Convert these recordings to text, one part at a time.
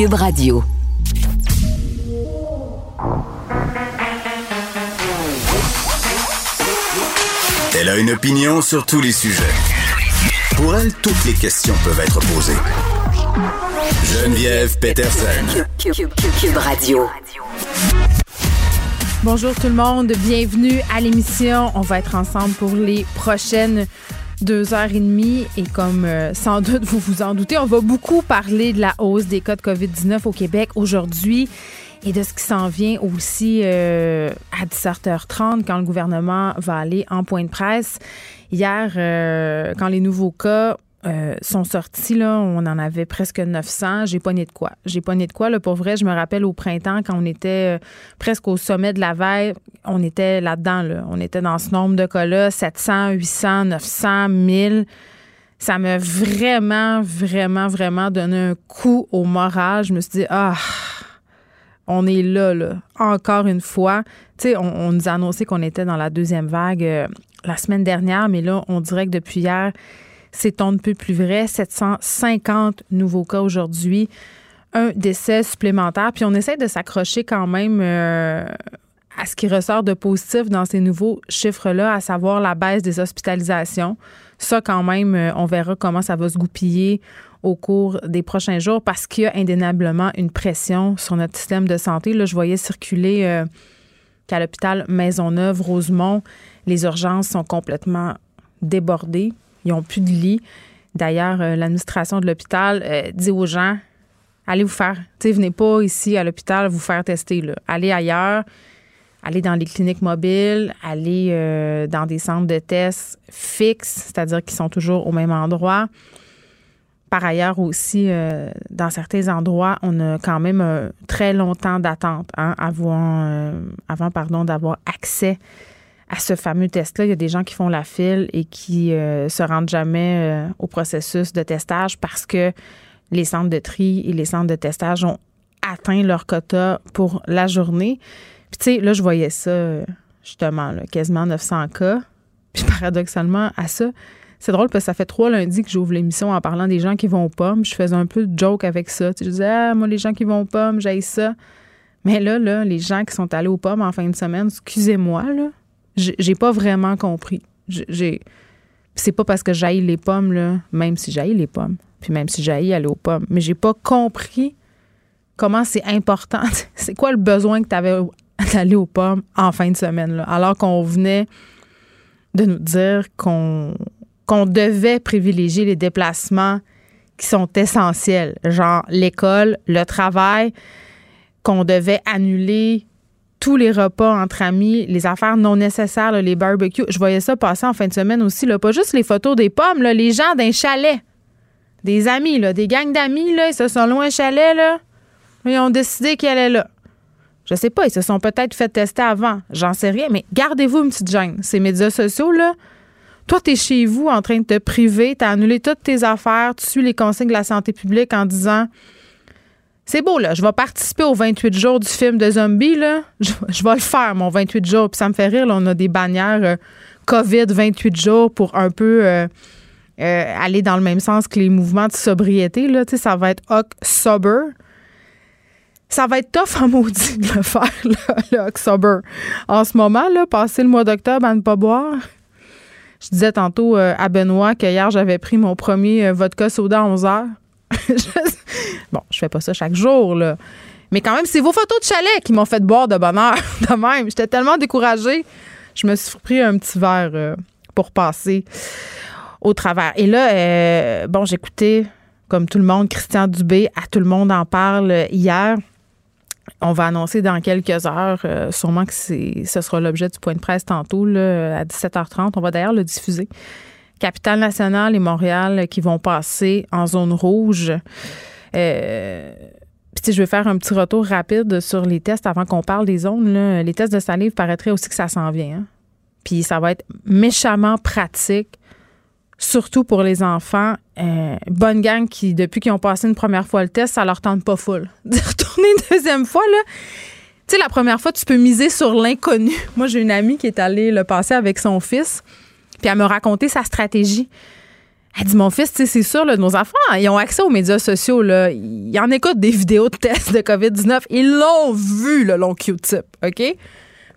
Cube Radio. Elle a une opinion sur tous les sujets. Pour elle, toutes les questions peuvent être posées. Geneviève Peterson. Cube, Cube- Cube- Cube Radio. Bonjour tout le monde, bienvenue à l'émission. On va être ensemble pour les prochaines deux heures et demie et comme euh, sans doute vous vous en doutez, on va beaucoup parler de la hausse des cas de COVID-19 au Québec aujourd'hui et de ce qui s'en vient aussi euh, à 17h30 quand le gouvernement va aller en point de presse. Hier, euh, quand les nouveaux cas euh, sont sortis, là, on en avait presque 900. J'ai pas de quoi. J'ai pas né de quoi. Pour vrai, je me rappelle au printemps, quand on était euh, presque au sommet de la veille, on était là-dedans. Là. On était dans ce nombre de cas-là, 700, 800, 900, 1000. Ça m'a vraiment, vraiment, vraiment donné un coup au moral. Je me suis dit, ah, on est là, là, encore une fois. Tu on nous a annoncé qu'on était dans la deuxième vague euh, la semaine dernière, mais là, on dirait que depuis hier, c'est on ne peut plus vrai. 750 nouveaux cas aujourd'hui, un décès supplémentaire. Puis on essaie de s'accrocher quand même euh, à ce qui ressort de positif dans ces nouveaux chiffres-là, à savoir la baisse des hospitalisations. Ça, quand même, euh, on verra comment ça va se goupiller au cours des prochains jours parce qu'il y a indéniablement une pression sur notre système de santé. Là, je voyais circuler euh, qu'à l'hôpital Maisonneuve, Rosemont, les urgences sont complètement débordées. Ils n'ont plus de lits. D'ailleurs, euh, l'administration de l'hôpital euh, dit aux gens allez vous faire, tu sais, venez pas ici à l'hôpital vous faire tester. Allez ailleurs, allez dans les cliniques mobiles, allez euh, dans des centres de tests fixes, c'est-à-dire qui sont toujours au même endroit. Par ailleurs aussi, dans certains endroits, on a quand même un très longtemps d'attente hein, avant, d'avoir accès à ce fameux test-là. Il y a des gens qui font la file et qui euh, se rendent jamais euh, au processus de testage parce que les centres de tri et les centres de testage ont atteint leur quota pour la journée. Puis tu sais, là, je voyais ça, justement, là, quasiment 900 cas. Puis paradoxalement, à ça, c'est drôle parce que ça fait trois lundis que j'ouvre l'émission en parlant des gens qui vont aux pommes. Je faisais un peu de joke avec ça. Tu je disais, ah, moi, les gens qui vont aux pommes, j'aille ça. Mais là, là, les gens qui sont allés aux pommes en fin de semaine, excusez-moi, là, j'ai pas vraiment compris. J'ai. C'est pas parce que j'aille les pommes, là, même si j'aille les pommes, puis même si j'aille aller aux pommes, mais j'ai pas compris comment c'est important. C'est quoi le besoin que tu avais d'aller aux pommes en fin de semaine, là, alors qu'on venait de nous dire qu'on qu'on devait privilégier les déplacements qui sont essentiels, genre l'école, le travail, qu'on devait annuler tous les repas entre amis, les affaires non nécessaires, les barbecues. Je voyais ça passer en fin de semaine aussi, pas juste les photos des pommes, les gens d'un chalet, des amis, des gangs d'amis, ils se sont loin un chalet, là, ils ont décidé qu'ils allaient là. Je sais pas, ils se sont peut-être fait tester avant, j'en sais rien, mais gardez-vous une petite gêne. Ces médias sociaux, là, toi, tu chez vous en train de te priver, tu annulé toutes tes affaires, tu suis les consignes de la santé publique en disant c'est beau, là, je vais participer aux 28 jours du film de zombie, là. Je, vais le faire, mon 28 jours. Puis ça me fait rire, là, on a des bannières euh, COVID 28 jours pour un peu euh, euh, aller dans le même sens que les mouvements de sobriété, là. Tu sais, ça va être Hoc Sober. Ça va être tough en maudit de le faire, là, le Hoc Sober. En ce moment, là, passer le mois d'octobre à ne pas boire. Je disais tantôt à Benoît que hier, j'avais pris mon premier vodka soda à 11 heures. bon, je fais pas ça chaque jour, là. Mais quand même, c'est vos photos de chalet qui m'ont fait boire de bonheur, de même. J'étais tellement découragée. Je me suis pris un petit verre euh, pour passer au travers. Et là, euh, bon, j'écoutais, comme tout le monde, Christian Dubé, à tout le monde en parle euh, hier. On va annoncer dans quelques heures, sûrement que ce sera l'objet du point de presse tantôt, là, à 17h30. On va d'ailleurs le diffuser. Capitale nationale et Montréal qui vont passer en zone rouge. Euh, je vais faire un petit retour rapide sur les tests avant qu'on parle des zones. Les tests de salive paraîtraient aussi que ça s'en vient. hein. Puis ça va être méchamment pratique, surtout pour les enfants. Euh, bonne gang qui, depuis qu'ils ont passé une première fois le test, ça leur tente pas full. De retourner une deuxième fois. Tu sais, la première fois, tu peux miser sur l'inconnu. Moi, j'ai une amie qui est allée le passer avec son fils, puis elle me raconté sa stratégie. Elle dit, mon fils, c'est sûr, nos enfants, ils ont accès aux médias sociaux. Ils en écoutent des vidéos de tests de COVID-19. Ils l'ont vu, le long Q-tip, OK?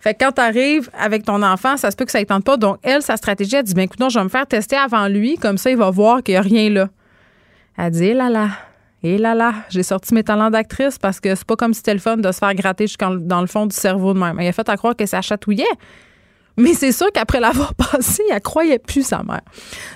Fait que quand t'arrives avec ton enfant, ça se peut que ça ne tente pas. Donc, elle, sa stratégie, elle dit, ben écoute, non, je vais me faire tester avant lui, comme ça, il va voir qu'il n'y a rien là. Elle dit, eh là là, eh là là, j'ai sorti mes talents d'actrice parce que c'est pas comme si c'était le fun de se faire gratter jusqu'en dans le fond du cerveau de même. Elle a fait à croire que ça chatouillait. Mais c'est sûr qu'après l'avoir passé, elle croyait plus sa mère.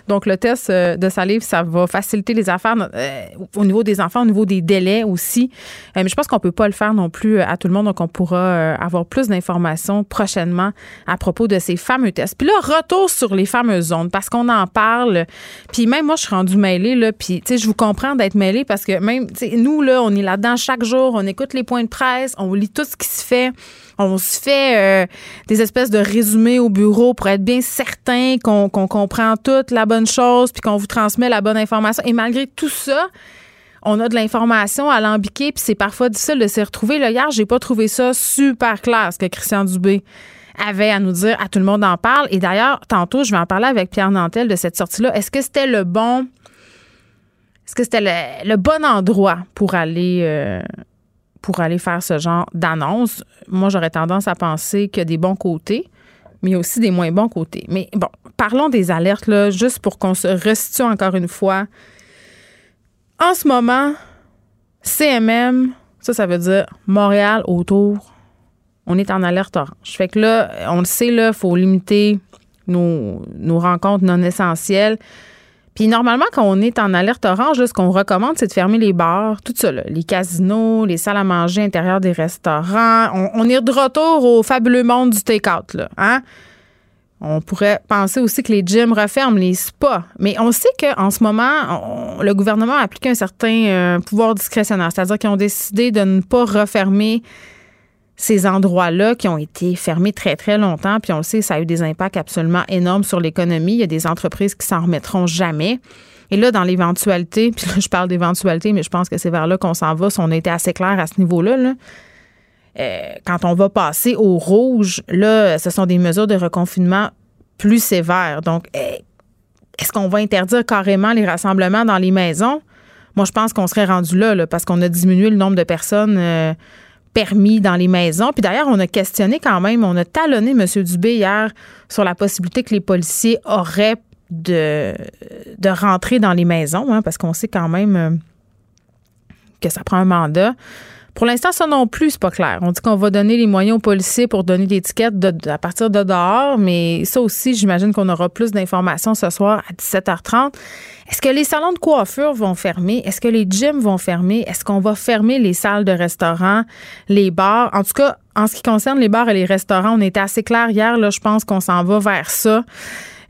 Donc, le test euh, de salive, ça va faciliter les affaires euh, au niveau des enfants, au niveau des délais aussi. Euh, mais je pense qu'on peut pas le faire non plus à tout le monde. Donc, on pourra avoir plus d'informations prochainement à propos de ces fameux tests. Puis là, retour sur les fameuses zones parce qu'on en parle. Puis même moi, je suis rendue mêlée. Là, puis, tu sais, je vous comprends d'être mêlée parce que même, tu sais, nous, là, on est là-dedans chaque jour. On écoute les points de presse. On lit tout ce qui se fait. On se fait des espèces de résumés au bureau pour être bien certain qu'on comprend toute la bonne chose puis qu'on vous transmet la bonne information. Et malgré tout ça, on a de l'information alambiquée puis c'est parfois difficile de s'y retrouver. Là, hier, j'ai pas trouvé ça super clair ce que Christian Dubé avait à nous dire. À tout le monde en parle. Et d'ailleurs, tantôt, je vais en parler avec Pierre Nantel de cette sortie-là. Est-ce que c'était le bon... Est-ce que c'était le, le bon endroit pour aller... euh, pour aller faire ce genre d'annonce? Moi, j'aurais tendance à penser qu'il y a des bons côtés, mais il y a aussi des moins bons côtés. Mais bon, parlons des alertes, là, juste pour qu'on se restitue encore une fois. En ce moment, CMM, ça, ça veut dire Montréal autour, on est en alerte orange. Fait que là, on le sait, il faut limiter nos, nos rencontres non essentielles. Puis normalement, quand on est en alerte orange, ce qu'on recommande, c'est de fermer les bars, tout ça, là, les casinos, les salles à manger intérieures des restaurants. On, est de retour au fabuleux monde du take-out, hein? On pourrait penser aussi que les gyms referment, les spas. Mais on sait qu'en ce moment, le gouvernement a appliqué un certain euh, pouvoir discrétionnaire, c'est-à-dire qu'ils ont décidé de ne pas refermer ces endroits-là qui ont été fermés très, très longtemps. Puis on le sait, ça a eu des impacts absolument énormes sur l'économie. Il y a des entreprises qui s'en remettront jamais. Et là, dans l'éventualité, puis là, je parle d'éventualité, mais je pense que c'est vers là qu'on s'en va, si on a été assez clair à ce niveau-là, là. Euh, quand on va passer au rouge, là, ce sont des mesures de reconfinement plus sévères. Donc, euh, est-ce qu'on va interdire carrément les rassemblements dans les maisons? Moi, je pense qu'on serait rendu là, là, parce qu'on a diminué le nombre de personnes euh, permis dans les maisons. Puis d'ailleurs, on a questionné quand même, on a talonné M. Dubé hier sur la possibilité que les policiers auraient de, rentrer dans les maisons, hein, parce qu'on sait quand même euh, que ça prend un mandat. Pour l'instant, ça non plus, c'est pas clair. On dit qu'on va donner les moyens aux policiers pour donner l'étiquette de- de- à partir de dehors, mais ça aussi, j'imagine qu'on aura plus d'informations ce soir à 17h30. Est-ce que les salons de coiffure vont fermer? Est-ce que les gyms vont fermer? Est-ce qu'on va fermer les salles de restaurants, les bars? En tout cas, en ce qui concerne les bars et les restaurants, on était assez clair hier. Là, je pense qu'on s'en va vers ça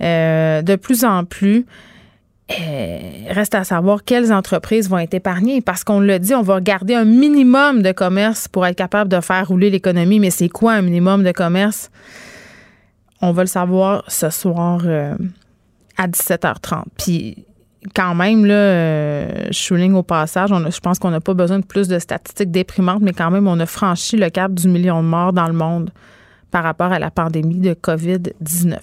euh, de plus en plus. Euh, reste à savoir quelles entreprises vont être épargnées parce qu'on l'a dit, on va garder un minimum de commerce pour être capable de faire rouler l'économie. Mais c'est quoi un minimum de commerce? On va le savoir ce soir euh, à 17h30. Puis quand même, là, euh, je souligne au passage, on je pense qu'on n'a pas besoin de plus de statistiques déprimantes, mais quand même, on a franchi le cap du million de morts dans le monde par rapport à la pandémie de COVID-19.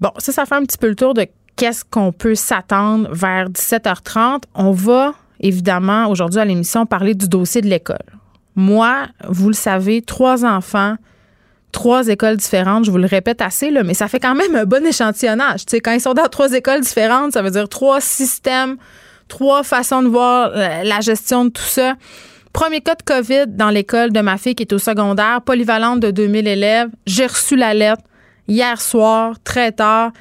Bon, ça, ça fait un petit peu le tour de qu'est-ce qu'on peut s'attendre vers 17h30. On va, évidemment, aujourd'hui à l'émission, parler du dossier de l'école. Moi, vous le savez, trois enfants, trois écoles différentes. Je vous le répète assez, là, mais ça fait quand même un bon échantillonnage. Tu sais, quand ils sont dans trois écoles différentes, ça veut dire trois systèmes, trois façons de voir la, la gestion de tout ça. Premier cas de COVID dans l'école de ma fille qui est au secondaire, polyvalente de 2000 élèves. J'ai reçu la lettre hier soir, très tard.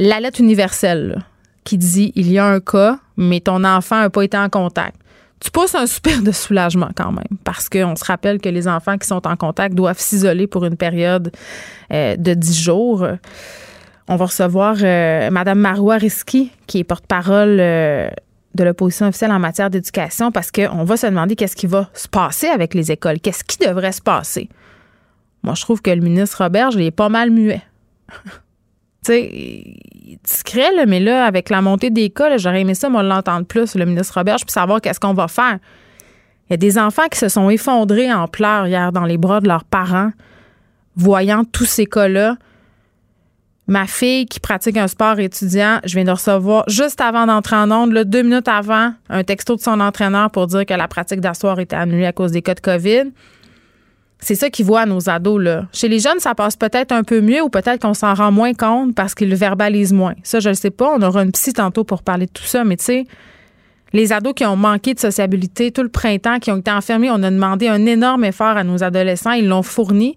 La lettre universelle qui dit il y a un cas, mais ton enfant n'a pas été en contact. Tu pousses un soupir de soulagement quand même, parce qu'on se rappelle que les enfants qui sont en contact doivent s'isoler pour une période euh, de 10 jours. On va recevoir euh, Mme Marois Risky, qui est porte-parole euh, de l'opposition officielle en matière d'éducation parce qu'on va se demander qu'est-ce qui va se passer avec les écoles, qu'est-ce qui devrait se passer? Moi, je trouve que le ministre Robert, il est pas mal muet. tu sais, discret, mais là, avec la montée des cas, j'aurais aimé ça, moi, l'entendre plus, le ministre Robert, puis savoir qu'est-ce qu'on va faire. Il y a des enfants qui se sont effondrés en pleurs hier dans les bras de leurs parents, voyant tous ces cas-là. Ma fille qui pratique un sport étudiant, je viens de recevoir juste avant d'entrer en onde, deux minutes avant, un texto de son entraîneur pour dire que la pratique d'asseoir était annulée à cause des cas de COVID. C'est ça qu'ils voient nos ados. Là. Chez les jeunes, ça passe peut-être un peu mieux ou peut-être qu'on s'en rend moins compte parce qu'ils le verbalisent moins. Ça, je ne sais pas. On aura une psy tantôt pour parler de tout ça. Mais tu sais, les ados qui ont manqué de sociabilité tout le printemps, qui ont été enfermés, on a demandé un énorme effort à nos adolescents. Ils l'ont fourni.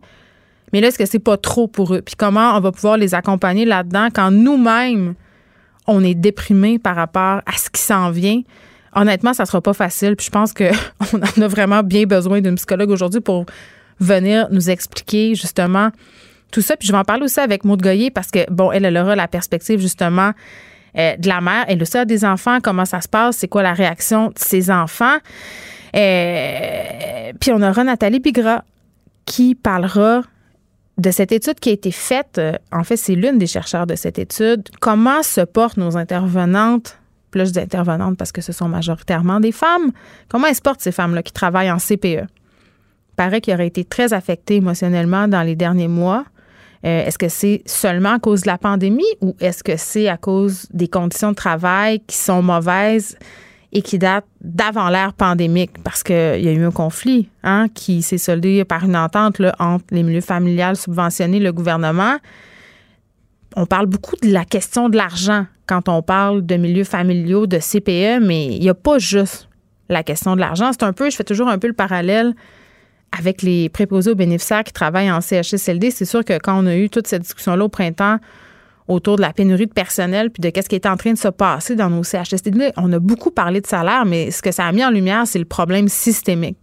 Mais là, est-ce que c'est pas trop pour eux? Puis comment on va pouvoir les accompagner là-dedans quand nous-mêmes, on est déprimés par rapport à ce qui s'en vient? Honnêtement, ça sera pas facile. Puis je pense qu'on en a vraiment bien besoin d'une psychologue aujourd'hui pour venir nous expliquer justement tout ça. Puis je vais en parler aussi avec Maud Goyer parce que, bon, elle, aura la perspective justement euh, de la mère. Elle aussi a des enfants. Comment ça se passe? C'est quoi la réaction de ses enfants? Euh, puis on aura Nathalie Bigra qui parlera de cette étude qui a été faite. Euh, en fait, c'est l'une des chercheurs de cette étude. Comment se portent nos intervenantes? Plus d'intervenantes parce que ce sont majoritairement des femmes. Comment elles se portent ces femmes-là qui travaillent en CPE? Paraît qu'il aurait été très affecté émotionnellement dans les derniers mois. Euh, est-ce que c'est seulement à cause de la pandémie ou est-ce que c'est à cause des conditions de travail qui sont mauvaises et qui datent d'avant l'ère pandémique? Parce qu'il y a eu un conflit hein, qui s'est soldé par une entente entre les milieux familiales subventionnés le gouvernement. On parle beaucoup de la question de l'argent quand on parle de milieux familiaux, de CPE, mais il n'y a pas juste la question de l'argent. C'est un peu, je fais toujours un peu le parallèle avec les préposés aux bénéficiaires qui travaillent en CHSLD, c'est sûr que quand on a eu toute cette discussion-là au printemps autour de la pénurie de personnel puis de qu'est-ce qui est en train de se passer dans nos CHSLD, on a beaucoup parlé de salaire, mais ce que ça a mis en lumière, c'est le problème systémique.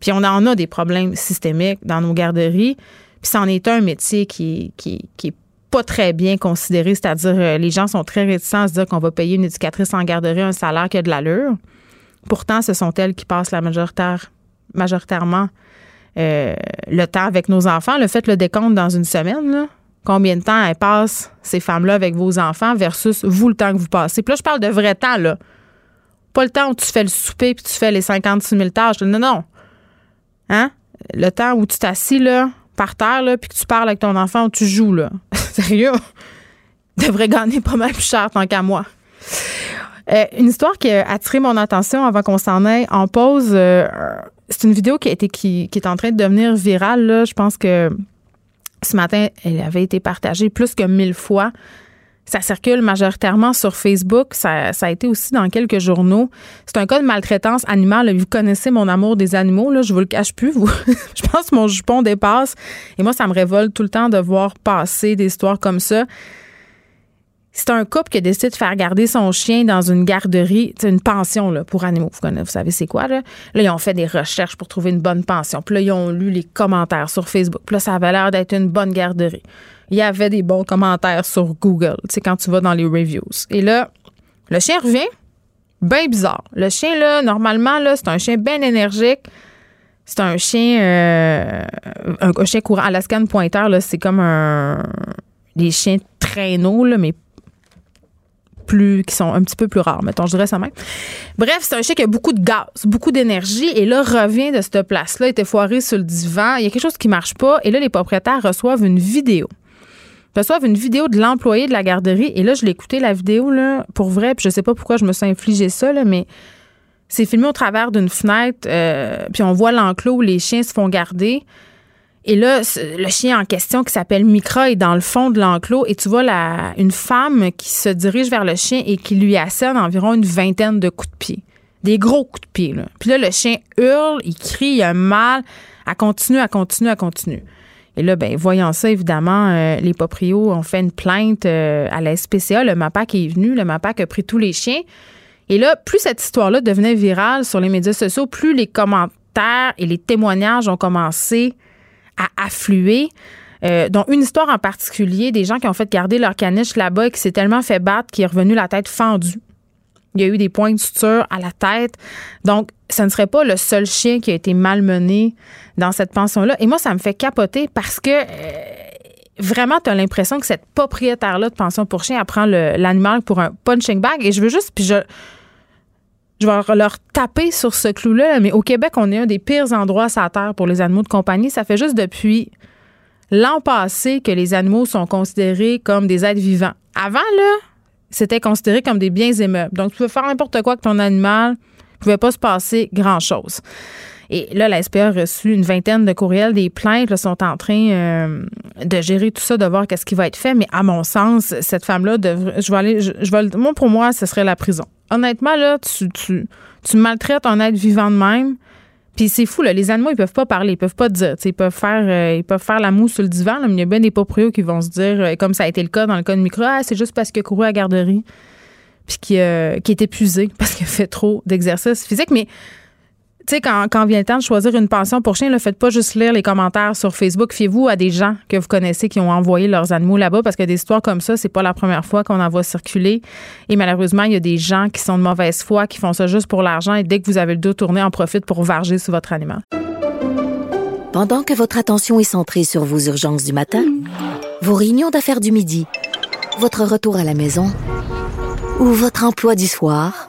Puis on en a des problèmes systémiques dans nos garderies, puis c'en est un métier qui, qui, qui est pas très bien considéré, c'est-à-dire euh, les gens sont très réticents à se dire qu'on va payer une éducatrice en garderie un salaire qui a de l'allure. Pourtant, ce sont elles qui passent la majoritaire, majoritairement euh, le temps avec nos enfants. Le fait le décompte dans une semaine, combien de temps elles passent, ces femmes-là, avec vos enfants versus vous, le temps que vous passez. Puis là, je parle de vrai temps, là. Pas le temps où tu fais le souper puis tu fais les 56 000 tâches. Non, non. Hein? Le temps où tu t'assis, là, par terre, là, puis que tu parles avec ton enfant ou tu joues, là. Sérieux? devrait gagner pas mal plus cher tant qu'à moi. Euh, une histoire qui a attiré mon attention avant qu'on s'en aille en pause. Euh, c'est une vidéo qui, est en train de devenir virale. Là. Je pense que ce matin, elle avait été partagée plus que mille fois. Ça circule majoritairement sur Facebook. Ça, a été aussi dans quelques journaux. C'est un cas de maltraitance animale. Vous connaissez mon amour des animaux. Là. Je vous le cache plus. Je pense que mon jupon dépasse. Et moi, ça me révolte tout le temps de voir passer des histoires comme ça. C'est un couple qui a décidé de faire garder son chien dans une garderie, une pension pour animaux. Vous, savez c'est quoi, là? Là, ils ont fait des recherches pour trouver une bonne pension. Puis là, ils ont lu les commentaires sur Facebook. Puis là, ça avait l'air d'être une bonne garderie. Il y avait des bons commentaires sur Google, tu sais, quand tu vas dans les reviews. Et là, le chien revient. Bien bizarre. Le chien, là, normalement, là, c'est un chien bien énergique. C'est un chien, euh, un, chien courant. Alaskan pointeur, là, c'est comme un, des chiens traîneaux, là, mais plus, qui sont un petit peu plus rares, mettons, je dirais ça même. Bref, c'est un chien qui a beaucoup de gaz, beaucoup d'énergie, et là, revient de cette place-là, était foiré sur le divan. Il y a quelque chose qui marche pas, et là, les propriétaires reçoivent une vidéo. Reçoivent une vidéo de l'employé de la garderie, et là, je l'ai écouté, la vidéo, là, pour vrai, puis je sais pas pourquoi je me suis infligé ça, mais c'est filmé au travers d'une fenêtre, euh, puis on voit l'enclos où les chiens se font garder. Et là, le chien en question qui s'appelle Micra est dans le fond de l'enclos et tu vois la, une femme qui se dirige vers le chien et qui lui assène environ une vingtaine de coups de pied. Des gros coups de pied. Puis là, le chien hurle, il crie, il a mal. Elle continue, elle continue, elle continue. Et là, ben, voyant ça, évidemment, euh, les proprios ont fait une plainte euh, à la SPCA. Le MAPAC est venu, le MAPAC a pris tous les chiens. Et là, plus cette histoire-là devenait virale sur les médias sociaux, plus les commentaires et les témoignages ont commencé à affluer. Euh, dont une histoire en particulier, des gens qui ont fait garder leur caniche là-bas et qui s'est tellement fait battre qu'il est revenu la tête fendue. Il y a eu des points de suture à la tête. Donc, ce ne serait pas le seul chien qui a été malmené dans cette pension-là. Et moi, ça me fait capoter parce que euh, vraiment, tu as l'impression que cette propriétaire-là de pension pour chien, apprend l'animal pour un punching bag. Et je veux juste, puis je, je vais leur taper sur ce clou-là, mais au Québec, on est un des pires endroits sur la Terre pour les animaux de compagnie. Ça fait juste depuis l'an passé que les animaux sont considérés comme des êtres vivants. Avant, là, c'était considéré comme des biens immeubles. Donc, tu peux faire n'importe quoi avec ton animal, il ne pouvait pas se passer grand-chose. Et là, la SPA a reçu une vingtaine de courriels, des plaintes, là, sont en train euh, de gérer tout ça, de voir qu'est-ce qui va être fait. Mais à mon sens, cette femme-là, devrait, je vais aller, je, vais, moi, pour moi, ce serait la prison. Honnêtement, là, tu, tu, maltraites un être vivant de même. Puis c'est fou, là, les animaux, ils peuvent pas parler, ils peuvent pas dire. Ils peuvent faire euh, ils peuvent faire la mousse sur le divan, mais il y a bien des proprios qui vont se dire, euh, comme ça a été le cas dans le cas de micro, ah, c'est juste parce a couru à la garderie, puis qui, qui est épuisé parce qu'il fait trop d'exercice physique. Mais tu sais, quand, vient le temps de choisir une pension pour chien, ne faites pas juste lire les commentaires sur Facebook. Fiez-vous à des gens que vous connaissez qui ont envoyé leurs animaux là-bas parce que des histoires comme ça, c'est pas la première fois qu'on en voit circuler. Et malheureusement, il y a des gens qui sont de mauvaise foi, qui font ça juste pour l'argent et dès que vous avez le dos tourné, en profite pour varger sur votre animal. Pendant que votre attention est centrée sur vos urgences du matin, vos réunions d'affaires du midi, votre retour à la maison ou votre emploi du soir,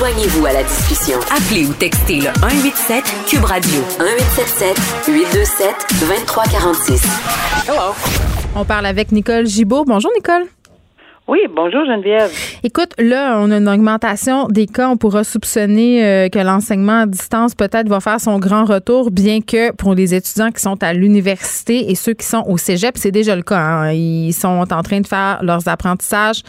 Joignez-vous à la discussion. Appelez ou textez le 187 Cube Radio 1877 827 2346. Hello. On parle avec Nicole Gibault. Bonjour, Nicole. Oui, bonjour Geneviève. Écoute, là, on a une augmentation des cas. On pourra soupçonner euh, que l'enseignement à distance peut-être va faire son grand retour, bien que pour les étudiants qui sont à l'université et ceux qui sont au cégep, c'est déjà le cas. Hein. Ils sont en train de faire leurs apprentissages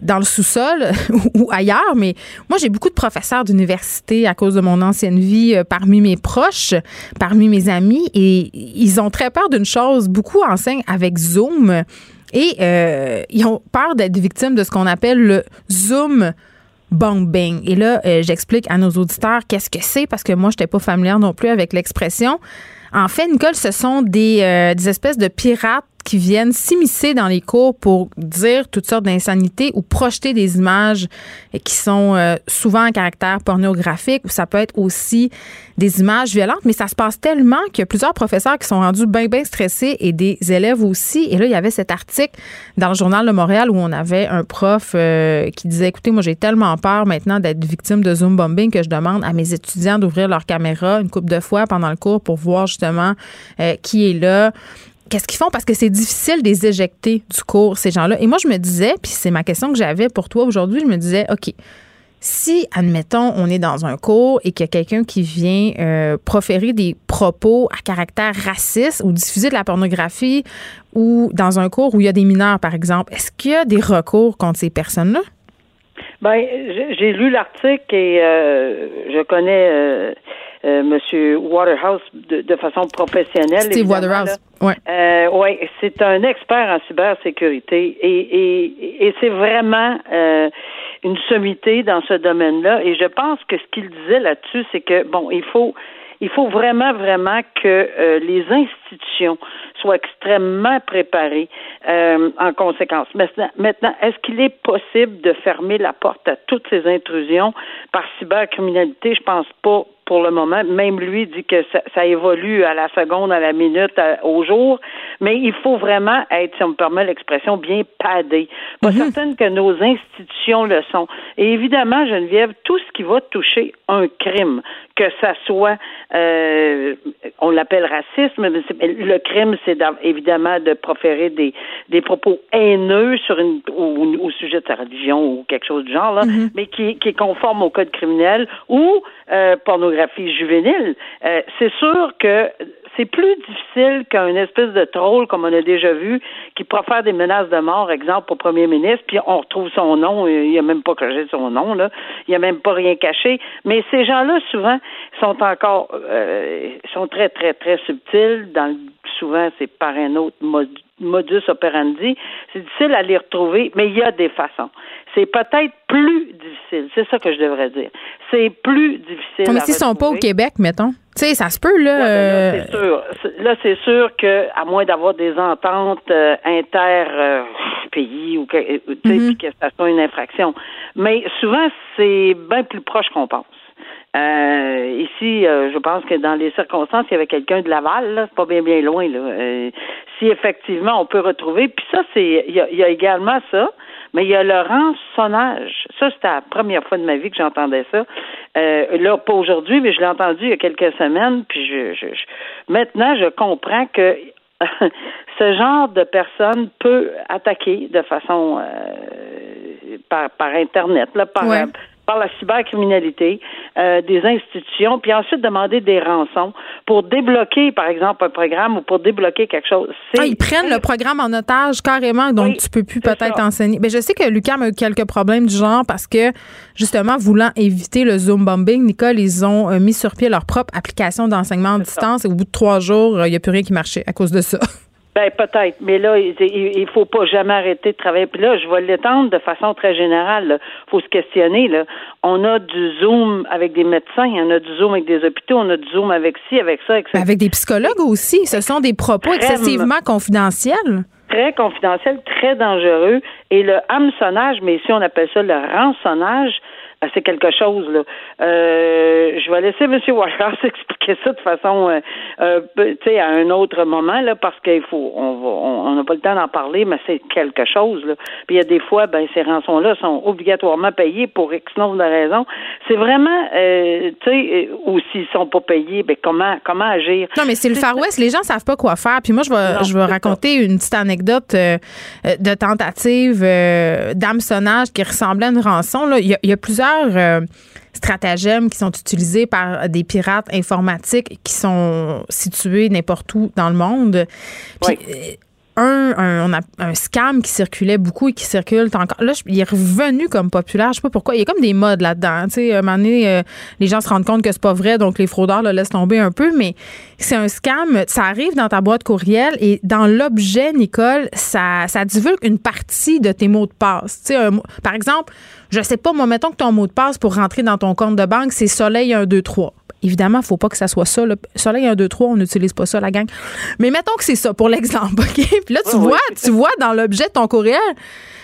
dans le sous-sol ou ailleurs, mais moi, j'ai beaucoup de professeurs d'université à cause de mon ancienne vie euh, parmi mes proches, parmi mes amis, et ils ont très peur d'une chose. Beaucoup enseignent avec Zoom et euh, ils ont peur d'être victimes de ce qu'on appelle le Zoom bombing. Et là, euh, j'explique à nos auditeurs qu'est-ce que c'est parce que moi, je n'étais pas familière non plus avec l'expression. En fait, Nicole, ce sont des, des espèces de pirates qui viennent s'immiscer dans les cours pour dire toutes sortes d'insanités ou projeter des images qui sont euh, souvent en caractère pornographique ou ça peut être aussi des images violentes, mais ça se passe tellement qu'il y a plusieurs professeurs qui sont rendus bien, bien stressés et des élèves aussi. Et là, il y avait cet article dans le journal de Montréal où on avait un prof euh, qui disait, écoutez, moi, j'ai tellement peur maintenant d'être victime de Zoom bombing que je demande à mes étudiants d'ouvrir leur caméra une couple de fois pendant le cours pour voir justement euh, qui est là qu'est-ce qu'ils font? Parce que c'est difficile de les éjecter du cours, ces gens-là. Et moi, je me disais, puis c'est ma question que j'avais pour toi aujourd'hui, je me disais, OK, si, admettons, on est dans un cours et qu'il y a quelqu'un qui vient euh, proférer des propos à caractère raciste ou diffuser de la pornographie ou dans un cours où il y a des mineurs, par exemple, est-ce qu'il y a des recours contre ces personnes-là? Ben, j'ai lu l'article et euh, je connais euh, euh, Monsieur Waterhouse de, façon professionnelle. Steve Waterhouse, ouais. Euh, ouais, c'est un expert en cybersécurité et, et, et c'est vraiment euh, une sommité dans ce domaine-là. Et je pense que ce qu'il disait là-dessus, c'est que bon, il faut il faut vraiment, vraiment que euh, les institutions soient extrêmement préparées euh, en conséquence. Maintenant, maintenant est-ce qu'il est possible de fermer la porte à toutes ces intrusions par cybercriminalité? Je pense pas pour le moment. Même lui dit que ça, évolue à la seconde, à la minute, au jour. Mais il faut vraiment être, si on me permet l'expression, bien padé. Pas mhm. certaine que nos institutions le sont. Et évidemment, Geneviève, tout ce qui va toucher un crime, que ça soit, euh, on l'appelle racisme, mais le crime, c'est évidemment de proférer des, des propos haineux sur une, au, sujet de sa religion ou quelque chose du genre, là, mhm. mais qui, qui est conforme au code criminel ou euh, pornographie juvénile. Euh, c'est sûr que c'est plus difficile qu'un espèce de troll, comme on a déjà vu, qui profère des menaces de mort, exemple, au premier ministre, puis on retrouve son nom, il a même pas caché son nom, là, il a même pas rien caché. Mais ces gens-là, souvent, sont encore, euh, sont très, très, très subtils. Dans, souvent, c'est par un autre modus operandi. C'est difficile à les retrouver, mais il y a des façons. C'est peut-être plus difficile. C'est ça que je devrais dire. C'est plus difficile. Mais s'ils sont pas au Québec, mettons. Tu sais, ça se peut, là. ben là, euh, c'est sûr. Là, c'est sûr que, à moins d'avoir des ententes euh, inter-pays ou que, puis que ça soit une infraction. Mais souvent, c'est bien plus proche qu'on pense. Euh, ici, euh, je pense que dans les circonstances, il y avait quelqu'un de Laval, là, c'est pas bien bien loin. Là. Euh, si effectivement on peut retrouver, puis ça, c'est il y a, y a également ça, mais il y a le rançonnage. Ça, c'était la première fois de ma vie que j'entendais ça. Euh, là, pas aujourd'hui, mais je l'ai entendu il y a quelques semaines, puis je, je, je- maintenant je comprends que ce genre de personne peut attaquer de façon euh, par, par internet, là, par, Ouais. Par la cybercriminalité euh, des institutions, puis ensuite demander des rançons pour débloquer, par exemple, un programme ou pour débloquer quelque chose. Ah, ils prennent le programme en otage carrément, donc Oui, tu peux plus peut-être enseigner. Mais je sais que Lucam a eu quelques problèmes du genre parce que, justement, voulant éviter le Zoom bombing, Nicole, ils ont euh, mis sur pied leur propre application d'enseignement ça. distance et au bout de trois jours, euh, il n'y a plus rien qui marchait à cause de ça. Ben peut-être, mais là, il, il il faut pas jamais arrêter de travailler. Puis là, je vais l'étendre de façon très générale. là. faut se questionner. Là. On a du Zoom avec des médecins, on a du Zoom avec des hôpitaux, on a du Zoom avec ci, avec ça, avec ça. Avec des psychologues aussi. Ce sont des propos excessivement confidentiels. Très confidentiel, très dangereux. Et le hameçonnage, mais ici on appelle ça le rançonnage, c'est quelque chose là. Euh, je vais laisser M. Wallace expliquer ça de façon, euh, euh, tu sais, à un autre moment là, parce qu'il faut, on va, on on n'a pas le temps d'en parler, mais c'est quelque chose là. Puis il y a des fois, ben ces rançons-là sont obligatoirement payées pour X nombre de raisons. C'est vraiment, euh, tu sais, euh, ou s'ils sont pas payés, ben comment, comment agir? Non, mais c'est le Far West. Les gens savent pas quoi faire. Puis moi, je vais, Non, je vais raconter une petite anecdote euh, de tentative d'hameçonnage qui ressemblait à une rançon. Là. Il, y a, il y a plusieurs euh, stratagèmes qui sont utilisés par des pirates informatiques qui sont situés n'importe où dans le monde. Puis, Oui. euh, un, un, on a un scam qui circulait beaucoup et qui circule encore. Là, je- il est revenu comme populaire. Je sais pas pourquoi. Il y a comme des modes là-dedans. Tu sais, à un moment donné, euh, les gens se rendent compte que c'est pas vrai, donc les fraudeurs le laissent tomber un peu. Mais c'est un scam. Ça arrive dans ta boîte courriel et dans l'objet, Nicole, ça, ça divulgue une partie de tes mots de passe. Tu sais, un par exemple, je sais pas, moi, mettons que ton mot de passe pour rentrer dans ton compte de banque, c'est soleil 1, 2, 3. Évidemment, il faut pas que ça soit ça. là. Soleil 1, 2, 3, on n'utilise pas ça, la gang. Mais mettons que c'est ça pour l'exemple, OK? Puis là, tu vois, oui. tu vois dans l'objet de ton courriel,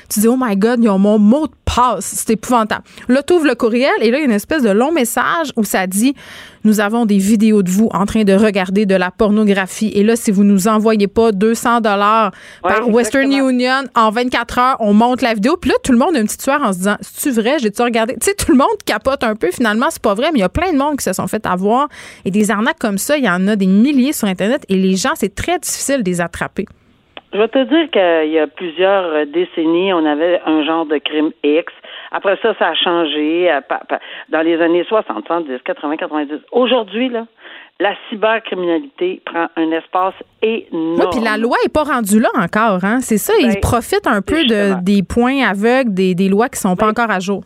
tu dis, oh my God, ils ont mon mot de passe. C'est épouvantable. Là, tu ouvres le courriel et là, il y a une espèce de long message où ça dit, nous avons des vidéos de vous en train de regarder de la pornographie. Et là, si vous nous envoyez pas 200 dollars par Western. Union en 24 heures, on monte la vidéo. Puis là, tout le monde a une petite sueur en se disant, c'est-tu vrai? J'ai-tu regardé? Tu sais, tout le monde capote un peu. Finalement, c'est pas vrai, mais il y a plein de monde qui se sont fait avoir. Et des arnaques comme ça, il y en a des milliers sur Internet. Et les gens, c'est très difficile de les attraper. Je vais te dire qu'il y a plusieurs décennies, on avait un genre de crime X. Après ça, ça a changé euh, dans les années 60, 70, 80, 90. Aujourd'hui, là, la cybercriminalité prend un espace énorme. Oui, puis la loi est pas rendue là encore. Hein? C'est ça, ils Ben, profitent un peu de, des points aveugles, des, des lois qui sont pas Ben, encore à jour.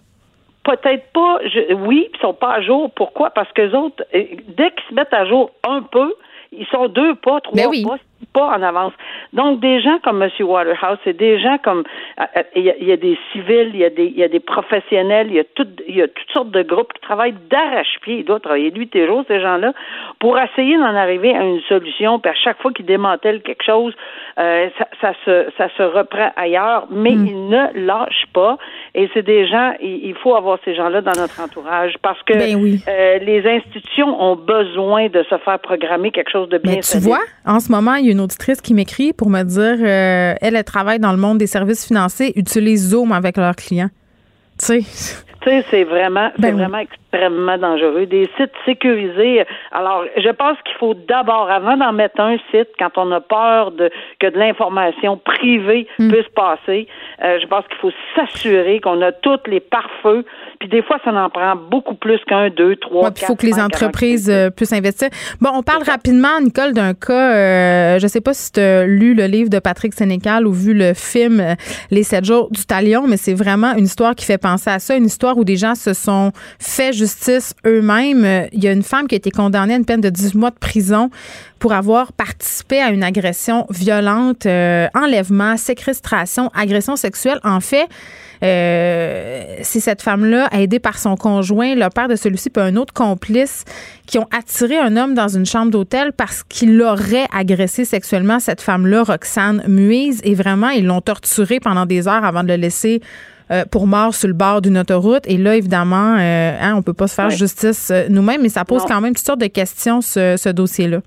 Peut-être pas. Je, oui, ils sont pas à jour. Pourquoi? Parce que les autres, euh, dès qu'ils se mettent à jour un peu, ils sont deux pas, trois Ben oui. pas, pas en avance. Donc, des gens comme M. Waterhouse, c'est des gens comme euh, euh, il y, a, il y a des civils, il y a des, il y a des professionnels, il y a, tout, il y a toutes sortes de groupes qui travaillent d'arrache-pied. Il doit travailler nuit et jour, ces gens-là, pour essayer d'en arriver à une solution. Puis à chaque fois qu'ils démantèlent quelque chose, euh, ça, ça, se, ça se reprend ailleurs, mais Hmm. ils ne lâchent pas. Et c'est des gens, il, il faut avoir ces gens-là dans notre entourage parce que Ben oui. euh, les institutions ont besoin de se faire programmer quelque chose de bien Mais tu vois, en ce moment, il y a une auditrice qui m'écrit pour me dire euh, elle, elle travaille dans le monde des services financiers, utilise Zoom avec leurs clients. Tu sais, Tu sais, c'est vraiment, c'est Ben oui. vraiment extrêmement dangereux. Des sites sécurisés. Alors, je pense qu'il faut d'abord, avant d'en mettre un site, quand on a peur de que de l'information privée Hmm. puisse passer, Euh, je pense qu'il faut s'assurer qu'on a tous les pare-feux. Puis des fois, ça en prend beaucoup plus qu'un, deux, trois, Il faut que les entreprises euh, puissent investir. Bon, on parle rapidement, Nicole, d'un cas. Euh, je sais pas si tu as lu le livre de Patrick Sénécal ou vu le film euh, Les sept jours du talion, mais c'est vraiment une histoire qui fait penser à ça, une histoire où des gens se sont fait justice eux-mêmes. Il y a une femme qui a été condamnée à une peine de 18 mois de prison pour avoir participé à une agression violente, euh, enlèvement, séquestration, agression sexuelle. En fait, euh, c'est cette femme-là, aidée par son conjoint, le père de celui-ci, puis un autre complice, qui ont attiré un homme dans une chambre d'hôtel parce qu'il aurait agressé sexuellement cette femme-là, Roxane Muise, et vraiment, ils l'ont torturé pendant des heures avant de le laisser euh, pour mort sur le bord d'une autoroute. Et là, évidemment, euh, hein, on peut pas se faire justice euh, nous-mêmes, mais ça pose quand même toutes sortes de questions, ce, ce dossier-là.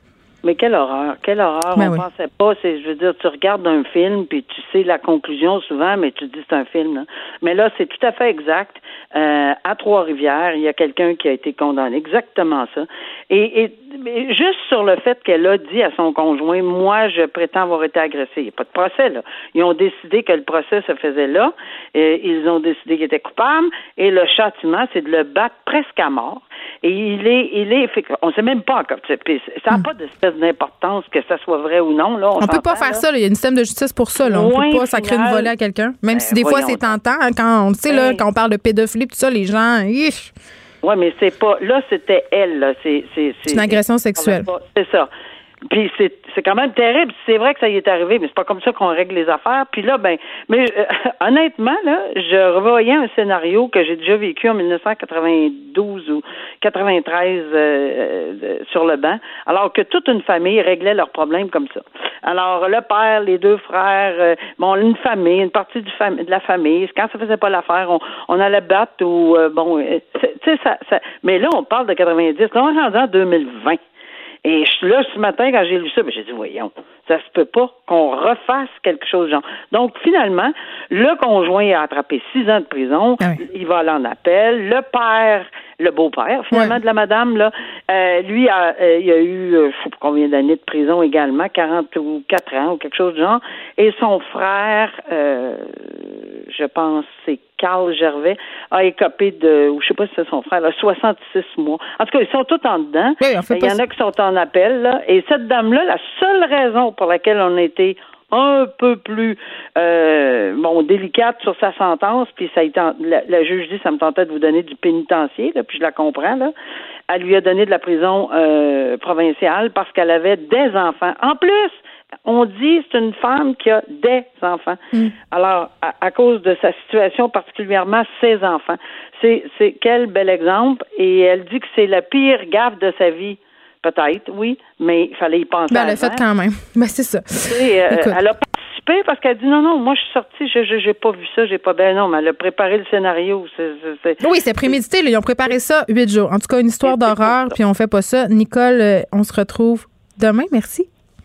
Mais quelle horreur, quelle horreur. Ben on oui. pensait pas, c'est, je veux dire, tu regardes un film puis tu sais la conclusion souvent, mais tu te dis c'est un film. là. Mais là, c'est tout à fait exact. Euh, à Trois-Rivières, il y a quelqu'un qui a été condamné, exactement ça. Et, et juste sur le fait qu'elle a dit à son conjoint, moi, je prétends avoir été agressée. Il n'y a pas de procès là. Ils ont décidé que le procès se faisait là. Et ils ont décidé qu'il était coupable. Et le châtiment, c'est de le battre presque à mort. Et il est, il est, on sait même pas encore. Ça n'a pas d'espèce d'importance que ça soit vrai ou non. Là, on, On peut pas faire là. ça. là. Il y a une système de justice pour ça. Là. On Point peut pas sacrer une volée à quelqu'un. Même Ben, si des fois c'est tentant. hein, quand on tu sais là, Ben. quand on parle de pédophilie, tout ça, les gens, ich, Oui, mais c'est pas. Là, c'était elle. C'est une agression sexuelle. C'est ça. Puis c'est, c'est quand même terrible. C'est vrai que ça y est arrivé, mais c'est pas comme ça qu'on règle les affaires. Puis là, ben, mais euh, honnêtement, là, je revoyais un scénario que j'ai déjà vécu en 1992 ou 93 euh, euh, sur le banc, alors que toute une famille réglait leurs problèmes comme ça. Alors le père, les deux frères, euh, bon, une famille, une partie du fam- de la famille. Quand ça faisait pas l'affaire, on, on allait battre ou bon, tu sais ça, ça. Mais là, on parle de 90. Là, on est rendu en 2020. Et je suis là ce matin, quand j'ai lu ça, ben, j'ai dit, voyons, ça se peut pas qu'on refasse quelque chose genre. Donc, finalement, le conjoint a attrapé six ans de prison. Ah oui. Il va aller en appel. Le père, le beau-père, finalement, de la madame, là, euh, lui, a, euh, il a eu, euh, je sais pas combien d'années de prison également, 44 ans ou quelque chose de genre. Et son frère, euh, je pense, c'est Carl Gervais, a écopé de, ou je sais pas si c'est son frère, là, 66 mois. En tout cas, ils sont tous en dedans. Oui, on fait Il y en a qui sont en appel, là. Et cette dame-là, la seule raison pour laquelle on a été un peu plus euh, bon délicate sur sa sentence, puis ça a été en- la, la juge dit ça me tentait de vous donner du pénitencier, là, puis je la comprends là. Elle lui a donné de la prison euh, provinciale parce qu'elle avait des enfants. En plus, on dit c'est une femme qui a des enfants. Alors, à, à cause de sa situation, particulièrement ses enfants, c'est c'est quel bel exemple. Et elle dit que c'est la pire gaffe de sa vie. Peut-être, oui, mais il fallait y penser. Ben, elle a avant. fait quand même. Ben, c'est ça. Euh, elle a participé parce qu'elle dit non, non, moi je suis sortie, je je- j'ai pas vu ça, j'ai pas ben non, mais elle a préparé le scénario. c'est- c'est- c'est- Oui, c'est prémédité. là. Ils ont préparé ça huit jours. En tout cas, une histoire d'horreur, puis on fait pas ça. Nicole, euh, on se retrouve demain. Merci.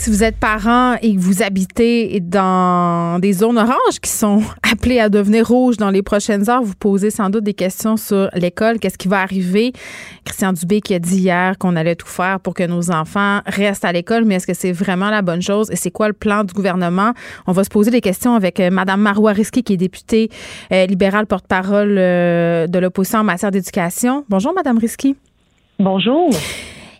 Si vous êtes parent et que vous habitez dans des zones oranges qui sont appelées à devenir rouges dans les prochaines heures, vous posez sans doute des questions sur l'école. Qu'est-ce qui va arriver? Christian Dubé qui a dit hier qu'on allait tout faire pour que nos enfants restent à l'école, mais est-ce que c'est vraiment la bonne chose? Et c'est quoi le plan du gouvernement? On va se poser des questions avec euh, Mme Marois Risky, qui est députée euh, libérale porte-parole euh, de l'opposition en matière d'éducation. Bonjour, Mme Risky. Bonjour.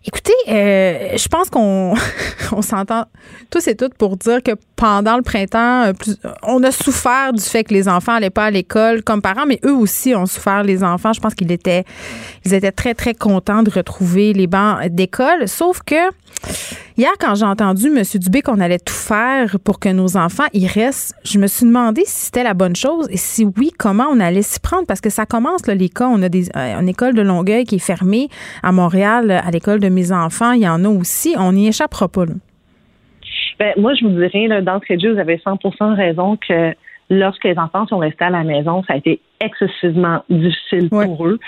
Écoutez, euh, je pense qu'on on s'entend tous et toutes pour dire que pendant le printemps, euh, plus- on a souffert du fait que les enfants n'allaient pas à l'école comme parents, mais eux aussi ont souffert, les enfants. Je pense qu'ils étaient, ils étaient très, très contents de retrouver les bancs d'école. Sauf que Hier, quand j'ai entendu M. Dubé qu'on allait tout faire pour que nos enfants y restent, je me suis demandé si c'était la bonne chose et si oui, comment on allait s'y prendre parce que ça commence, là, les cas. On a des, euh, une école de Longueuil qui est fermée à Montréal, à l'école de mes enfants. Il y en a aussi. On n'y échappera pas. Là. Ben, moi, je vous dirais, d'entrée de jeu, vous avez 100% raison que lorsque les enfants sont restés à la maison, ça a été excessivement difficile pour eux.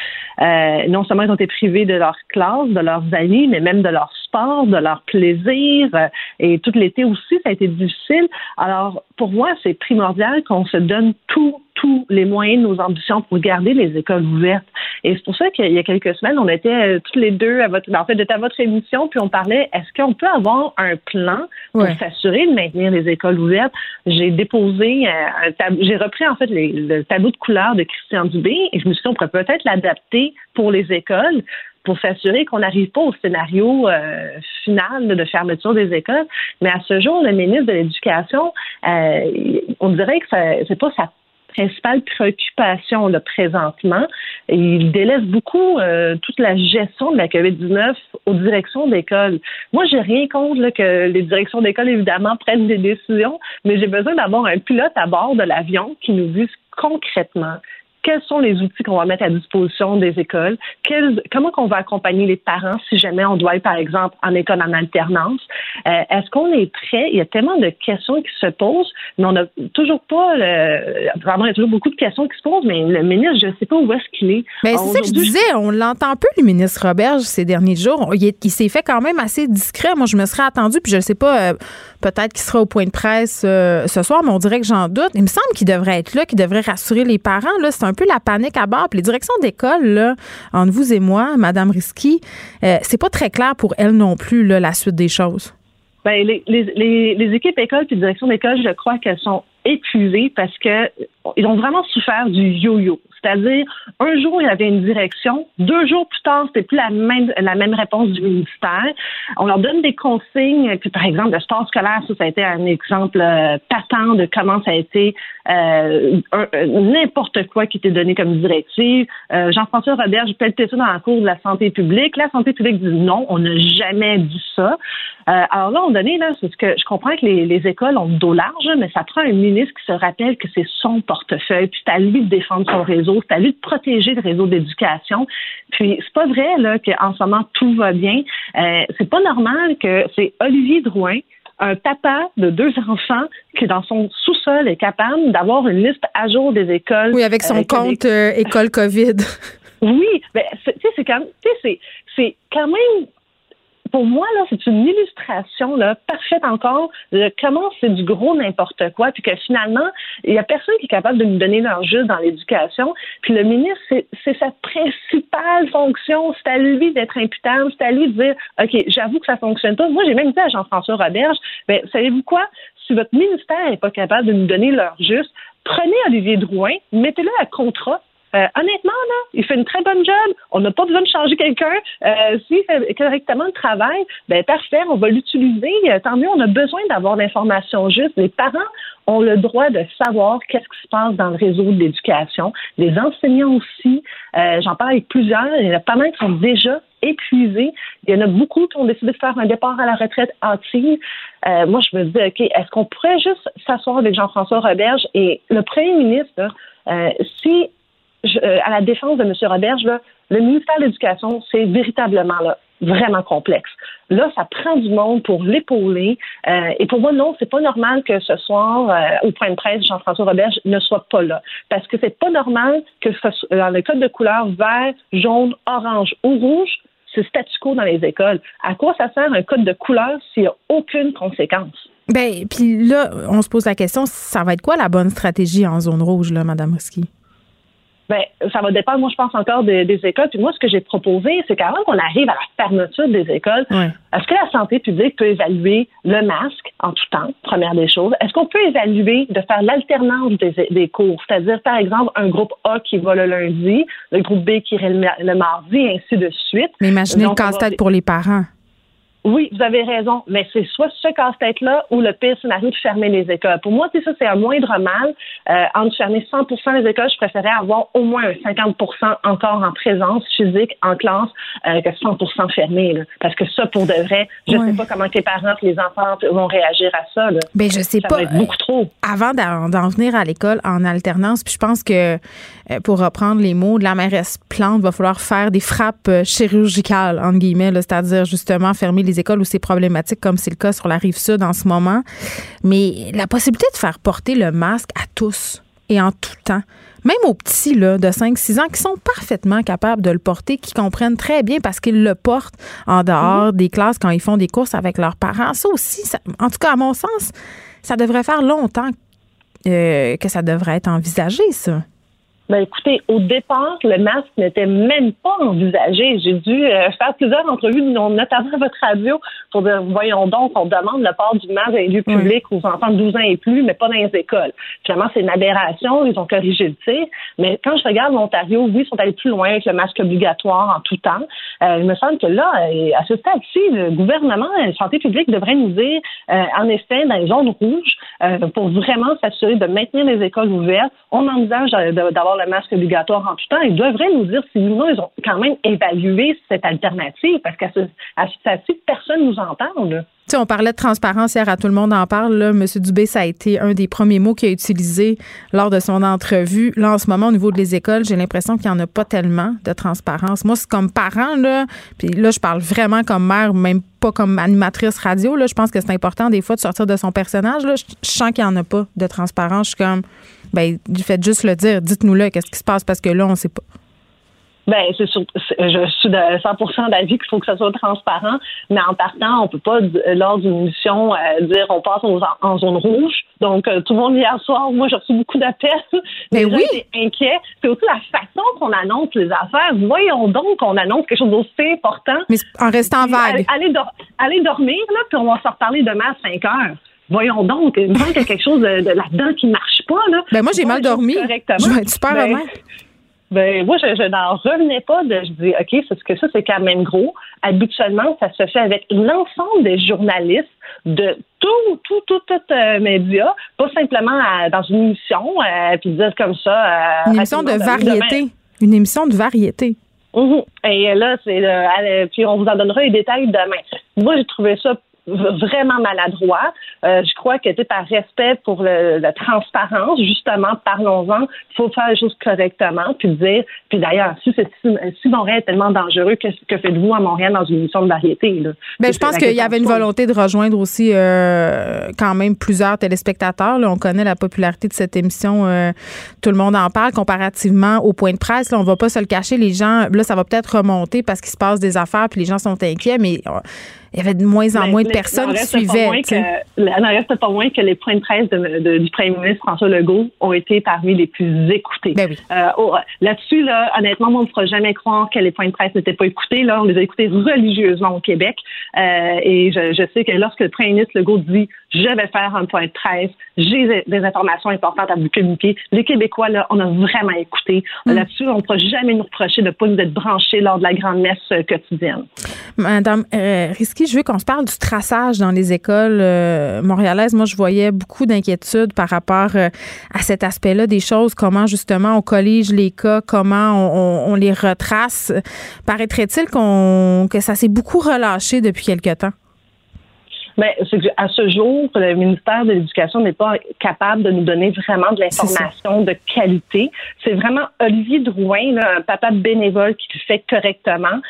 Euh, non seulement ils ont été privés de leur classe, de leurs amis, mais même de leur sport, de leur plaisir. Euh, et tout l'été aussi, ça a été difficile. Alors, pour moi, c'est primordial qu'on se donne tous tous les moyens de nos ambitions pour garder les écoles ouvertes. Et c'est pour ça qu'il y a quelques semaines, on était euh, toutes les deux à votre, en fait, à votre émission, puis on parlait, est-ce qu'on peut avoir un plan pour s'assurer de maintenir les écoles ouvertes? J'ai déposé un j'ai repris en fait le tableau de couleurs de Christian Dubé et je me suis dit, on pourrait peut-être l'adapter pour les écoles pour s'assurer qu'on n'arrive pas au scénario euh, final de fermeture des écoles. Mais à ce jour, le ministre de l'Éducation, euh, on dirait que ce n'est pas sa principale préoccupation là, présentement. il délaisse beaucoup euh, toute la gestion de la COVID-19 aux directions d'école. Moi, j'ai rien contre que les directions d'école, évidemment, prennent des décisions, mais j'ai besoin d'avoir un pilote à bord de l'avion qui nous dise concrètement quels sont les outils qu'on va mettre à disposition des écoles, comment qu'on va accompagner les parents si jamais on doit être, par exemple, en école en alternance? Euh, est-ce qu'on est prêt? Il y a tellement de questions qui se posent, mais on n'a toujours pas, vraiment, il y a toujours beaucoup de questions qui se posent, mais le ministre, je ne sais pas où est-ce qu'il est. Mais c'est ça que je disais, on l'entend peu, le ministre Roberge, ces derniers jours. Il, s'est fait quand même assez discret. Moi, je me serais attendu, puis je ne sais pas, euh, peut-être qu'il sera au point de presse euh, ce soir, mais on dirait que j'en doute. Il me semble qu'il devrait être là, qu'il devrait rassurer les parents. C'est un peu la panique à bord. Puis les directions d'école, entre vous et moi, Madame Risky, euh, c'est pas très clair pour elle non plus là, la suite des choses. Ben, les, les, les, équipes écoles et directions d'école, je crois qu'elles sont épuisées parce que ils ont vraiment souffert du yo-yo. C'est-à-dire, un jour, il y avait une direction, deux jours plus tard, c'était plus la même, la même réponse du ministère. On leur donne des consignes, puis par exemple, le sport scolaire, ça, ça a été un exemple euh, patent de comment ça a été euh, n'importe quoi qui était donné comme directive. Euh, Jean-François Robert, je peut-être ça dans la cour de la santé publique. La santé publique dit non, on n'a jamais dit ça. alors là, on donné, là, c'est ce que je comprends que les, les écoles ont le dos large, mais ça prend un ministre qui se rappelle que c'est son portefeuille, puis c'est à lui de défendre son réseau c'est à lui de protéger le réseau d'éducation. Puis c'est pas vrai là qu'en ce moment tout va bien. Euh, c'est pas normal que c'est Olivier Drouin un papa de deux enfants qui, dans son sous-sol, est capable d'avoir une liste à jour des écoles. Oui, avec son euh, compte euh, école COVID. oui, mais ben, c'est quand, c'est quand même pour moi, là, c'est une illustration là, parfaite encore de comment c'est du gros n'importe quoi, puis que finalement, il n'y a personne qui est capable de nous donner leur juste dans l'éducation. Puis le ministre, c'est sa principale fonction. C'est à lui d'être imputable, c'est à lui de dire OK, j'avoue que ça fonctionne pas. Moi, j'ai même dit à Jean-François Roberge, ben, savez-vous quoi? Si votre ministère n'est pas capable de nous donner leur juste, prenez Olivier Drouin, mettez-le à contrat euh, honnêtement, là, il fait une très bonne job. On n'a pas besoin de changer quelqu'un. Euh, S'il fait correctement le travail, ben parfait, on va l'utiliser. Euh, tant mieux, on a besoin d'avoir l'information juste. Les parents ont le droit de savoir qu'est-ce qui se passe dans le réseau de l'éducation. Les enseignants aussi. Euh, j'en parle avec plusieurs. Il y en a pas mal qui sont déjà épuisés. Il y en a beaucoup qui ont décidé de faire un départ à la retraite hâtive. Euh, moi, je me dis, OK, est-ce qu'on pourrait juste s'asseoir avec Jean-François Roberge et le premier ministre, euh, si euh, à la défense de M. Roberge, là, le ministère de l'Éducation, c'est véritablement là, vraiment complexe. Là, ça prend du monde pour l'épauler. Euh, et pour moi, non, c'est pas normal que ce soir, euh, au point de presse, Jean-François Roberge ne soit pas là. Parce que c'est pas normal que dans le code de couleur vert, jaune, orange ou rouge, c'est statu quo dans les écoles. À quoi ça sert un code de couleur s'il n'y a aucune conséquence? Ben, puis là, on se pose la question, ça va être quoi la bonne stratégie en zone rouge, là, Mme Risky? Ben, ça va dépendre, moi, je pense encore des, écoles. Puis moi, ce que j'ai proposé, c'est qu'avant qu'on arrive à la fermeture des écoles, est-ce que la santé publique peut évaluer le masque en tout temps, première des choses? Est-ce qu'on peut évaluer de faire l'alternance des, cours? C'est-à-dire, par exemple, un groupe A qui va le lundi, le groupe B qui irait le, mardi, et ainsi de suite. Mais imaginez le casse-tête pour les parents. Oui, vous avez raison, mais c'est soit ce casse-tête-là ou le pire scénario de fermer les écoles. Pour moi, ça, c'est un moindre mal. Euh, entre fermer 100 des écoles, je préférais avoir au moins un 50 encore en présence physique en classe euh, que 100 fermé. Parce que ça, pour de vrai, je ne sais pas comment les parents et les enfants vont réagir à ça. Là. Ben, je sais ça pas. Va être beaucoup trop. Avant d'en venir à l'école en alternance, puis je pense que, euh, pour reprendre les mots de la mairesse Plante, il va falloir faire des frappes euh, chirurgicales, entre guillemets, c'est-à-dire justement fermer les écoles où c'est problématique, comme c'est le cas sur la rive sud en ce moment. Mais la possibilité de faire porter le masque à tous et en tout temps, même aux petits là, de 5-6 ans qui sont parfaitement capables de le porter, qui comprennent très bien parce qu'ils le portent en dehors mhm. des classes quand ils font des courses avec leurs parents. Ça aussi, en tout cas, à mon sens, ça devrait faire longtemps euh, que ça devrait être envisagé, ça. Ben écoutez, au départ, le masque n'était même pas envisagé. J'ai dû euh, faire plusieurs entrevues, notamment à votre radio, pour dire voyons donc, on demande le port du masque dans les lieux publics aux enfants de 12 ans et plus, mais pas dans les écoles. Finalement, c'est une aberration, ils ont corrigé le tir. Mais quand je regarde l'Ontario, oui, ils sont allés plus loin avec le masque obligatoire en tout temps. Euh, il me semble que là, euh, à ce stade-ci, le gouvernement, la santé publique devrait nous dire, en effet, dans les zones rouges, pour vraiment s'assurer de maintenir les écoles ouvertes, on envisage d'avoir masque obligatoire en tout temps, ils devraient nous dire si ils ont quand même évalué cette alternative, parce qu'à ce, à ce personne nous entend. Là. on parlait de transparence hier, à tout le monde en parle. Là. M. Dubé, ça a été un des premiers mots qu'il a utilisé lors de son entrevue. Là, en ce moment, au niveau des écoles, j'ai l'impression qu'il n'y en a pas tellement de transparence. Moi, c'est comme parent, là, puis là, je parle vraiment comme mère, même pas comme animatrice radio. Là, je pense que c'est important des fois de sortir de son personnage. Là. Je, sens qu'il n'y en a pas de transparence. Je suis comme ben, faites juste le dire. Dites-nous-le, qu'est-ce qui se passe parce que là, on ne sait pas. Ben, c'est je suis de 100% d'avis qu'il faut que ça soit transparent, mais en partant, on peut pas lors d'une mission euh, dire on passe en, zone rouge. Donc euh, tout le monde hier soir, moi j'ai reçu beaucoup d'appels. Mais oui. inquiets. C'est aussi la façon qu'on annonce les affaires. Voyons donc qu'on annonce quelque chose d'aussi important. Mais en restant vague. Allez, dormir là, puis on va se reparler demain à 5 heures. Voyons donc, il y a quelque chose de, là-dedans qui marche pas. Là. Ben moi, j'ai mal dormi. Je vais être super ben, Ben, moi, je, n'en revenais pas de. Je dis, OK, parce que ça, c'est quand même gros. Habituellement, ça se fait avec l'ensemble des journalistes de tout, tout, tout, tout euh, média, pas simplement dans une émission, euh, puis dire comme ça. Euh, une émission de variété. Une émission de variété. Et là, c'est. puis on vous en donnera les détails demain. Moi, j'ai trouvé ça vraiment maladroit. Euh, je crois que par respect pour la transparence, justement, parlons-en. Il faut faire les choses correctement, puis dire. Puis d'ailleurs, si, si, Montréal est tellement dangereux, que, que faites-vous à Montréal dans une émission de variété là? Ben, je pense qu'il y avait une volonté de rejoindre aussi euh, quand même plusieurs téléspectateurs. Là. On connaît la popularité de cette émission. Euh, tout le monde en parle comparativement au point de presse. Là, on va pas se le cacher. Les gens, là, ça va peut-être remonter parce qu'il se passe des affaires, puis les gens sont inquiets, mais il y avait de moins en moins de personnes qui suivaient. il n'en reste pas moins que les points de presse du premier ministre François Legault ont été parmi les plus écoutés. Ben euh, oh, là-dessus, là, honnêtement, moi, on ne fera jamais croire que les points de presse n'étaient pas écoutés. Là, on les a écoutés religieusement au Québec. Euh, et je, je, sais que lorsque le premier ministre Legault dit je vais faire un point de presse, j'ai des informations importantes à vous communiquer. Les Québécois, là, on a vraiment écouté. Mm. Là-dessus, on ne pourra jamais nous reprocher de ne pas nous être branchés lors de la grande messe euh, quotidienne. Madame euh, Risky, je veux qu'on se parle du traçage dans les écoles euh, montréalaises. Moi, je voyais beaucoup d'inquiétudes par rapport euh, à cet aspect-là des choses, comment justement on collige les cas, comment on, on les retrace? Paraîtrait-il qu'on que ça s'est beaucoup relâché depuis quelque temps? Mais c'est à ce jour, le ministère de l'Éducation n'est pas capable de nous donner vraiment de l'information de qualité. C'est vraiment Olivier Drouin, un papa bénévole qui le fait correctement.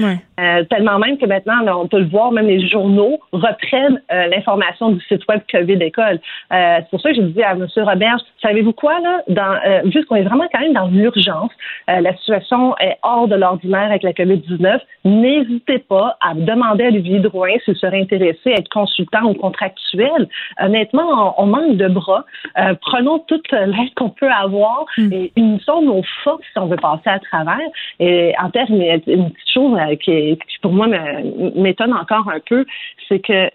Euh, tellement même que maintenant, on peut le voir, même les journaux reprennent euh, l'information du site web COVID École. Euh, c'est pour ça que je dis à M. Robert, savez-vous quoi, là, dans, vu qu'on est vraiment quand même dans l'urgence, la situation est hors de l'ordinaire avec la COVID-19, n'hésitez pas à demander à Olivier Drouin s'il serait intéressé à être consulté ou contractuel. Honnêtement, on, manque de bras. Euh, prenons toute l'aide qu'on peut avoir mm. et unissons nos forces si on veut passer à travers. Et en termes, une petite chose euh, qui, pour moi m'étonne encore un peu, c'est que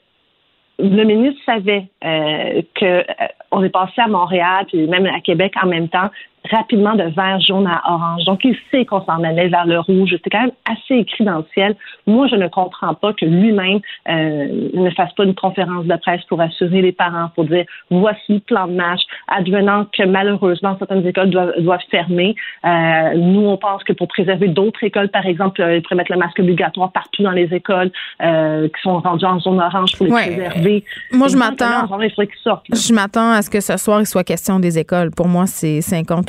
le ministre savait euh, qu'on est passé à Montréal puis même à Québec en même temps rapidement de vert, jaune à orange. Donc, il sait qu'on s'en allait vers le rouge. C'est quand même assez écrit dans le ciel. Moi, je ne comprends pas que lui-même euh, ne fasse pas une conférence de presse pour assurer les parents, pour dire voici le plan de match, advenant que malheureusement certaines écoles doivent, doivent fermer. Euh, nous, on pense que pour préserver d'autres écoles, par exemple, euh, ils pourraient mettre le masque obligatoire partout dans les écoles euh, qui sont rendues en zone orange pour les préserver. Moi, je m'attends. Je m'attends à ce que ce soir, il soit question des écoles. Pour moi, c'est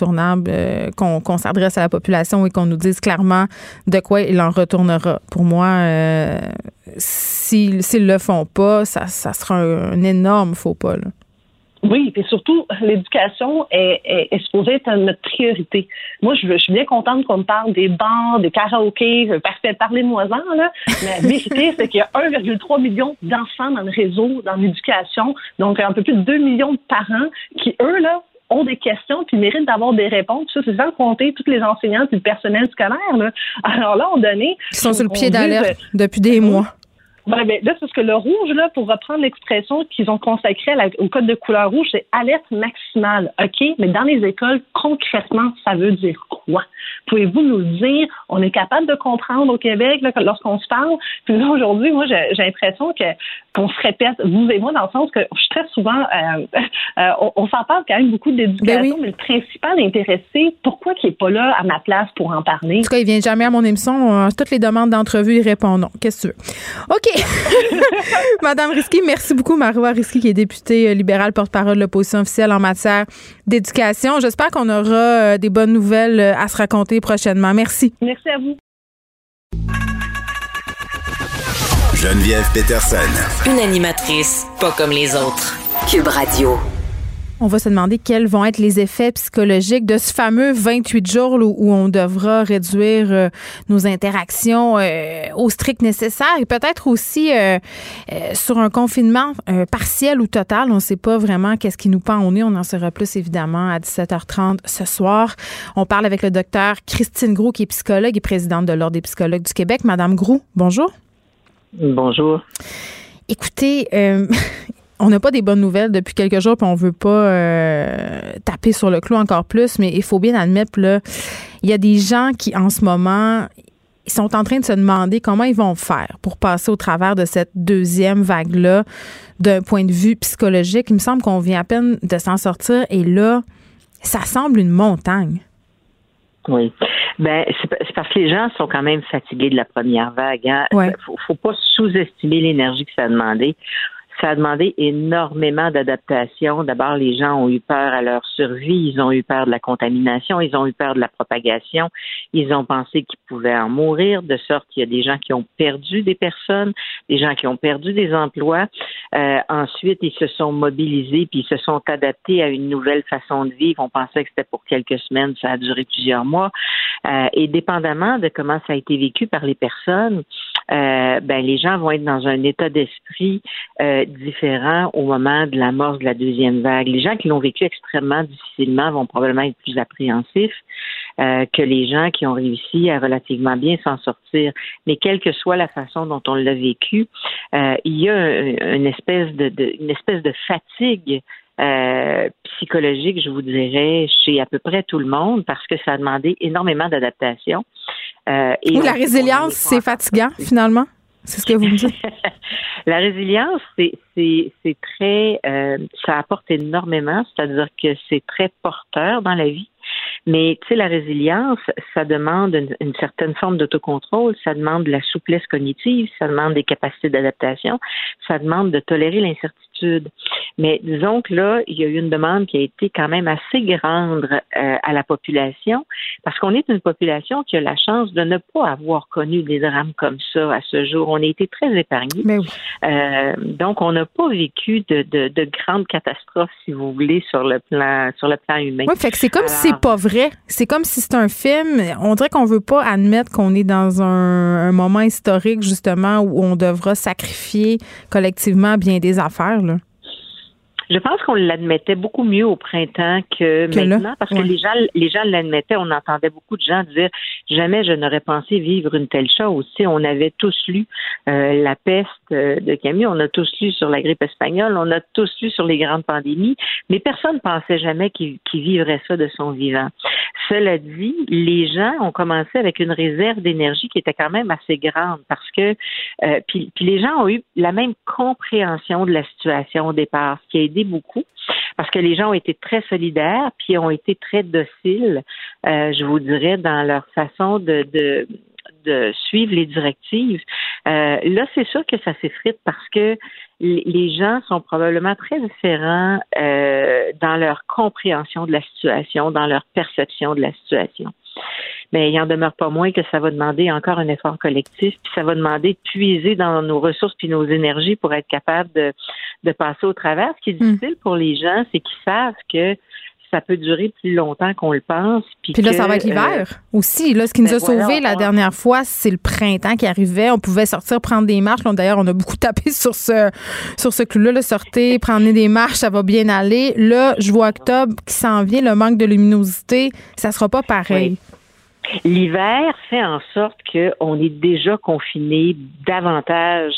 incontournable euh, qu'on s'adresse à la population et qu'on nous dise clairement de quoi il en retournera. Pour moi, euh, s'ils ne le font pas, ça, ça sera un, énorme faux pas. Oui, et surtout, l'éducation est, est, supposée être notre priorité. Moi, je, je suis bien contente qu'on me parle des bars, des karaokés, parfait, parlez-moi-en, là. Mais la vérité, c'est qu'il y a 1,3 million d'enfants dans le réseau, dans l'éducation. Donc, un peu plus de 2 millions de parents qui, eux, là, ont des questions puis méritent d'avoir des réponses. Ça, c'est sans compter tous les enseignants et le personnel scolaire. Là. Alors là, on donné. Ils sont sur le pied d'alerte depuis des mois. Ben, ben, là, c'est ce que le rouge, là, pour reprendre l'expression qu'ils ont consacrée au code de couleur rouge, c'est alerte maximale. OK, mais dans les écoles, concrètement, ça veut dire quoi? Pouvez-vous nous le dire? On est capable de comprendre au Québec lorsqu'on se parle? Puis là, aujourd'hui, moi, j'ai l'impression que qu'on se répète, vous et moi, dans le sens que je suis très souvent, euh, euh, on, s'en parle quand même beaucoup d'éducation, ben mais le principal intéressé, pourquoi qu'il n'est pas là à ma place pour en parler? En tout cas, il vient jamais à mon émission. Euh, toutes les demandes d'entrevue, il répond non. Qu'est-ce que tu veux? OK. Madame Risky, merci beaucoup, Marois Risky, qui est députée libérale porte-parole de l'opposition officielle en matière d'éducation. J'espère qu'on aura des bonnes nouvelles à se raconter prochainement. Merci. Merci à vous. Geneviève Peterson. Une animatrice pas comme les autres. Cube Radio. On va se demander quels vont être les effets psychologiques de ce fameux 28 jours où, on devra réduire euh, nos interactions euh, au strict nécessaire et peut-être aussi euh, sur un confinement partiel ou total. On ne sait pas vraiment qu'est-ce qui nous pend au nez. On en saura plus évidemment à 17h30 ce soir. On parle avec le docteur Christine Groux qui est psychologue et présidente de l'Ordre des psychologues du Québec. Madame Groux, bonjour. Bonjour. Écoutez, euh, on n'a pas des bonnes nouvelles depuis quelques jours, puis on veut pas euh, taper sur le clou encore plus, mais il faut bien admettre, là, il y a des gens qui, en ce moment, ils sont en train de se demander comment ils vont faire pour passer au travers de cette deuxième vague-là d'un point de vue psychologique. Il me semble qu'on vient à peine de s'en sortir et là, ça semble une montagne. Oui. Ben, c'est parce que les gens sont quand même fatigués de la première vague. Hein. Faut, faut pas sous-estimer l'énergie que ça a demandé ça a demandé énormément d'adaptation. D'abord, les gens ont eu peur à leur survie, ils ont eu peur de la contamination, ils ont eu peur de la propagation, ils ont pensé qu'ils pouvaient en mourir, de sorte qu'il y a des gens qui ont perdu des personnes, des gens qui ont perdu des emplois. Euh, ensuite, ils se sont mobilisés puis ils se sont adaptés à une nouvelle façon de vivre. On pensait que c'était pour quelques semaines, ça a duré plusieurs mois. Euh, et dépendamment de comment ça a été vécu par les personnes, euh, ben les gens vont être dans un état d'esprit euh, différent au moment de l'amorce de la deuxième vague. Les gens qui l'ont vécu extrêmement difficilement vont probablement être plus appréhensifs euh, que les gens qui ont réussi à relativement bien s'en sortir. Mais quelle que soit la façon dont on l'a vécu, euh, il y a une espèce de, une espèce de fatigue euh, psychologique, je vous dirais, chez à peu près tout le monde parce que ça a demandé énormément d'adaptation. Euh, et la résilience, c'est fatigant finalement? C'est ce que vous me dites. la résilience, c'est très, euh, ça apporte énormément, c'est-à-dire que c'est très porteur dans la vie. Mais tu sais, la résilience, ça demande une, certaine forme d'autocontrôle, ça demande de la souplesse cognitive, ça demande des capacités d'adaptation, ça demande de tolérer l'incertitude. Mais disons que là, il y a eu une demande qui a été quand même assez grande euh, à la population, parce qu'on est une population qui a la chance de ne pas avoir connu des drames comme ça à ce jour. On a été très épargnés. Euh, donc, on n'a pas vécu de, de, de, grandes catastrophes, si vous voulez, sur le plan sur le plan humain. Oui, fait que c'est comme si c'est pas vrai. C'est comme si c'est un film. On dirait qu'on veut pas admettre qu'on est dans un, moment historique, justement, où on devra sacrifier collectivement bien des affaires. Je pense qu'on l'admettait beaucoup mieux au printemps que, maintenant, parce que les gens, les gens l'admettaient. On entendait beaucoup de gens dire jamais je n'aurais pensé vivre une telle chose. Tu on avait tous lu euh, la peste euh, de Camus, on a tous lu sur la grippe espagnole, on a tous lu sur les grandes pandémies, mais personne ne pensait jamais qu'il vivrait ça de son vivant. Cela dit, les gens ont commencé avec une réserve d'énergie qui était quand même assez grande parce que euh, puis, puis les gens ont eu la même compréhension de la situation au départ, ce qui a aidé beaucoup parce que les gens ont été très solidaires, puis ont été très dociles, euh, je vous dirais, dans leur façon de, de, de suivre les directives. Euh, là, c'est sûr que ça s'effrite parce que les gens sont probablement très différents euh, dans leur compréhension de la situation, dans leur perception de la situation mais il en demeure pas moins que ça va demander encore un effort collectif, puis ça va demander de puiser dans nos ressources puis nos énergies pour être capable de, de passer au travers. Ce qui est hmm. difficile pour les gens, c'est qu'ils savent que ça peut durer plus longtemps qu'on le pense. Puis, là, ça va être l'hiver euh, aussi. Là, ce qui nous ben a sauvés la dernière fois, c'est le printemps qui arrivait. On pouvait sortir, prendre des marches. D'ailleurs, on a beaucoup tapé sur ce sur ce clou-là. Là, sortez, prendre des marches, ça va bien aller. Là, je vois octobre qui s'en vient, le manque de luminosité, ça sera pas pareil. L'hiver fait en sorte qu'on est déjà confiné davantage,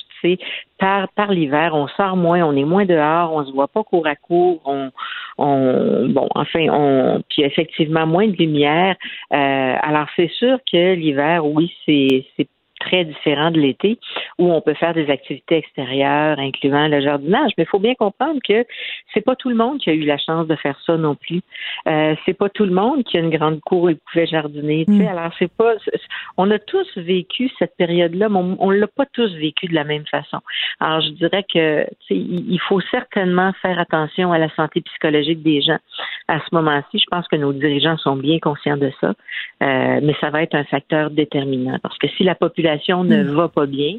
par, l'hiver. On sort moins, on est moins dehors, on se voit pas court à court, on, on bon, enfin, on, puis effectivement moins de lumière. Euh, alors c'est sûr que l'hiver, oui, c'est très différent de l'été où on peut faire des activités extérieures, incluant le jardinage. Mais il faut bien comprendre que c'est pas tout le monde qui a eu la chance de faire ça non plus. Euh, c'est pas tout le monde qui a une grande cour et pouvait jardiner. Mm. Alors c'est pas. On a tous vécu cette période-là, mais on, l'a pas tous vécu de la même façon. Alors je dirais que il faut certainement faire attention à la santé psychologique des gens à ce moment-ci. Je pense que nos dirigeants sont bien conscients de ça, euh, mais ça va être un facteur déterminant parce que si la population ne hmm. va pas bien,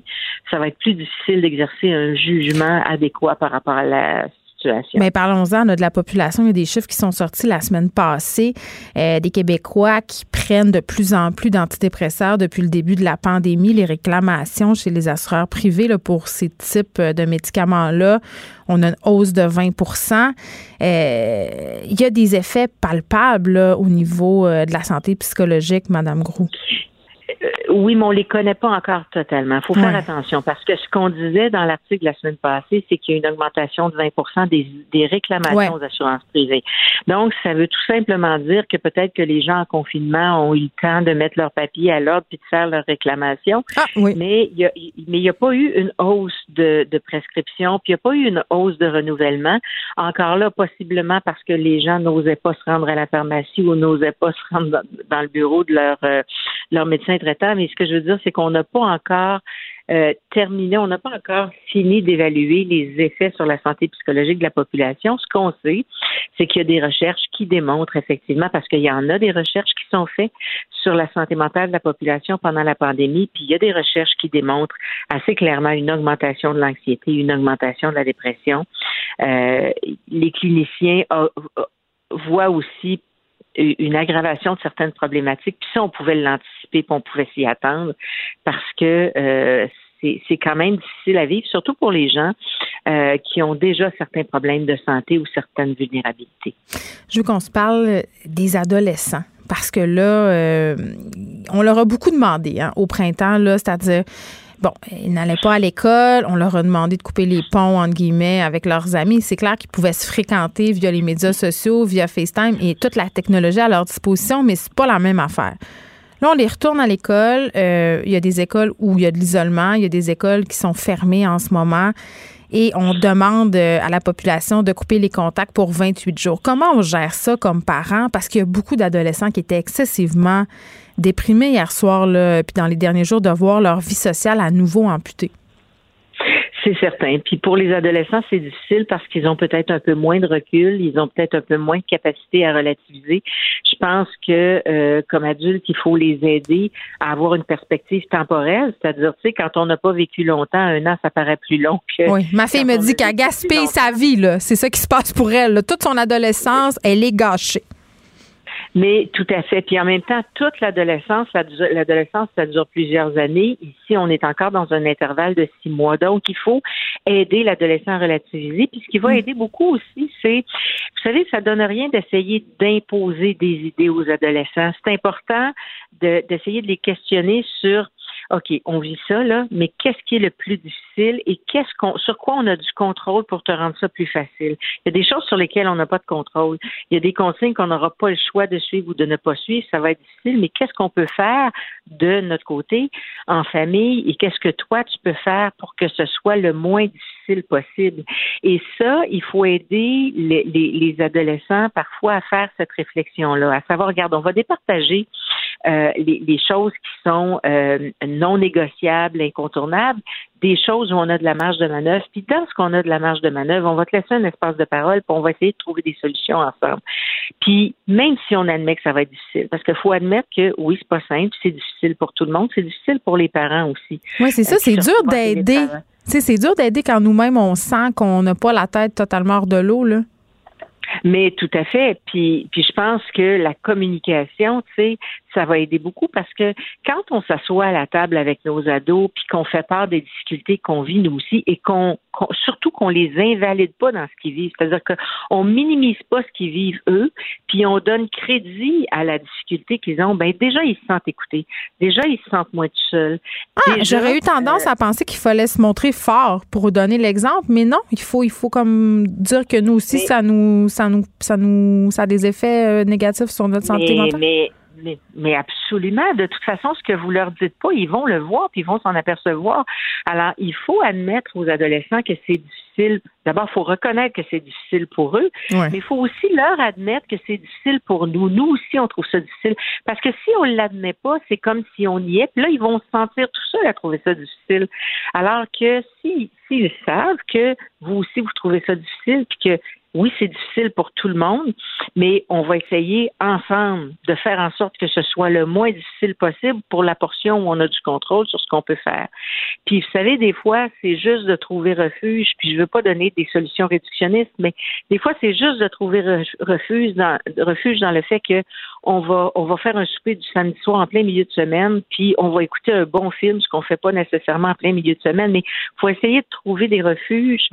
ça va être plus difficile d'exercer un jugement adéquat par rapport à la situation. Mais parlons-en de la population. Il y a des chiffres qui sont sortis la semaine passée. Euh, des Québécois qui prennent de plus en plus d'antidépresseurs depuis le début de la pandémie. Les réclamations chez les assureurs privés là, pour ces types de médicaments-là, on a une hausse de 20% euh, Il y a des effets palpables au niveau euh, de la santé psychologique, Madame Gros. Euh, oui, mais on les connaît pas encore totalement. Il faut faire attention parce que ce qu'on disait dans l'article la semaine passée, c'est qu'il y a une augmentation de 20 des, des réclamations aux assurances privées. Donc, ça veut tout simplement dire que peut-être que les gens en confinement ont eu le temps de mettre leurs papiers à l'ordre puis de faire leurs réclamations. Ah, oui. Mais il y a, mais n'y a pas eu une hausse de, de prescription, puis il n'y a pas eu une hausse de renouvellement. Encore là, possiblement parce que les gens n'osaient pas se rendre à la pharmacie ou n'osaient pas se rendre dans, le bureau de leur, euh, leur médecin traitant. Mais ce que je veux dire, c'est qu'on n'a pas encore euh, terminé, on n'a pas encore fini d'évaluer les effets sur la santé psychologique de la population. Ce qu'on sait, c'est qu'il y a des recherches qui démontrent effectivement, parce qu'il y en a des recherches qui sont faites sur la santé mentale de la population pendant la pandémie, puis il y a des recherches qui démontrent assez clairement une augmentation de l'anxiété, une augmentation de la dépression. Euh, les cliniciens voient aussi une aggravation de certaines problématiques. Puis ça, on pouvait l'anticiper, puis on pouvait s'y attendre parce que euh, c'est quand même difficile à vivre, surtout pour les gens euh, qui ont déjà certains problèmes de santé ou certaines vulnérabilités. Je veux qu'on se parle des adolescents parce que là, euh, on leur a beaucoup demandé hein, au printemps, là, c'est-à-dire Bon, ils n'allaient pas à l'école. On leur a demandé de couper les ponts, entre guillemets, avec leurs amis. C'est clair qu'ils pouvaient se fréquenter via les médias sociaux, via FaceTime et toute la technologie à leur disposition, mais c'est pas la même affaire. Là, on les retourne à l'école. Euh, il y a des écoles où il y a de l'isolement. Il y a des écoles qui sont fermées en ce moment. Et on demande euh, à la population de couper les contacts pour 28 jours. Comment on gère ça comme parents? Parce qu'il y a beaucoup d'adolescents qui étaient excessivement déprimés hier soir, là, puis dans les derniers jours, de voir leur vie sociale à nouveau amputée. C'est certain. Puis pour les adolescents, c'est difficile parce qu'ils ont peut-être un peu moins de recul, ils ont peut-être un peu moins de capacité à relativiser. Je pense que euh, comme adultes, il faut les aider à avoir une perspective temporelle, c'est-à-dire, tu sais, quand on n'a pas vécu longtemps, un an, ça paraît plus long que. Oui, ma fille me dit qu'elle gaspille sa vie, là. C'est ça qui se passe pour elle. Toute son adolescence, elle est gâchée. Mais tout à fait. Puis en même temps, toute l'adolescence, l'adolescence, ça dure plusieurs années. Ici, on est encore dans un intervalle de six mois. Donc, il faut aider l'adolescent à relativiser. Puis ce qui va mm. aider beaucoup aussi, c'est, vous savez, ça donne rien d'essayer d'imposer des idées aux adolescents. C'est important d'essayer de les questionner sur OK, on vit ça, là, mais qu'est-ce qui est le plus difficile? Et qu'est-ce qu'on, sur quoi on a du contrôle pour te rendre ça plus facile? Il y a des choses sur lesquelles on n'a pas de contrôle. Il y a des consignes qu'on n'aura pas le choix de suivre ou de ne pas suivre. Ça va être difficile, mais qu'est-ce qu'on peut faire de notre côté en famille et qu'est-ce que toi, tu peux faire pour que ce soit le moins difficile possible? Et ça, il faut aider les, les, adolescents parfois à faire cette réflexion-là, à savoir, regarde, on va départager euh, les, les, choses qui sont euh, non négociables, incontournables, des choses où on a de la marge de manœuvre. Puis dans ce qu'on a de la marge de manœuvre, on va te laisser un espace de parole, puis on va essayer de trouver des solutions ensemble. Puis même si on admet que ça va être difficile, parce qu'il faut admettre que oui, c'est pas simple, c'est difficile pour tout le monde, c'est difficile pour les parents aussi. Oui, c'est ça, euh, c'est dur d'aider. C'est dur d'aider quand nous-mêmes on sent qu'on n'a pas la tête totalement hors de l'eau, là. Mais tout à fait. Puis, puis je pense que la communication, tu sais, ça va aider beaucoup parce que quand on s'assoit à la table avec nos ados, puis qu'on fait part des difficultés qu'on vit nous aussi, et qu'on surtout qu'on les invalide pas dans ce qu'ils vivent, c'est-à-dire qu'on minimise pas ce qu'ils vivent eux, puis on donne crédit à la difficulté qu'ils ont. Ben déjà ils se sentent écoutés, déjà ils se sentent moins tout seuls. Ah, j'aurais eu tendance à penser qu'il fallait se montrer fort pour donner l'exemple, mais non, il faut il faut comme dire que nous aussi ça nous ça nous ça nous ça a des effets euh, négatifs sur notre santé mentale? Mais, absolument. De toute façon, ce que vous leur dites pas, ils vont le voir puis ils vont s'en apercevoir. Alors, il faut admettre aux adolescents que c'est difficile. D'abord, il faut reconnaître que c'est difficile pour eux, mais il faut aussi leur admettre que c'est difficile pour nous. Nous aussi, on trouve ça difficile. Parce que si on ne l'admet pas, c'est comme si on y est. Puis là, ils vont se sentir tout seuls à trouver ça difficile. Alors que s'ils savent que vous aussi, vous trouvez ça difficile, puis que oui, c'est difficile pour tout le monde, mais on va essayer ensemble de faire en sorte que ce soit le moins difficile possible pour la portion où on a du contrôle sur ce qu'on peut faire. Puis, vous savez, des fois, c'est juste de trouver refuge, puis je veux pas donner des solutions réductionnistes, mais des fois, c'est juste de trouver refuge dans, refuge dans le fait que on va, on va faire un souper du samedi soir en plein milieu de semaine, puis on va écouter un bon film, ce qu'on fait pas nécessairement en plein milieu de semaine, mais faut essayer de trouver des refuges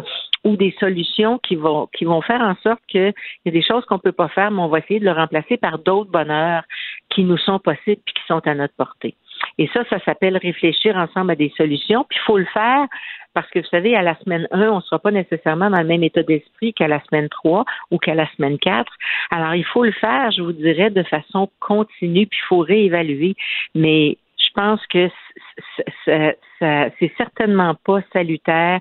ou des solutions qui vont, qui vont faire en sorte qu'il y a des choses qu'on ne peut pas faire, mais on va essayer de le remplacer par d'autres bonheurs qui nous sont possibles et qui sont à notre portée. Et ça, ça s'appelle réfléchir ensemble à des solutions. Puis il faut le faire parce que vous savez, à la semaine 1, on ne sera pas nécessairement dans le même état d'esprit qu'à la semaine 3 ou qu'à la semaine 4. Alors, il faut le faire, je vous dirais, de façon continue, puis il faut réévaluer. Mais je pense que c'est certainement pas salutaire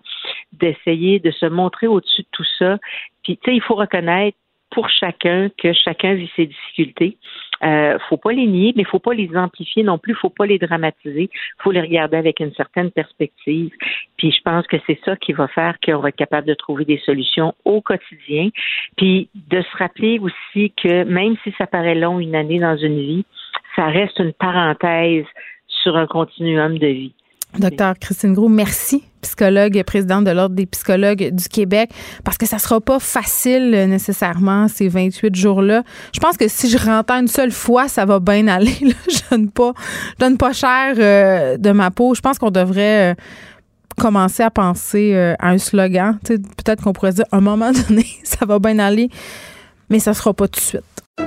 d'essayer de se montrer au-dessus de tout ça. Puis, tu sais, il faut reconnaître pour chacun que chacun vit ses difficultés. Euh, faut pas les nier, mais faut pas les amplifier non plus, faut pas les dramatiser, faut les regarder avec une certaine perspective. Puis je pense que c'est ça qui va faire qu'on va être capable de trouver des solutions au quotidien. Puis de se rappeler aussi que même si ça paraît long une année dans une vie, ça reste une parenthèse sur un continuum de vie. Docteur Christine Gros, merci, psychologue, présidente de l'Ordre des psychologues du Québec, parce que ça sera pas facile euh, nécessairement ces 28 jours-là. Je pense que si je rentre une seule fois, ça va bien aller. Je donne pas, donne pas cher euh, de ma peau. Je pense qu'on devrait euh, commencer à penser à un slogan. Peut-être qu'on pourrait dire, à un moment donné, ça va bien aller, mais ça sera pas tout de suite.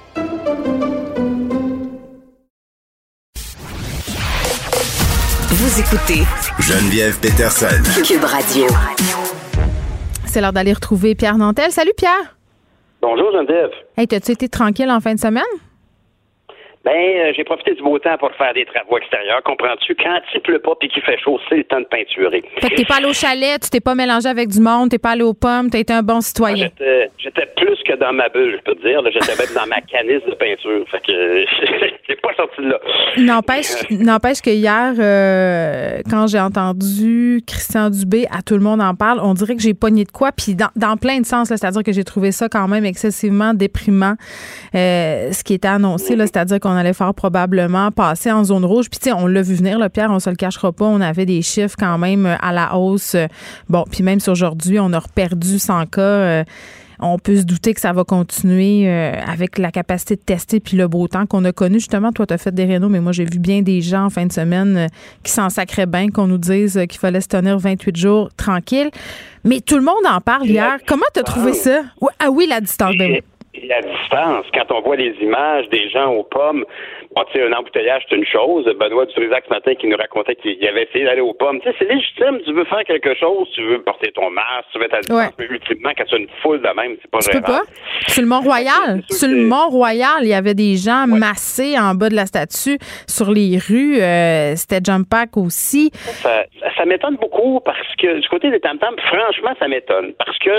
Vous écoutez Geneviève Peterson. Cube Radio. C'est l'heure d'aller retrouver Pierre Nantel. Salut Pierre. Bonjour Geneviève. Hey, t'as-tu été tranquille en fin de semaine? Ben, euh, j'ai profité du beau temps pour faire des travaux extérieurs, comprends-tu? Quand il pleut pas et qu'il fait chaud, c'est le temps de peinturer. Fait que t'es pas allé au chalet, tu t'es pas mélangé avec du monde, t'es pas allé aux pommes, t'as été un bon citoyen. Ah, j'étais plus que dans ma bulle, je peux te dire. J'étais même dans ma canisse de peinture. Fait que j'ai pas sorti de là. N'empêche, n'empêche que hier, euh, quand j'ai entendu Christian Dubé, à tout le monde en parle, on dirait que j'ai pogné de quoi, puis dans, plein de sens, c'est-à-dire que j'ai trouvé ça quand même excessivement déprimant, euh, ce qui était annoncé, là, c'est-à-dire qu'on on allait faire probablement passer en zone rouge. Puis, tu sais, on l'a vu venir, le Pierre, on se le cachera pas. On avait des chiffres quand même euh, à la hausse. Bon, puis même si aujourd'hui, on a perdu 100 cas, euh, on peut se douter que ça va continuer euh, avec la capacité de tester puis le beau temps qu'on a connu. Justement, toi, tu as fait des rénaux, mais moi, j'ai vu bien des gens en fin de semaine qui s'en sacraient bien, qu'on nous dise qu'il fallait se tenir 28 jours tranquille. Mais tout le monde en parle hier. Comment tu as trouvé ça? Ah oui, la distance. Ben la distance, quand on voit les images des gens aux pommes, bon, tu sais, un embouteillage, c'est une chose. Benoît Dutrisac ce matin qui nous racontait qu'il avait essayé d'aller aux pommes. Tu sais, c'est légitime, tu veux faire quelque chose, tu veux porter ton masque, tu veux être à distance, mais ultimement, quand tu as une foule de même, c'est pas tu peux pas? Sur le Mont-Royal, sur le Mont-Royal, il y avait des gens massés en bas de la statue sur les rues. Euh, C'était Jump Pack aussi. Ça, ça, m'étonne beaucoup parce que du côté des tam franchement, ça m'étonne. Parce que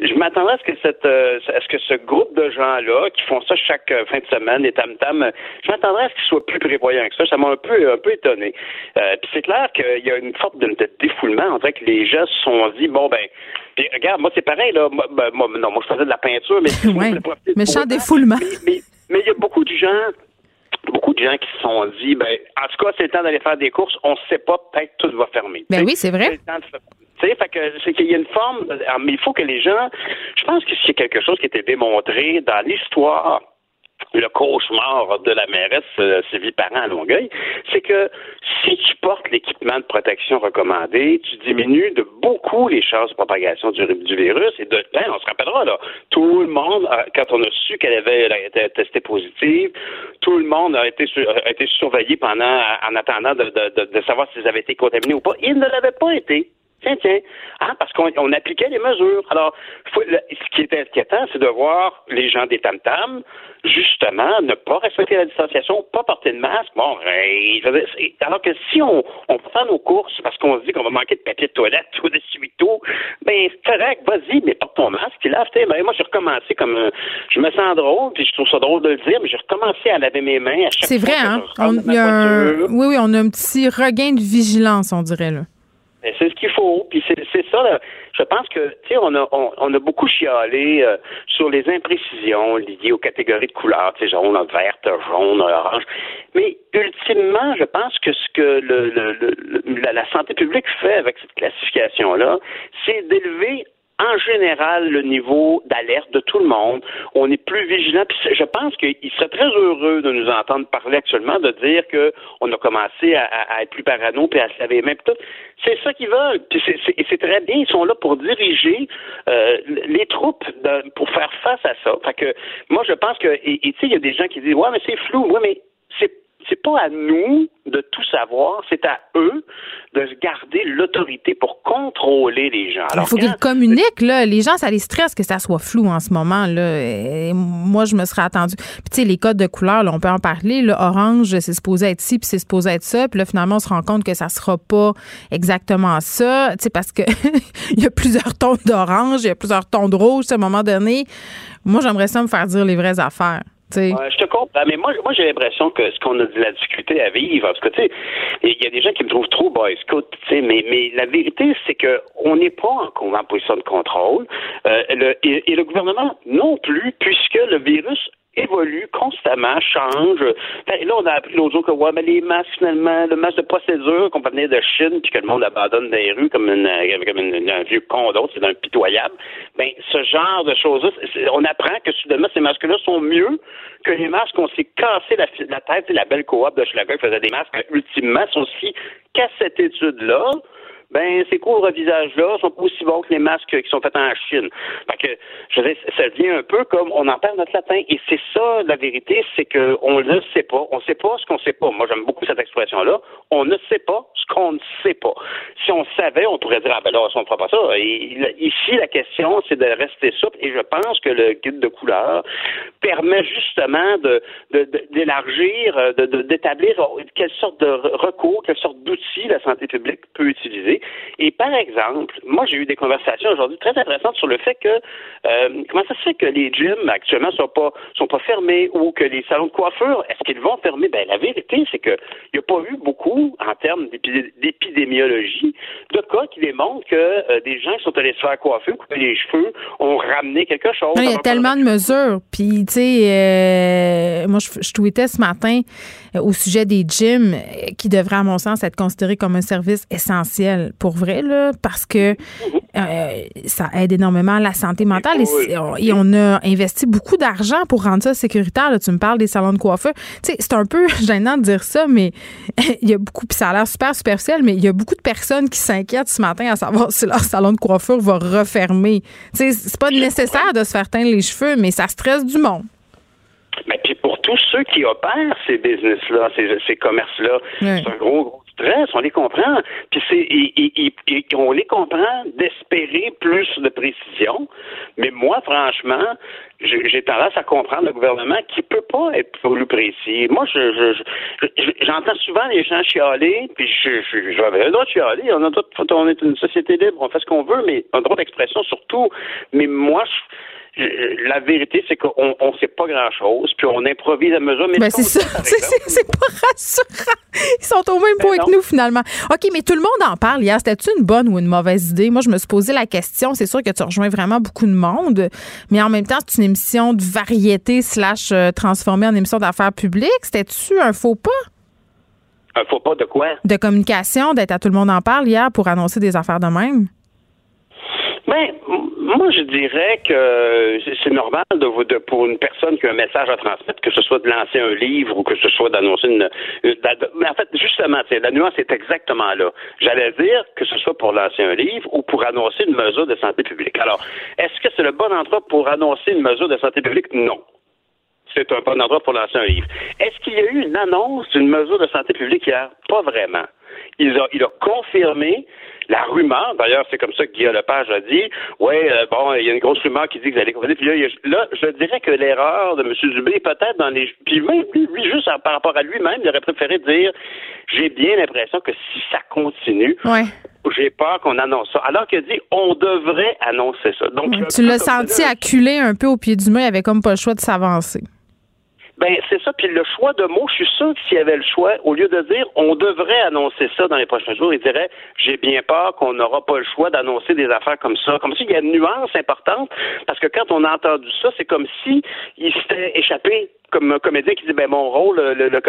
je m'attendais à ce que cette, euh, à ce que ce groupe de gens-là qui font ça chaque euh, fin de semaine, les tam-tams, je m'attendrais à ce qu'ils soient plus prévoyants que ça. Ça m'a un peu, un peu étonné. Euh, puis c'est clair qu'il y a une sorte de, défoulement. On dirait que les gens se sont dit, bon, ben, puis regarde, moi, c'est pareil, là. Ben, moi, non, moi, je faisais de la peinture, mais. ouais. Méchant défoulement. Mais, il y a beaucoup de gens beaucoup de gens qui se sont dit, ben, en tout cas, c'est le temps d'aller faire des courses. On ne sait pas, peut-être tout va fermer. Ben oui, c'est vrai fait que c'est qu'il y a une forme, mais il faut que les gens, je pense que c'est quelque chose qui était démontré dans l'histoire le cauchemar de la mairesse euh, Sylvie Parent à Longueuil, c'est que si tu portes l'équipement de protection recommandé, tu diminues de beaucoup les chances de propagation du, virus. Et de, ben, on se rappellera, là, tout le monde, quand on a su qu'elle avait été testée positive, tout le monde a été, a été surveillé pendant, en attendant de, de, de savoir s'ils avaient été contaminés ou pas. Ils ne l'avaient pas été. Tiens, tiens. Ah, parce qu'on appliquait les mesures. Alors, ce qui est inquiétant, c'est de voir les gens des tam-tams, justement, ne pas respecter la distanciation, pas porter de masque. Bon, alors que si on, on prend nos courses parce qu'on se dit qu'on va manquer de papier de toilette ou de suito, ben, c'est correct, vas-y, mais porte ton masque. Puis là, ben, moi, j'ai recommencé comme, euh, je me sens drôle, puis je trouve ça drôle de le dire, mais j'ai recommencé à laver mes mains à chaque C'est vrai, hein? Oui, oui, on a un petit regain de vigilance, on dirait, là. Ben, c'est ce qu'il faut. Puis c'est ça. Je pense que, tu sais, on a, on, a beaucoup chialé euh, sur les imprécisions liées aux catégories de couleurs, tu sais, jaune, verte, jaune, orange. Mais ultimement, je pense que ce que le, le, la, la santé publique fait avec cette classification-là, c'est d'élever en général le niveau d'alerte de tout le monde. On est plus vigilant. Puis je pense qu'il serait très heureux de nous entendre parler actuellement, de dire qu'on a commencé à, être plus parano puis à se laver les mains. C'est ça qu'ils veulent. Puis c'est très bien. Ils sont là pour diriger euh, les troupes pour faire face à ça. Fait que moi, je pense que, et tu sais, il y a des gens qui disent, ouais, mais c'est flou. Ouais, mais c'est c'est pas à nous de tout savoir, c'est à eux de garder l'autorité pour contrôler les gens. Il faut qu'ils communiquent, là. Les gens, ça les stresse que ça soit flou en ce moment, là. moi, je me serais attendu. Puis, tu sais, les codes de couleur, là, on peut en parler. Le orange, c'est supposé être ci, puis c'est supposé être ça. Puis là, finalement, on se rend compte que ça sera pas exactement ça. Tu sais, parce que il y a plusieurs tons d'orange, il y a plusieurs tons de rouge, à un moment donné. Moi, j'aimerais ça me faire dire les vraies affaires je te comprends, mais moi, moi j'ai l'impression que ce qu'on a de la difficulté à vivre, parce que tu sais, il y a des gens qui me trouvent trop boy scout, tu sais, mais, mais la vérité, c'est que on n'est pas en, en, position de contrôle, euh, le, et, le gouvernement non plus, puisque le virus évolue constamment, change. Et là, on a appris l'autre jour que ouais, mais les masques, finalement, le masque de procédure qu'on venir de Chine, puis que le monde abandonne dans les rues comme, une, comme un vieux condo, c'est impitoyable. Ben, ce genre de choses-là, on apprend que soudainement, ces masques-là sont mieux que les masques qu'on s'est cassé la, la tête, la belle coop de Schlager faisait des masques, ultimement, sont aussi qu'à cette étude-là, ben ces couvre-visages-là sont pas aussi bons que les masques qui sont faits en Chine. Fait que, je veux ça devient un peu comme on en parle notre latin. Et c'est ça, la vérité, c'est qu'on ne sait pas. On ne sait pas ce qu'on ne sait pas. Moi, j'aime beaucoup cette expression-là. On ne sait pas ce qu'on ne sait pas. Si on savait, on pourrait dire, ah ben là, on ne fera pas ça. Et, ici, la question, c'est de rester souple. Et je pense que le guide de couleur permet justement de, d'élargir, de, d'établir quelle sorte de recours, quelle sorte d'outils la santé publique peut utiliser. Et par exemple, moi, j'ai eu des conversations aujourd'hui très intéressantes sur le fait que euh, comment ça se fait que les gyms actuellement sont pas sont pas fermés ou que les salons de coiffure, est-ce qu'ils vont fermer? Ben la vérité, c'est qu'il n'y a pas eu beaucoup, en termes d'épidémiologie, de cas qui démontrent que euh, des gens qui sont allés se faire coiffer, couper les cheveux, ont ramené quelque chose. il y a tellement de mesures. Puis, tu sais, euh, moi, je, je tweetais ce matin au sujet des gyms qui devraient, à mon sens, être considérés comme un service essentiel pour vrai, là, parce que euh, ça aide énormément la santé mentale et, on a investi beaucoup d'argent pour rendre ça sécuritaire. Là. Tu me parles des salons de coiffeur. Tu sais, c'est un peu gênant de dire ça, mais il y a beaucoup, puis ça a l'air super superficiel, mais il y a beaucoup de personnes qui s'inquiètent ce matin à savoir si leur salon de coiffure va refermer. Tu sais, c'est pas nécessaire de se faire teindre les cheveux, mais ça stresse du monde. Mais pour tous ceux qui opèrent ces business-là, ces, commerces-là, c'est un gros, gros stress, on les comprend. Puis c'est, on les comprend d'espérer plus de précision. Mais moi, franchement, j'ai tendance à comprendre le gouvernement qui peut pas être plus précis. Moi, je, j'entends souvent les gens chialer, puis j'avais le droit de chialer. On, a on est une société libre, on fait ce qu'on veut, mais un droit d'expression surtout. Mais moi, je la vérité, c'est qu'on ne sait pas grand-chose, puis on improvise à mesure. Mais ben, c'est ça. C'est pas rassurant. Ils sont au même point ben que nous, finalement. OK, mais tout le monde en parle hier. C'était-tu une bonne ou une mauvaise idée? Moi, je me suis posé la question. C'est sûr que tu rejoins vraiment beaucoup de monde, mais en même temps, c'est une émission de variété slash euh, transformée en émission d'affaires publiques. C'était-tu un faux pas? Un faux pas de quoi? De communication, d'être à tout le monde en parle hier pour annoncer des affaires de même? Ben, moi, je dirais que c'est normal de, de, pour une personne qui a un message à transmettre, que ce soit de lancer un livre ou que ce soit d'annoncer une, Mais en fait, justement, la nuance est exactement là. J'allais dire que ce soit pour lancer un livre ou pour annoncer une mesure de santé publique. Alors, est-ce que c'est le bon endroit pour annoncer une mesure de santé publique? Non c'est un bon endroit pour lancer un livre. Est-ce qu'il y a eu une annonce d'une mesure de santé publique hier? Pas vraiment. Il a, il a confirmé la rumeur, d'ailleurs, c'est comme ça que Guillaume Lepage a dit, ouais, euh, bon, il y a une grosse rumeur qui dit que vous allez Puis là, là, je dirais que l'erreur de M. Dubé, peut-être dans les... Puis même, lui, juste par rapport à lui-même, il aurait préféré dire, j'ai bien l'impression que si ça continue, j'ai peur qu'on annonce ça. Alors qu'il a dit, on devrait annoncer ça. Donc, tu l'as senti acculé un peu au pied du mur, il avait comme pas le choix de s'avancer. Ben, c'est ça. Puis le choix de mots, je suis sûr que s'il y avait le choix, au lieu de dire on devrait annoncer ça dans les prochains jours, il dirait j'ai bien peur qu'on n'aura pas le choix d'annoncer des affaires comme ça. Comme s'il y a une nuance importante, parce que quand on a entendu ça, c'est comme si il s'était échappé comme un comédien qui dit ben mon rôle, le, le,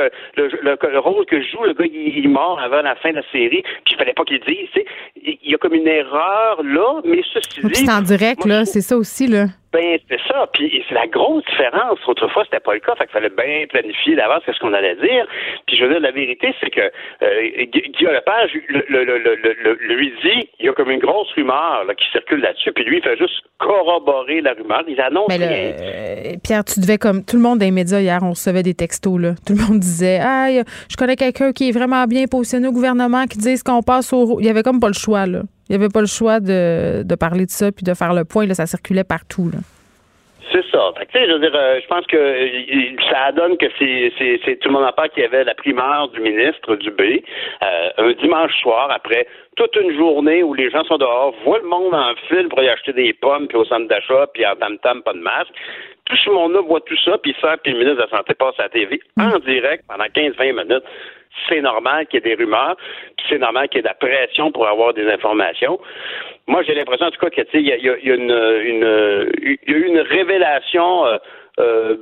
le, rôle que je joue, le gars il, est mort avant la fin de la série, puis il fallait pas qu'il dise. Il y a comme une erreur là, mais ceci dit. C'est en direct là, c'est ça aussi là. Ben, c'est ça. Puis c'est la grosse différence. Autrefois, c'était pas le cas. Fait qu'il fallait bien planifier d'avance ce qu'on allait dire. Puis je veux dire, la vérité, c'est que euh, Guillaume Lepage le, le, le, lui dit, il y a comme une grosse rumeur là, qui circule là-dessus. Puis lui, il fait juste corroborer la rumeur. Il annonce Mais rien. Euh, Pierre, tu devais comme tout le monde dans les hier, on recevait des textos. Là. Tout le monde disait, ah, je connais quelqu'un qui est vraiment bien positionné au gouvernement, qui dit qu'on passe au... Il y avait comme pas le choix, là. Il n'y avait pas le choix de, de, parler de ça puis de faire le point. Là, ça circulait partout. C'est ça. je veux dire, euh, je pense que euh, ça donne que c'est tout le monde en parle qu'il y avait la primeur du ministre du B euh, un dimanche soir après toute une journée où les gens sont dehors, voient le monde en fil pour y acheter des pommes puis au centre d'achat puis en tam-tam pas de masque. Tout ce monde-là voit tout ça puis ça puis le ministre de la Santé passe à la TV en direct pendant 15-20 minutes c'est normal qu'il y ait des rumeurs, puis c'est normal qu'il y ait de la pression pour avoir des informations. Moi, j'ai l'impression, en tout cas, qu'il y, a, eu une révélation. Euh, euh,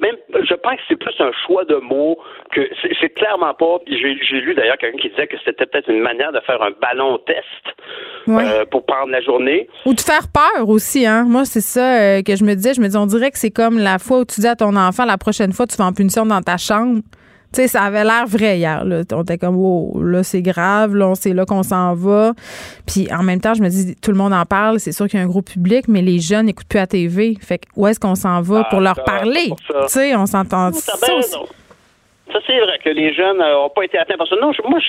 même, je pense que c'est plus un choix de mots que c'est clairement pas. J'ai lu d'ailleurs quelqu'un qui disait que c'était peut-être une manière de faire un ballon test euh, pour prendre la journée. Ou de faire peur aussi, hein. Moi, c'est ça que je me disais. Je me dis, on dirait que c'est comme la fois où tu dis à ton enfant la prochaine fois tu vas en punition dans ta chambre Tu sais, ça avait l'air vrai hier. Là. On était comme, wow, là, c'est grave, là, c'est là qu'on s'en va. Puis en même temps, je me dis, tout le monde en parle, c'est sûr qu'il y a un gros public, mais les jeunes n'écoutent plus la TV. Fait que où est-ce qu'on s'en va pour leur parler? Tu sais, on s'entend. Ça, ça c'est vrai que les jeunes n'ont pas été atteints par ça. Non, moi, je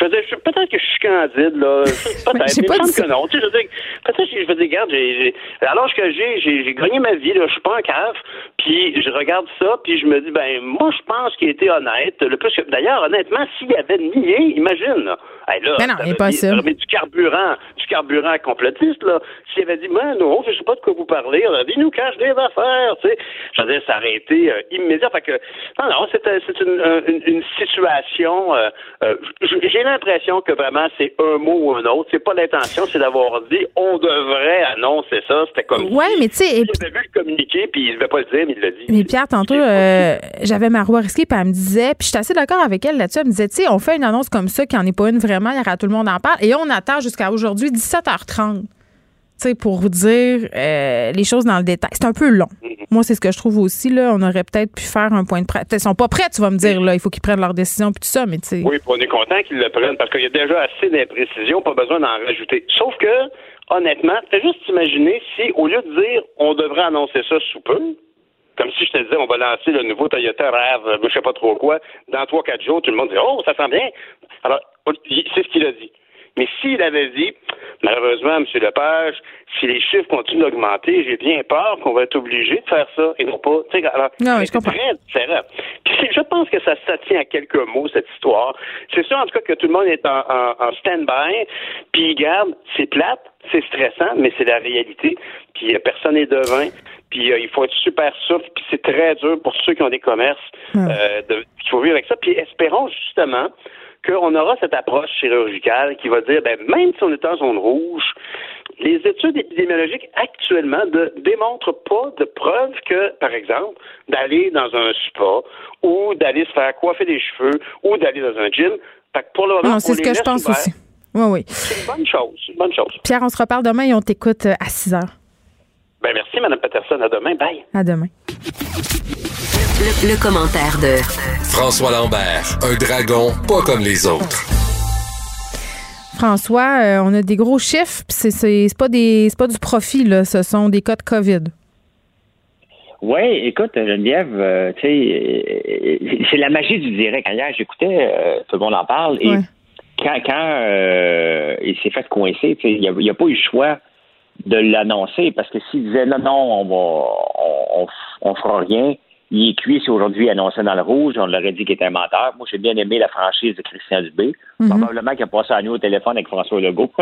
je veux dire, peut-être que je suis candide, là. Peut-être, mais semble que non. Tu sais, je veux dire, peut-être que je veux dire, regarde, j'ai, l'âge que j'ai, j'ai, gagné ma vie, là. Je suis pas en cave. Puis je regarde ça, puis je me dis, ben, moi, je pense qu'il était honnête. Le plus que, d'ailleurs, honnêtement, s'il avait nié, imagine, là. là, mais non, impossible. Mais du carburant, du carburant complotiste, là. S'il avait dit, moi, non, je sais pas de quoi vous parlez, on a dit, nous cache des affaires, tu sais. Je veux dire, ça aurait été euh, immédiat. Fait que, non, non, c'est, une, une, situation, euh, euh, j'ai l'impression que vraiment c'est un mot ou un autre. C'est pas l'intention, c'est d'avoir dit on devrait annoncer ça. C'était comme. Ouais, mais tu sais. Il avait vu le communiquer, puis il ne devait pas le dire, mais il l'a dit. Mais Pierre, tantôt, euh, j'avais Marois Risky, puis elle me disait, puis je suis assez d'accord avec elle là-dessus. Elle me disait, tu sais, on fait une annonce comme ça, qui n'en est pas une vraiment, il y aura tout le monde en parle, et on attend jusqu'à aujourd'hui 17h30 pour vous dire euh, les choses dans le détail. C'est un peu long. Mm-hmm. Moi, c'est ce que je trouve aussi. Là, on aurait peut-être pu faire un point de presse. Ils sont pas prêts, tu vas me dire. Là, il faut qu'ils prennent leur décision puis tout ça, mais tu. Oui, on est content qu'ils le prennent parce qu'il y a déjà assez d'imprécisions, pas besoin d'en rajouter. Sauf que, honnêtement, fais juste imaginer si, au lieu de dire on devrait annoncer ça sous peu, comme si je te disais, on va lancer le nouveau Toyota RAV, je sais pas trop quoi, dans trois, quatre jours, tout le monde dit Oh, ça sent bien. Alors, c'est ce qu'il a dit. Mais s'il avait dit, malheureusement, M. Lepage, si les chiffres continuent d'augmenter, j'ai bien peur qu'on va être obligé de faire ça et non pas. Alors, non, je comprends. Très différent. Puis je pense que ça, ça tient à quelques mots, cette histoire. C'est sûr, en tout cas, que tout le monde est en, en, stand-by. Puis, garde, c'est plate, c'est stressant, mais c'est la réalité. Puis, personne n'est devin. Puis, euh, il faut être super souple. Puis, c'est très dur pour ceux qui ont des commerces. Euh, de, il faut vivre avec ça. Puis, espérons justement qu'on aura cette approche chirurgicale qui va dire, ben, même si on est en zone rouge, les études épidémiologiques actuellement ne démontrent pas de preuve que, par exemple, d'aller dans un spa ou d'aller se faire coiffer les cheveux ou d'aller dans un gym, pour le moment, c'est ce que je pense aussi. Oui, oui. C'est une bonne chose. Une bonne chose. Pierre, on se reparle demain et on t'écoute à 6 heures. Ben merci, Mme Peterson. À demain. Bye. À demain. Le, commentaire de François Lambert, un dragon pas comme les autres. François, euh, on a des gros chiffres, c'est c'est pas des pas du profit là, ce sont des cas de Covid. Oui, écoute, Geneviève, euh, tu sais, euh, c'est la magie du direct. Hier, j'écoutais, tout le monde en parle, et quand, quand il s'est fait coincer, il n'y a, a, pas eu le choix de l'annoncer parce que s'il disait non, non, on va, on, on fera rien, il est cuit si aujourd'hui annoncé dans le rouge. On l'aurait dit qu'il était un menteur. Moi, j'ai bien aimé la franchise de Christian Dubé. Mhm. Probablement qu'il a passé à nous au téléphone avec François Legault.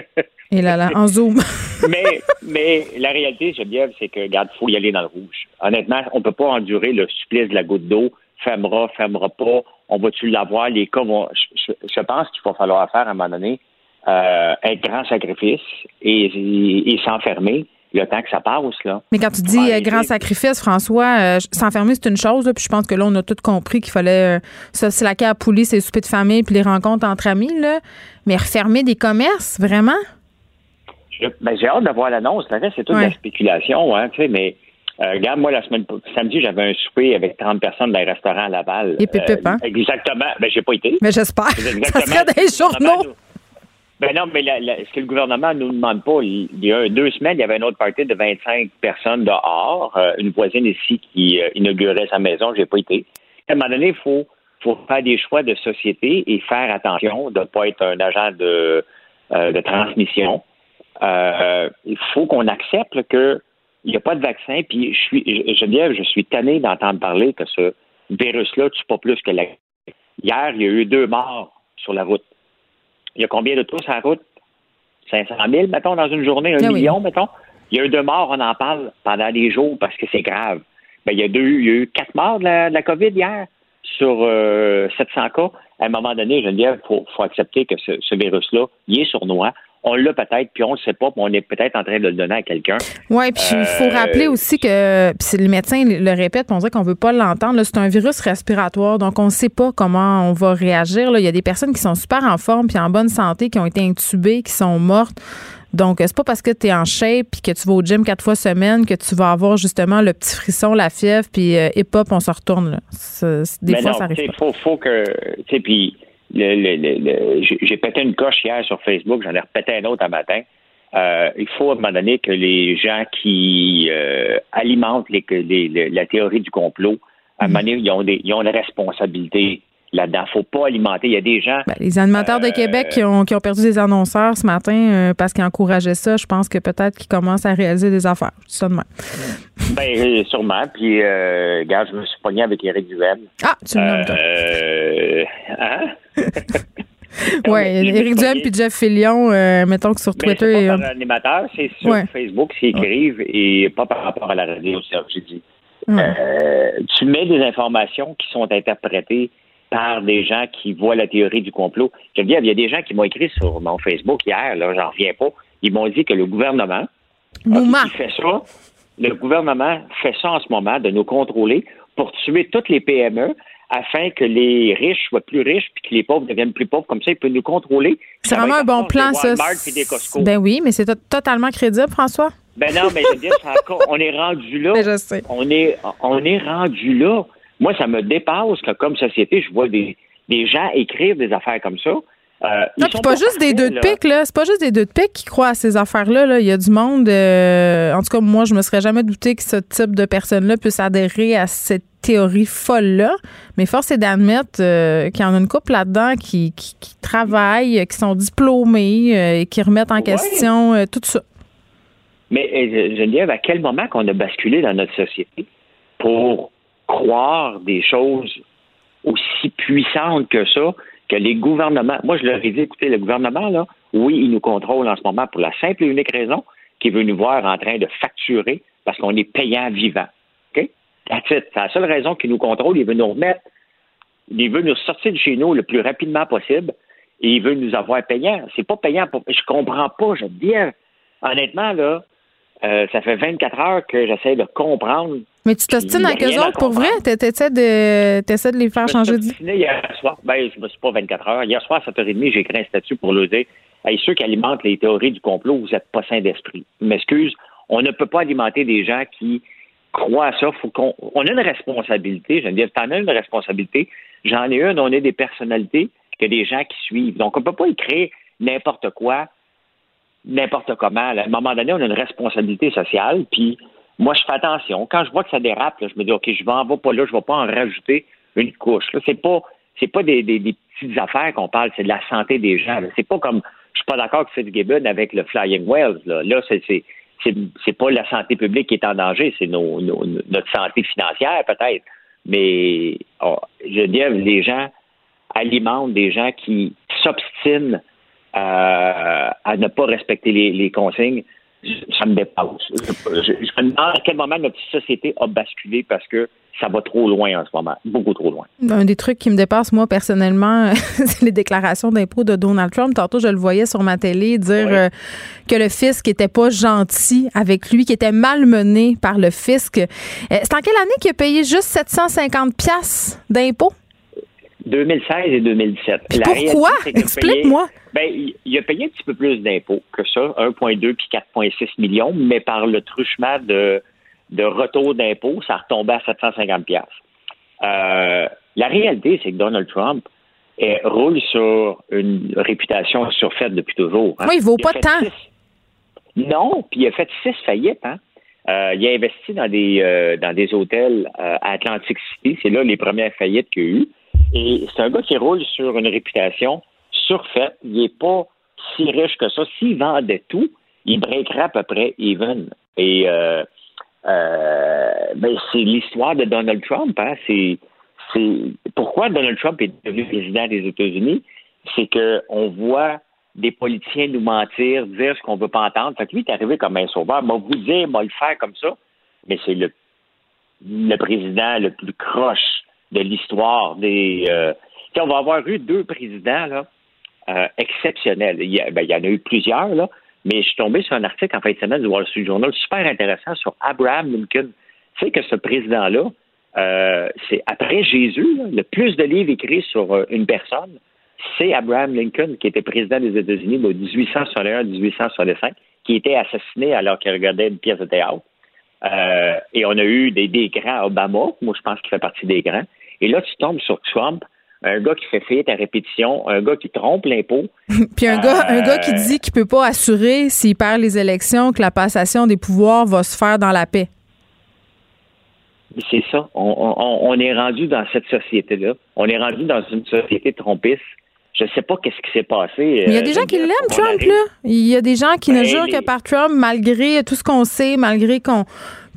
Et là, là, en zoom. mais, mais la réalité, Geneviève, c'est que, regarde, il faut y aller dans le rouge. Honnêtement, on ne peut pas endurer le supplice de la goutte d'eau. Fermera, fermera pas. On va-tu l'avoir? Les cas vont. Je, pense qu'il va falloir faire à un moment donné euh, un grand sacrifice et s'enfermer le temps que ça passe. Là. Mais quand tu dis euh, grand sacrifice, François, euh, s'enfermer, c'est une chose, puis je pense que là, on a tous compris qu'il fallait euh, ça, c'est la à poulie, c'est les soupers de famille, puis les rencontres entre amis, là. Mais refermer des commerces, vraiment? Ben, j'ai hâte de voir l'annonce. c'est toute la spéculation, hein, mais regarde, moi, la semaine samedi, j'avais un souper avec 30 personnes dans un restaurant à Laval. Et pépé, hein? Exactement. Ben, j'ai pas été. Mais j'espère. Ça serait des journaux. Ben non, mais ce que le gouvernement ne nous demande pas, il, y a deux semaines, il y avait une autre partie de 25 personnes dehors, euh, une voisine ici qui euh, inaugurait sa maison, j'ai pas été. À un moment donné, il faut, faire des choix de société et faire attention de ne pas être un agent de, euh, transmission. il faut qu'on accepte qu'il n'y a pas de vaccin. Puis je suis, Geneviève, je suis tanné d'entendre parler que ce virus-là tue pas plus que la. Hier, il y a eu deux morts sur la route. Il y a combien de tours sur la route? 500 000, mettons, dans une journée, un ah million, mettons. Il y a eu deux morts, on en parle pendant des jours parce que c'est grave. Ben, il, y a deux, il y a eu quatre morts de la, COVID hier sur 700 euh, cas. À un moment donné, Geneviève, il faut, faut accepter que ce, virus-là, il est sournois. On l'a peut-être, puis on ne sait pas, puis on est peut-être en train de le donner à quelqu'un. Oui, puis il faut Euh, rappeler aussi que, puis les médecins le répètent, puis on dirait qu'on veut pas l'entendre, c'est un virus respiratoire, donc on ne sait pas comment on va réagir. Là. Il y a des personnes qui sont super en forme, puis en bonne santé, qui ont été intubées, qui sont mortes. Donc, c'est pas parce que tu es en shape puis que tu vas au gym quatre fois semaine que tu vas avoir justement le petit frisson, la fièvre, puis euh, hip hop, on se retourne. Là. Des Mais fois, non, ça arrive pas. faut, faut que, tu sais, puis le, le, le- le- j'ai j'ai pété une coche hier sur Facebook, j'en ai repété un autre un matin. Euh, il faut à un moment donné que les gens qui euh, alimentent les, les- le- la théorie du complot, à un moment donné, ils ont, des, ils ont une responsabilité là-dedans. faut pas alimenter. Il y a des gens. Ben, les animateurs de Euh, Québec qui ont, qui ont perdu des annonceurs ce matin euh, parce qu'ils encourageaient ça, je pense que peut-être qu'ils commencent à réaliser des affaires. Même. Ben, euh, sûrement. Puis, euh, regarde, je me suis pogné avec Éric Duhem. Ah, tu le nommes, toi. Euh, hein? Oui, mais me Éric Duhem puis Jeff Fillion, euh, mettons que sur Mais Twitter. c'est et, pas euh, par l'animateur, c'est sur Ouais. Facebook s'ils écrivent et pas par rapport à la radio, j'ai dit. Ouais. Euh, tu mets des informations qui sont interprétées par des gens qui voient la théorie du complot. Je veux dire, il y a des gens qui m'ont écrit sur mon Facebook hier, là, j'en reviens pas. Ils m'ont dit que le gouvernement nous fait ça. Le gouvernement fait ça en ce moment de nous contrôler pour tuer toutes les PME afin que les riches soient plus riches puis que les pauvres deviennent plus pauvres. Comme ça, il peut nous contrôler. C'est vraiment un bon plan, des ça. Ben oui, mais c'est to- totalement crédible, François. Ben non, mais je veux dire, on est rendu là. Mais je sais. On est, on est rendu là. Moi, ça me dépasse que comme société, je vois des, des gens écrire des affaires comme ça. Euh, Non, puis pas juste des deux de pique, là. C'est pas juste des deux de pique qui croient à ces affaires-là. là. Il y a du monde. euh, en tout cas, moi, je me serais jamais douté que ce type de personnes-là puisse adhérer à cette théorie folle-là. Mais force est d'admettre euh, qu'il y en a une couple là-dedans qui, qui, qui travaillent, qui sont diplômés euh, et qui remettent en Ouais. question tout ça. Mais Geneviève, à quel moment qu'on a basculé dans notre société pour croire des choses aussi puissantes que ça, que les gouvernements, moi je leur ai dit, écoutez, le gouvernement, là, oui, il nous contrôle en ce moment pour la simple et unique raison qu'il veut nous voir en train de facturer parce qu'on est payant vivant. OK? C'est la seule raison qu'il nous contrôle. Il veut nous remettre, il veut nous sortir de chez nous le plus rapidement possible et il veut nous avoir payant. C'est pas payant pour. Je comprends pas, je dis, honnêtement, là, euh, ça fait 24 heures que j'essaie de comprendre. Mais tu t'ostines avec eux autres pour vrai? T'essaies de, t'essaies de les faire Je changer d'idée? hier soir. Ben, je me suis pas 24 heures. Hier soir, à 7h30, j'ai écrit un statut pour leur dire hey, ceux qui alimentent les théories du complot, vous n'êtes pas sains d'esprit. M'excuse, on ne peut pas alimenter des gens qui croient à ça. Faut qu'on on a une responsabilité. Je veux dire, t'en as une responsabilité. J'en ai une, on est des personnalités que des gens qui suivent. Donc, on ne peut pas écrire n'importe quoi, n'importe comment. À un moment donné, on a une responsabilité sociale, puis moi, je fais attention. Quand je vois que ça dérape, je me dis, OK, je vais en vais pas là, je vais pas en rajouter une couche. Là, c'est pas, c'est pas des, des- petites affaires qu'on parle, c'est de la santé des gens. C'est pas comme, je suis pas d'accord avec Fitzgibbon avec le Flying Wells. Là, là c'est, c'est, pas la santé publique qui est en danger, c'est nos, notre santé financière peut-être. Mais oh, je dire, les gens alimentent des gens qui s'obstinent euh, à ne pas respecter les, les consignes, ça me dépasse. Je, je- je me demande à quel moment notre société a basculé parce que ça va trop loin en ce moment, beaucoup trop loin. Un des trucs qui me dépasse, moi, personnellement, c'est les déclarations d'impôts de Donald Trump. Tantôt, je le voyais sur ma télé dire Oui. euh, que le fisc était pas gentil avec lui, qu'il était malmené par le fisc. Euh, c'est en quelle année qu'il a payé juste 750 pièces d'impôts? 2016 et 2017. Puis La pourquoi? Explique-moi. Ben, il, a payé un petit peu plus d'impôts que ça, 1,2 puis 4,6 millions, mais par le truchement de, de retour d'impôts, ça retombait à 750 pièces. Euh, la réalité, c'est que Donald Trump roule sur une réputation surfaite depuis toujours. hein. Oui, il vaut pas tant. six- Non, puis il a fait six faillites. Hein. Euh, il a investi dans des euh, dans des hôtels euh, à Atlantic City. C'est là les premières faillites qu'il y a eu. Et c'est un gars qui roule sur une réputation surfaite. Il n'est pas si riche que ça. S'il vendait tout, il breakerait à peu près even. Et euh, euh, ben, c'est l'histoire de Donald Trump. Hein. C'est, pourquoi Donald Trump est devenu président des États-Unis? C'est que on voit des politiciens nous mentir, dire ce qu'on veut pas entendre. Fait que lui, il est arrivé comme un sauveur. M'a vous dire, m'a le faire comme ça. Mais c'est le, le président le plus croche de l'histoire des. Euh, on va avoir eu deux présidents là, exceptionnels. Il y, ben, il y en a eu plusieurs, mais je suis tombé sur un article en fin de semaine du Wall Street Journal super intéressant sur Abraham Lincoln. Tu sais que ce président-là, euh, c'est après Jésus, le plus de livres écrits sur euh, une personne, c'est Abraham Lincoln, qui était président des États-Unis de 1861-1865, qui était assassiné alors qu'il regardait une pièce de théâtre. Euh, et on a eu des, des grands Obama, moi je pense qu'il fait partie des grands. Et là, tu tombes sur Trump, un gars qui fait faillite à répétition, un gars qui trompe l'impôt. Puis un gars, un gars qui dit qu'il peut pas assurer s'il perd les élections que la passation des pouvoirs va se faire dans la paix. C'est ça. On, est rendu dans cette société-là. On est rendu dans une société trompiste. Je ne sais pas qu'est-ce qui s'est passé. il y a des euh, gens qui l'aiment, Trump, là. Il y a des gens qui ne ben, jurent que par Trump, malgré tout ce qu'on sait, malgré qu'on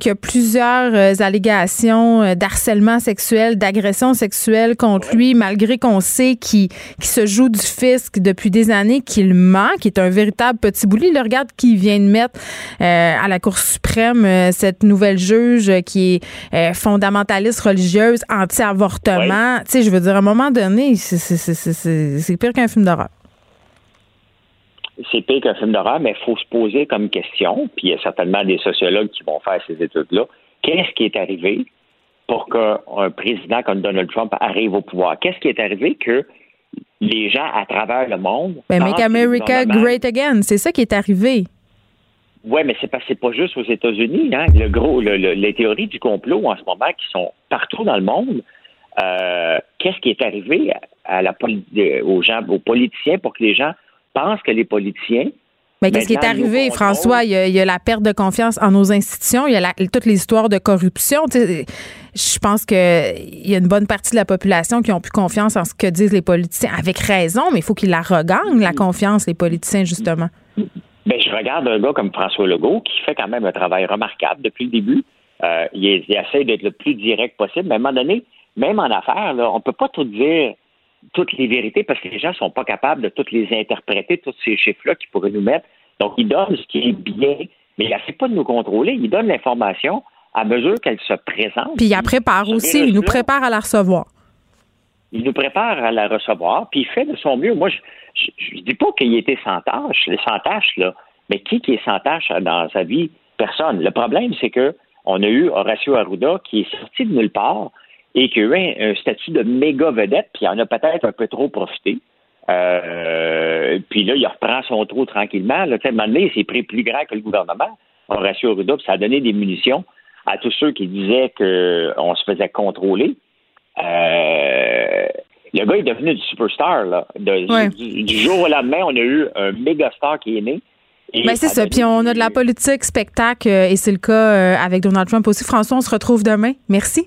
qu'il y a plusieurs euh, allégations euh, d'harcèlement sexuel, d'agression sexuelle contre lui, malgré qu'on sait qu'il se joue du fisc depuis des années, qu'il ment, qu'il est un véritable petit bouli. Le regarde qui vient de mettre euh, à la Cour suprême cette nouvelle juge qui est fondamentaliste religieuse, anti-avortement. Tu sais, je veux dire, à un moment donné, c'est pire qu'un film d'horreur c'est pire qu'un film d'horreur, mais il faut se poser comme question, puis il y a certainement des sociologues qui vont faire ces études-là. Qu'est-ce qui est arrivé pour qu'un président comme Donald Trump arrive au pouvoir? Qu'est-ce qui est arrivé que les gens à travers le monde. Ben, make America great again, c'est ça qui est arrivé. Oui, mais c'est pas, pas juste aux États-Unis. Hein. Le gros, les théories du complot en ce moment qui sont partout dans le monde. Euh, qu'est-ce qui est arrivé à la, aux gens, aux politiciens pour que les gens pense que les politiciens mais qu'est-ce qui est arrivé, François? Il y, a, la perte de confiance en nos institutions, il y a toute l'histoire de corruption. je pense qu'il y a une bonne partie de la population qui ont plus confiance en ce que disent les politiciens, avec raison, mais il faut qu'ils la regagnent, la confiance, les politiciens, justement. Ben, je regarde un gars comme François Legault qui fait quand même un travail remarquable depuis le début. Euh, il, essaie d'être le plus direct possible, mais à un moment donné, même en affaires, on ne peut pas tout dire toutes les vérités parce que les gens ne sont pas capables de toutes les interpréter, tous ces chiffres-là qu'ils pourraient nous mettre. Donc, ils donnent ce qui est bien, mais il n'essaie pas de nous contrôler. Ils donnent l'information à mesure qu'elle se présente. Puis il prépare aussi, il nous prépare à la recevoir. Il nous prépare à la recevoir, puis il fait de son mieux. Moi, je ne dis pas qu'il était sans tâche, sans tâche, là, mais qui, qui est sans tâche dans sa vie? Personne. Le problème, c'est que on a eu Horacio Arruda qui est sorti de nulle part, et qui a eu un, statut de méga vedette, puis il en a peut-être un peu trop profité. Euh, puis là, il reprend son trou tranquillement. Là, à un moment donné, il s'est pris plus grand que le gouvernement. Horacio puis ça a donné des munitions à tous ceux qui disaient qu'on se faisait contrôler. Euh, le gars est devenu du superstar. Là. du, jour au lendemain, on a eu un méga star qui est né. Ben c'est ça. Puis on a de la politique, spectacle, euh, et c'est le cas avec Donald Trump aussi. François, on se retrouve demain. Merci.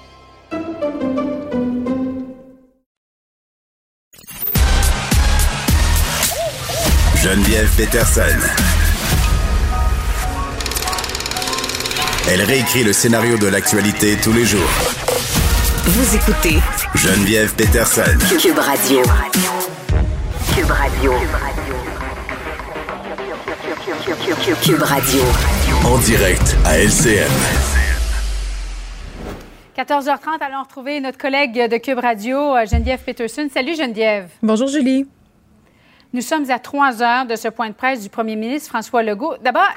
Geneviève Peterson. Elle réécrit le scénario de l'actualité tous les jours. Vous écoutez Geneviève Peterson. Cube Radio. Cube Radio. Cube Radio. En direct à LCN. 14h30, allons retrouver notre collègue de Cube Radio, Geneviève Peterson. Salut Geneviève. Bonjour Julie. Nous sommes à trois heures de ce point de presse du premier ministre François Legault. D'abord,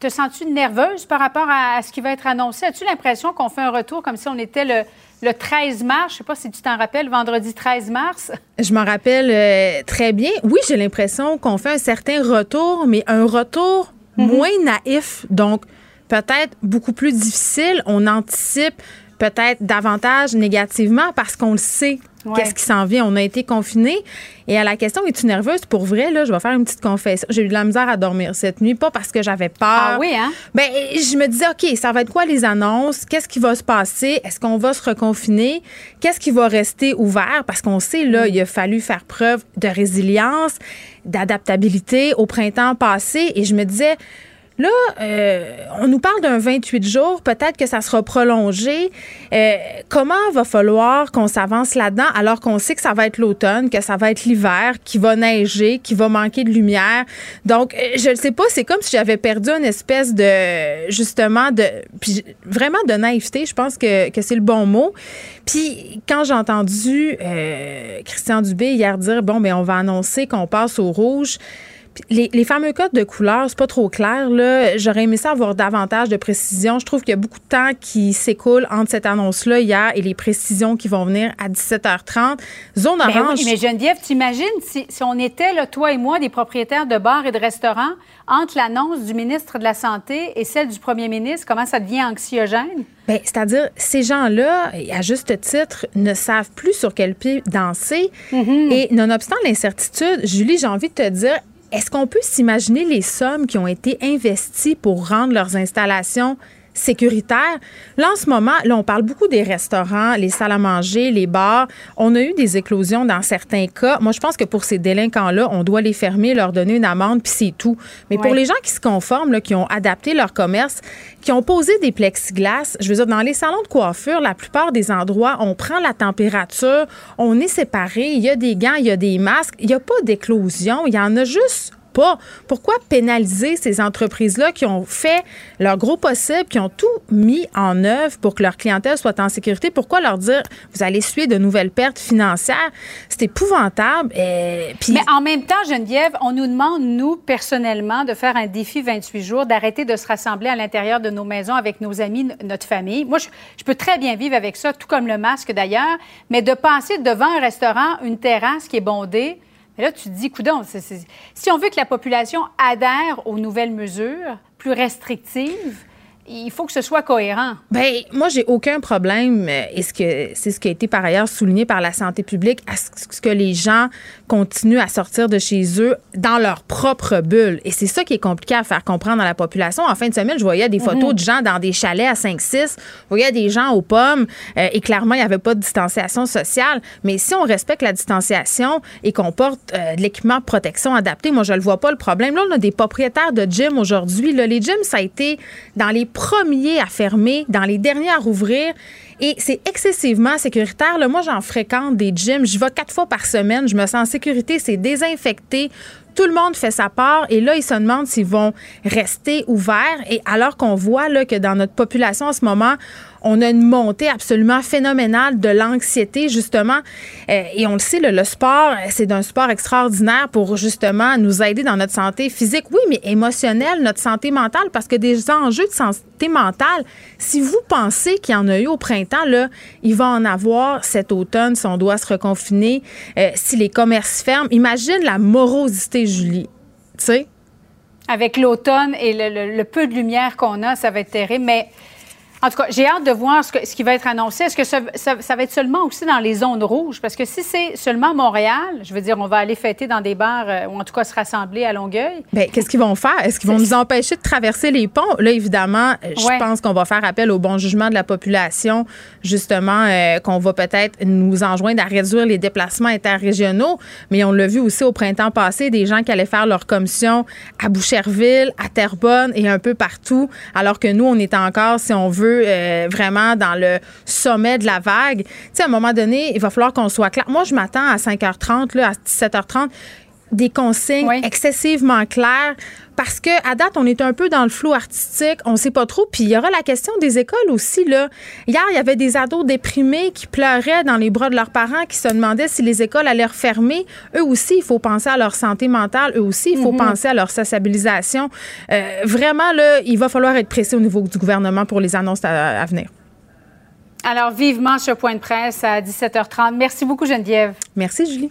te sens-tu nerveuse par rapport à, ce qui va être annoncé? As-tu l'impression qu'on fait un retour comme si on était le, 13 mars? Je ne sais pas si tu t'en rappelles, vendredi 13 mars. Je m'en rappelle euh, très bien. Oui, j'ai l'impression qu'on fait un certain retour, mais un retour mhm. moins naïf. Donc, peut-être beaucoup plus difficile. On anticipe peut-être davantage négativement parce qu'on le sait Qu'est-ce qui s'en vient? On a été confinés. Et à la question, es-tu nerveuse? Pour vrai, là, je vais faire une petite confession. J'ai eu de la misère à dormir cette nuit, pas parce que j'avais peur. Ah oui, hein? Ben, je me disais, OK, ça va être quoi les annonces? Qu'est-ce qui va se passer? Est-ce qu'on va se reconfiner? Qu'est-ce qui va rester ouvert? Parce qu'on sait, là, il a fallu faire preuve de résilience, d'adaptabilité au printemps passé. Et je me disais, Là, euh, on nous parle d'un 28 jours, peut-être que ça sera prolongé. Euh, comment va falloir qu'on s'avance là-dedans alors qu'on sait que ça va être l'automne, que ça va être l'hiver, qu'il va neiger, qu'il va manquer de lumière? Donc, euh, je ne sais pas, c'est comme si j'avais perdu une espèce de, justement, de, puis vraiment de naïveté, je pense que, c'est le bon mot. Puis quand j'ai entendu Christian Dubé hier dire, bon, mais ben, on va annoncer qu'on passe au rouge, les, fameux codes de couleur, c'est pas trop clair. Là. J'aurais aimé ça avoir davantage de précision. Je trouve qu'il y a beaucoup de temps qui s'écoule entre cette annonce-là hier et les précisions qui vont venir à 17h30. Zone ben orange. oui, mais Geneviève, t'imagines si, si on était, là, toi et moi, des propriétaires de bars et de restaurants, entre l'annonce du ministre de la Santé et celle du premier ministre, comment ça devient anxiogène? Bien, c'est-à-dire, ces gens-là, à juste titre, ne savent plus sur quel pied danser. Mm-hmm. Et nonobstant l'incertitude, Julie, j'ai envie de te dire, est-ce qu'on peut s'imaginer les sommes qui ont été investies pour rendre leurs installations sécuritaire. Là, en ce moment, là, on parle beaucoup des restaurants, les salles à manger, les bars. On a eu des éclosions dans certains cas. Moi, je pense que pour ces délinquants-là, on doit les fermer, leur donner une amende, puis c'est tout. Mais pour les gens qui se conforment, là, qui ont adapté leur commerce, qui ont posé des plexiglas, je veux dire, dans les salons de coiffure, la plupart des endroits, on prend la température, on est séparés, il y a des gants, il y a des masques, il n'y a pas d'éclosion, il y en a juste Pourquoi pénaliser ces entreprises-là qui ont fait leur gros possible, qui ont tout mis en œuvre pour que leur clientèle soit en sécurité? Pourquoi leur dire, vous allez suivre de nouvelles pertes financières? C'est épouvantable. Mais en même temps, Geneviève, on nous demande, nous, personnellement, de faire un défi 28 jours, d'arrêter de se rassembler à l'intérieur de nos maisons avec nos amis, notre famille. Moi, je peux très bien vivre avec ça, tout comme le masque d'ailleurs, mais de passer devant un restaurant, une terrasse qui est bondée, mais là, tu te dis, coudon, si on veut que la population adhère aux nouvelles mesures plus restrictives, il faut que ce soit cohérent. Ben moi j'ai aucun problème euh, et ce c'est ce qui a été par ailleurs souligné par la santé publique à ce que les gens continuent à sortir de chez eux dans leur propre bulle et c'est ça qui est compliqué à faire comprendre à la population. En fin de semaine, je voyais des mhm. photos de gens dans des chalets à 5 6, je voyais des gens aux pommes euh, et clairement il n'y avait pas de distanciation sociale, mais si on respecte la distanciation et qu'on porte euh, de l'équipement de protection adapté, moi je le vois pas le problème. Là, on a des propriétaires de gym aujourd'hui, les gyms ça a été dans les premiers à fermer, dans les derniers à rouvrir. Et c'est excessivement sécuritaire. Là, moi, j'en fréquente des gyms. Je vais quatre fois par semaine. Je me sens en sécurité. C'est désinfecté. Tout le monde fait sa part et là, ils se demandent s'ils vont rester ouverts. Et alors qu'on voit là, que dans notre population en ce moment, on a une montée absolument phénoménale de l'anxiété, justement. Euh, et on le sait, le, sport, c'est d'un sport extraordinaire pour justement nous aider dans notre santé physique, oui, mais émotionnelle, notre santé mentale, parce que des enjeux de santé mentale, si vous pensez qu'il y en a eu au printemps, il va en avoir cet automne si on doit se reconfiner, euh, si les commerces ferment. Imagine la morosité, Julie. Tu sais? Avec l'automne et le, le, peu de lumière qu'on a, ça va être terrible. Mais en tout cas, j'ai hâte de voir ce, qui va être annoncé. Est-ce que ça, va être seulement aussi dans les zones rouges? Parce que si c'est seulement Montréal, je veux dire, on va aller fêter dans des bars euh, ou en tout cas se rassembler à Longueuil. Bien, qu'est-ce qu'ils vont faire? Est-ce qu'ils vont nous empêcher de traverser les ponts? Là, évidemment, je pense qu'on va faire appel au bon jugement de la population, justement, euh, qu'on va peut-être nous enjoindre à réduire les déplacements interrégionaux. Mais on l'a vu aussi au printemps passé, des gens qui allaient faire leur commission à Boucherville, à Terrebonne et un peu partout, alors que nous, on est encore, si on veut, euh, vraiment dans le sommet de la vague. Tu sais, à un moment donné, il va falloir qu'on soit clair. Moi, je m'attends à 5h30, là, à 17h30 des consignes excessivement claires parce que à date on est un peu dans le flou artistique, on sait pas trop puis il y aura la question des écoles aussi là. Hier, il y avait des ados déprimés qui pleuraient dans les bras de leurs parents qui se demandaient si les écoles allaient refermer. Eux aussi, il faut penser à leur santé mentale, eux aussi, il faut mhm. penser à leur sociabilisation. Euh, vraiment là, il va falloir être pressé au niveau du gouvernement pour les annonces à venir. Alors, vivement ce point de presse à 17h30. Merci beaucoup, Geneviève. Merci, Julie.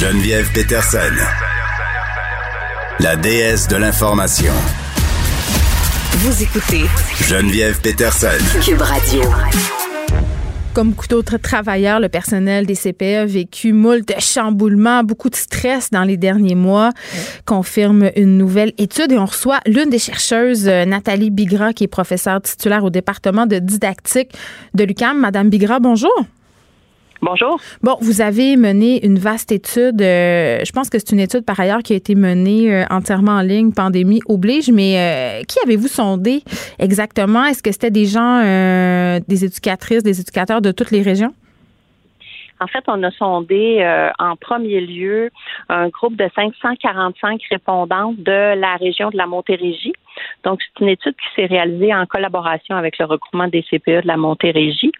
Geneviève Peterson, la déesse de l'information. Vous écoutez Geneviève Peterson. Cube Radio. Comme beaucoup d'autres travailleurs, le personnel des CPE a vécu moult chamboulements, beaucoup de stress dans les derniers mois, confirme une nouvelle étude. Et on reçoit l'une des chercheuses, euh, Nathalie Bigra, qui est professeure titulaire au département de didactique de l'UCAM. Madame Bigra, bonjour. Bonjour. Bon, vous avez mené une vaste étude. euh, je pense que c'est une étude par ailleurs qui a été menée euh, entièrement en ligne, pandémie oblige. Mais euh, qui avez-vous sondé exactement? Est-ce que c'était des gens, des éducatrices, des éducateurs de toutes les régions? En fait, on a sondé euh, en premier lieu un groupe de 545 répondantes de la région de la Montérégie. Donc, c'est une étude qui s'est réalisée en collaboration avec le regroupement des CPE de la Montérégie.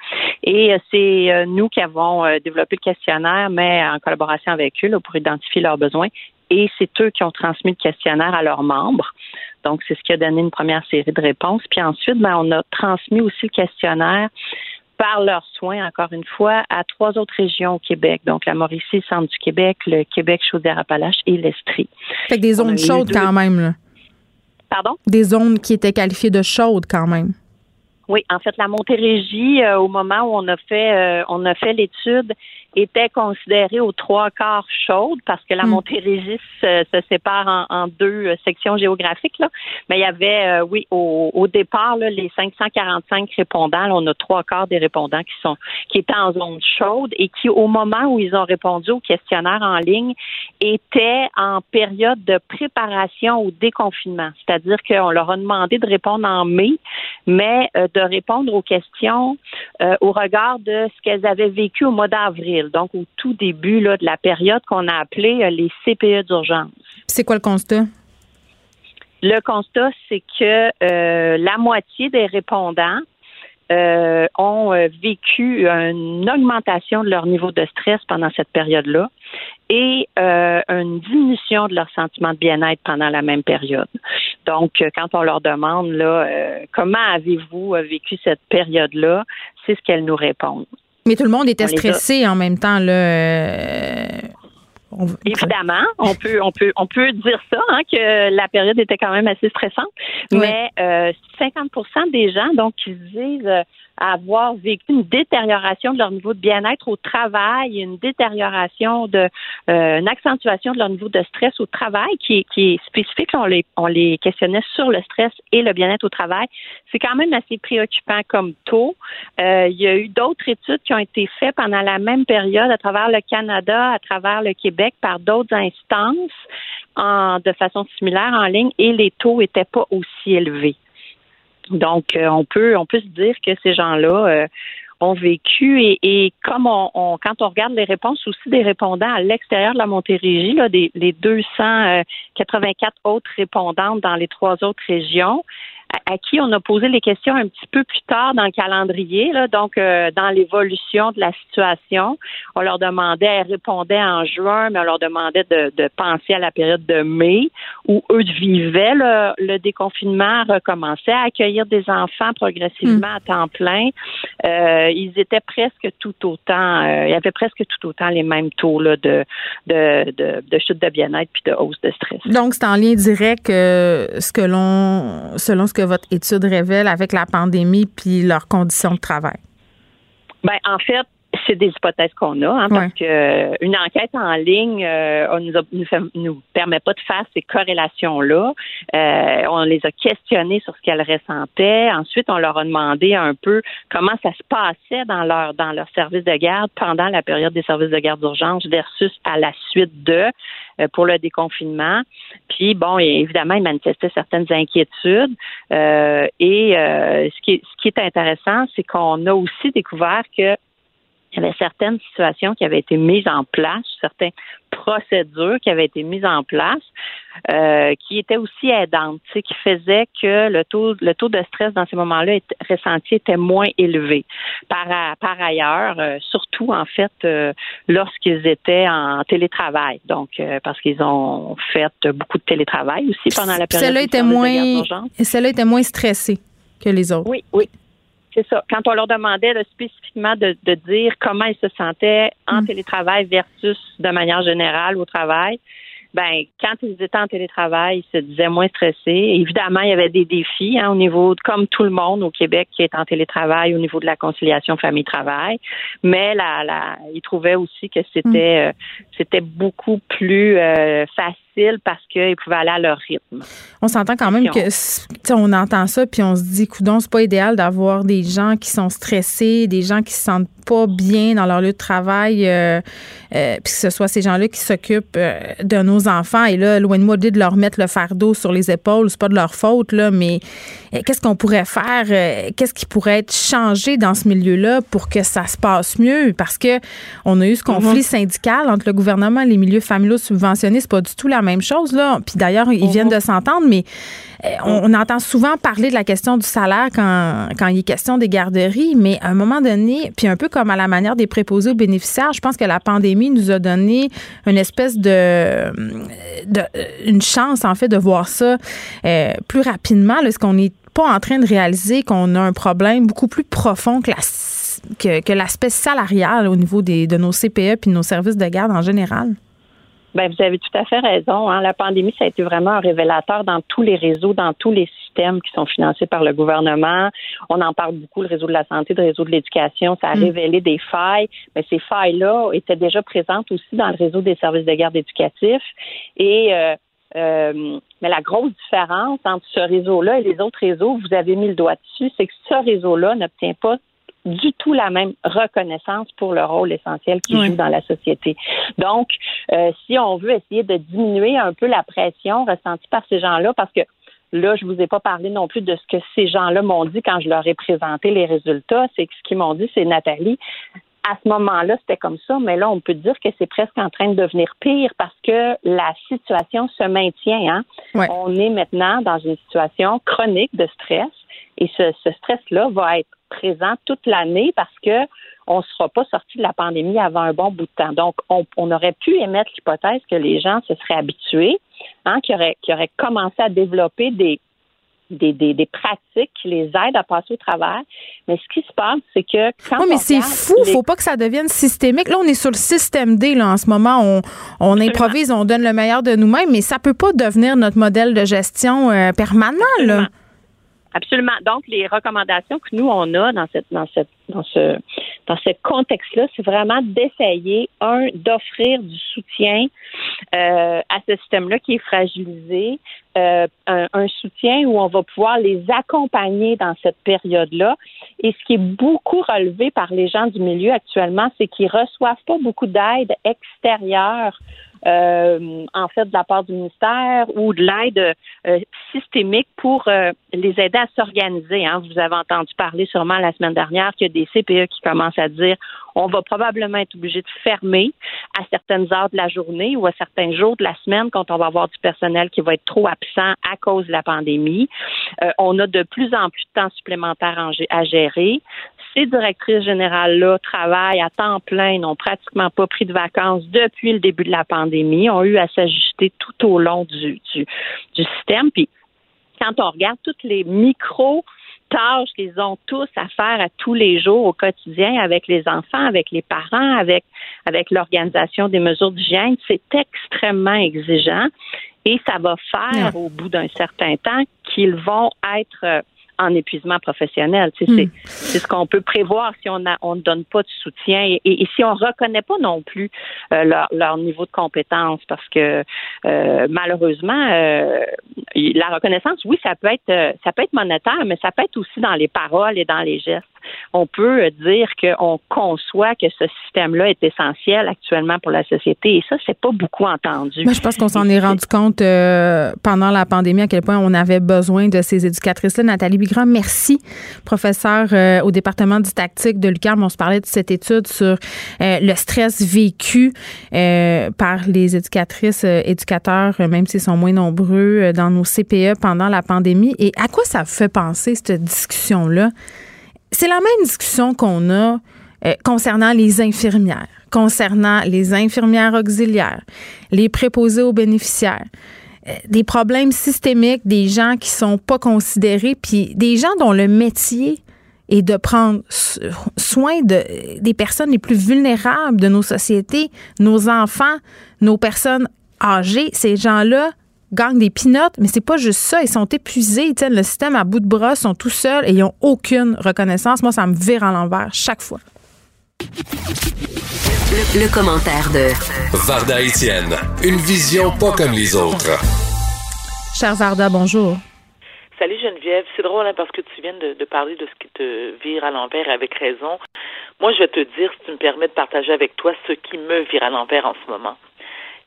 Et euh, c'est euh, nous qui avons euh, développé le questionnaire, mais en collaboration avec eux là, pour identifier leurs besoins. Et c'est eux qui ont transmis le questionnaire à leurs membres. Donc, c'est ce qui a donné une première série de réponses. Puis ensuite, ben, on a transmis aussi le questionnaire par leurs soins, encore une fois, à trois autres régions au Québec. Donc, la Mauricie, le centre du Québec, le Québec, Chaudière-Appalaches et l'Estrie. Fait que des zones chaudes deux- quand même. Là. Pardon? Des zones qui étaient qualifiées de chaudes quand même. Oui, en fait, la Montérégie, euh, au moment où on a fait euh, on a fait l'étude, était considérée aux trois quarts chaude parce que la Mm. Montérégie se, se sépare en, en deux euh, sections géographiques. Là. Mais il y avait, euh, oui, au, au départ, là, les 545 répondants, là, on a trois quarts des répondants qui sont qui étaient en zone chaude et qui, au moment où ils ont répondu au questionnaire en ligne, étaient en période de préparation au déconfinement. C'est-à-dire qu'on leur a demandé de répondre en mai, mais euh, de répondre aux questions euh, au regard de ce qu'elles avaient vécu au mois d'avril, donc au tout début là, de la période qu'on a appelée euh, les CPE d'urgence. C'est quoi le constat? Le constat, c'est que euh, la moitié des répondants euh, ont vécu une augmentation de leur niveau de stress pendant cette période-là et euh, une diminution de leur sentiment de bien-être pendant la même période. Donc, quand on leur demande là, euh, comment avez-vous vécu cette période-là, c'est ce qu'elles nous répondent. Mais tout le monde était stressé en même temps. Là. On- Évidemment, on peut, on peut, on peut dire ça, hein, que la période était quand même assez stressante. Mais euh, 50% des gens, donc, qui se disent euh, avoir vécu une détérioration de leur niveau de bien-être au travail, une détérioration de, euh, une accentuation de leur niveau de stress au travail qui est, qui est spécifique. On les, on les questionnait sur le stress et le bien-être au travail. C'est quand même assez préoccupant comme taux. Euh, il y a eu d'autres études qui ont été faites pendant la même période à travers le Canada, à travers le Québec, par d'autres instances de façon similaire en ligne et les taux n'étaient pas aussi élevés. Donc, euh, on peut on peut se dire que ces gens-là euh, ont vécu et, comme on, quand on regarde les réponses aussi des répondants à l'extérieur de la Montérégie, là, des, les 284 autres répondantes dans les trois autres régions, à, à qui on a posé les questions un petit peu plus tard dans le calendrier, là, donc euh, dans l'évolution de la situation. On leur demandait, elles répondaient en juin, mais on leur demandait de, de penser à la période de mai où eux vivaient le, le déconfinement, recommençaient à accueillir des enfants progressivement à temps plein. Euh, ils étaient presque tout autant, euh, il y avait presque tout autant les mêmes taux là, de, de, de, de chute de bien-être puis de hausse de stress. Donc, c'est en lien direct euh, ce que l'on, selon ce que votre étude révèle avec la pandémie puis leurs conditions de travail? Ben, en fait, c'est des hypothèses qu'on a, hein, parce Ouais. que euh, une enquête en ligne, euh, on nous, a- nous, fait- nous permet pas de faire ces corrélations-là. Euh, on les a questionnés sur ce qu'elles ressentaient. Ensuite, on leur a demandé un peu comment ça se passait dans leur dans leur service de garde pendant la période des services de garde d'urgence versus à la suite de euh, pour le déconfinement. Puis bon, évidemment, ils manifestaient certaines inquiétudes. Euh, et euh, ce qui est, ce qui est intéressant, c'est qu'on a aussi découvert que il y avait certaines situations qui avaient été mises en place, certaines procédures qui avaient été mises en place, euh, qui étaient aussi aidantes, qui faisaient que le taux, le taux de stress dans ces moments-là ressenti était moins élevé. Par, par ailleurs, euh, surtout en fait euh, lorsqu'ils étaient en télétravail, donc parce qu'ils ont fait beaucoup de télétravail aussi pendant la période. Celle-là était moins, celle-là était moins stressée que les autres. Oui, oui, c'est ça. Quand on leur demandait spécifiquement de, dire comment ils se sentaient en mm. télétravail versus de manière générale au travail, ben quand ils étaient en télétravail, ils se disaient moins stressés. Évidemment, il y avait des défis hein, au niveau, comme tout le monde au Québec qui est en télétravail, au niveau de la conciliation famille-travail. Mais la, la, ils trouvaient aussi que c'était euh, c'était beaucoup plus euh, facile parce qu'ils pouvaient aller à leur rythme. On s'entend quand même que, on entend ça, puis on se dit, coudon, c'est pas idéal d'avoir des gens qui sont stressés, des gens qui se sentent pas bien dans leur lieu de travail, euh, euh, puis que ce soit ces gens-là qui s'occupent euh, de nos enfants. Et là, loin de moi de leur mettre le fardeau sur les épaules, c'est pas de leur faute, là, mais qu'est-ce qu'on pourrait faire? qu'est-ce qui pourrait être changé dans ce milieu-là pour que ça se passe mieux? Parce que on a eu ce conflit mm-hmm. syndical entre le gouvernement et les milieux familiaux subventionnés. C'est pas du tout la même chose, là. Puis d'ailleurs, ils viennent de s'entendre, mais euh, on, entend souvent parler de la question du salaire quand, quand il est question des garderies, mais à un moment donné, puis un peu comme à la manière des préposés aux bénéficiaires, je pense que la pandémie nous a donné une espèce de, de une chance, en fait, de voir ça euh, plus rapidement. Est-ce qu'on n'est pas en train de réaliser qu'on a un problème beaucoup plus profond que la que, l'aspect salarial au niveau des, de nos CPE et de nos services de garde en général? Ben, vous avez tout à fait raison. Hein. La pandémie, ça a été vraiment un révélateur dans tous les réseaux, dans tous les systèmes qui sont financés par le gouvernement. On en parle beaucoup, le réseau de la santé, le réseau de l'éducation. Ça a mm. révélé des failles, mais ces failles-là étaient déjà présentes aussi dans le réseau des services de garde éducatifs. Et euh, euh, mais la grosse différence entre ce réseau-là et les autres réseaux, vous avez mis le doigt dessus, c'est que ce réseau-là n'obtient pas du tout la même reconnaissance pour le rôle essentiel qu'il joue dans la société. Donc, euh, si on veut essayer de diminuer un peu la pression ressentie par ces gens-là, parce que Là, je vous ai pas parlé non plus de ce que ces gens-là m'ont dit quand je leur ai présenté les résultats. C'est que ce qu'ils m'ont dit, c'est Nathalie, à ce moment-là, c'était comme ça, mais là, on peut dire que c'est presque en train de devenir pire parce que la situation se maintient. Hein? On est maintenant dans une situation chronique de stress et ce, ce stress-là va être présent toute l'année parce que on ne sera pas sorti de la pandémie avant un bon bout de temps. Donc, on, aurait pu émettre l'hypothèse que les gens se seraient habitués, hein, qui auraient, commencé à développer des, des, des, pratiques qui les aident à passer au travers. Mais ce qui se passe, c'est que quand Oui, mais c'est fou, il faut pas que ça devienne systémique. Là, on est sur le système D là en ce moment, on, on improvise, on donne le meilleur de nous-mêmes, mais ça peut pas devenir notre modèle de gestion euh, permanent là. Absolument. Donc, les recommandations que nous, on a dans, dans, dans ce, dans ce contexte-là, c'est vraiment d'essayer, un, d'offrir du soutien euh, à ce système-là qui est fragilisé, euh, un, soutien où on va pouvoir les accompagner dans cette période-là. Et ce qui est beaucoup relevé par les gens du milieu actuellement, c'est qu'ils reçoivent pas beaucoup d'aide extérieure euh, en fait de la part du ministère ou de l'aide euh, systémique pour euh, les aider à s'organiser. Hein. Vous avez entendu parler sûrement la semaine dernière qu'il y a des CPE qui commencent à dire on va probablement être obligé de fermer à certaines heures de la journée ou à certains jours de la semaine quand on va avoir du personnel qui va être trop absent à cause de la pandémie. on a de plus en plus de temps supplémentaire à gérer ces directrices générales-là travaillent à temps plein, n'ont pratiquement pas pris de vacances depuis le début de la pandémie, ont eu à s'ajuster tout au long du, du, du système. Puis quand on regarde toutes les micro tâches qu'ils ont tous à faire à tous les jours au quotidien avec les enfants, avec les parents, avec avec l'organisation des mesures d'hygiène, c'est extrêmement exigeant et ça va faire au bout d'un certain temps qu'ils vont être en épuisement professionnel. Hmm. C'est ce qu'on peut prévoir si on, a, on ne donne pas de soutien et, et, si on reconnaît pas non plus euh, leur, leur, niveau de compétence parce que euh, malheureusement euh, la reconnaissance, oui, ça peut être ça peut être monétaire, mais ça peut être aussi dans les paroles et dans les gestes on peut dire qu'on conçoit que ce système-là est essentiel actuellement pour la société. Et ça, c'est pas beaucoup entendu. Je pense qu'on s'en est rendu compte euh, pendant la pandémie à quel point on avait besoin de ces éducatrices-là. Nathalie Pellegrin, merci, professeur euh, au département du tactique de l'UQAM. On se parlait de cette étude sur euh, le stress vécu par les éducatrices, éducateurs, même s'ils sont moins nombreux dans nos CPE pendant la pandémie. Et à quoi ça fait penser, cette discussion-là? C'est la même discussion qu'on a concernant les infirmières concernant les infirmières auxiliaires, les préposés aux bénéficiaires, euh, des problèmes systémiques, des gens qui sont pas considérés, puis des gens dont le métier est de prendre soin de, des personnes les plus vulnérables de nos sociétés, nos enfants, nos personnes âgées. Ces gens-là gagnent des pinottes, mais c'est pas juste ça. Ils sont épuisés, ils tiennent le système à bout de bras, sont tout seuls et ils n'ont aucune reconnaissance. Moi, ça me vire à l'envers chaque fois. Le, commentaire de Varda Etienne, une vision pas comme les autres. Cher Varda, bonjour. Salut Geneviève, c'est drôle hein, parce que tu viens de, parler de ce qui te vire à l'envers avec raison. Moi, je vais te dire, si tu me permets de partager avec toi ce qui me vire à l'envers en ce moment.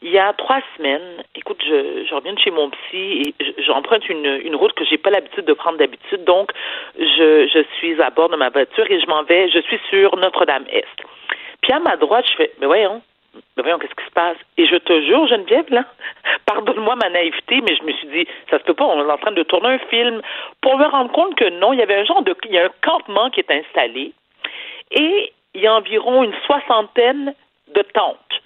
Il y a trois semaines, écoute, je, je reviens de chez mon psy et j'emprunte une, une route que j'ai pas l'habitude de prendre d'habitude. Donc, je, je suis à bord de ma voiture et je m'en vais, je suis sur Notre-Dame-Est. Puis à ma droite, je fais, mais voyons, mais voyons, qu'est-ce qui se passe? Et je te jure, Geneviève, là, pardonne-moi ma naïveté, mais je me suis dit, ça se peut pas, on est en train de tourner un film pour me rendre compte que non, il y avait un genre de, il y a un campement qui est installé et il y a environ une soixantaine de tentes.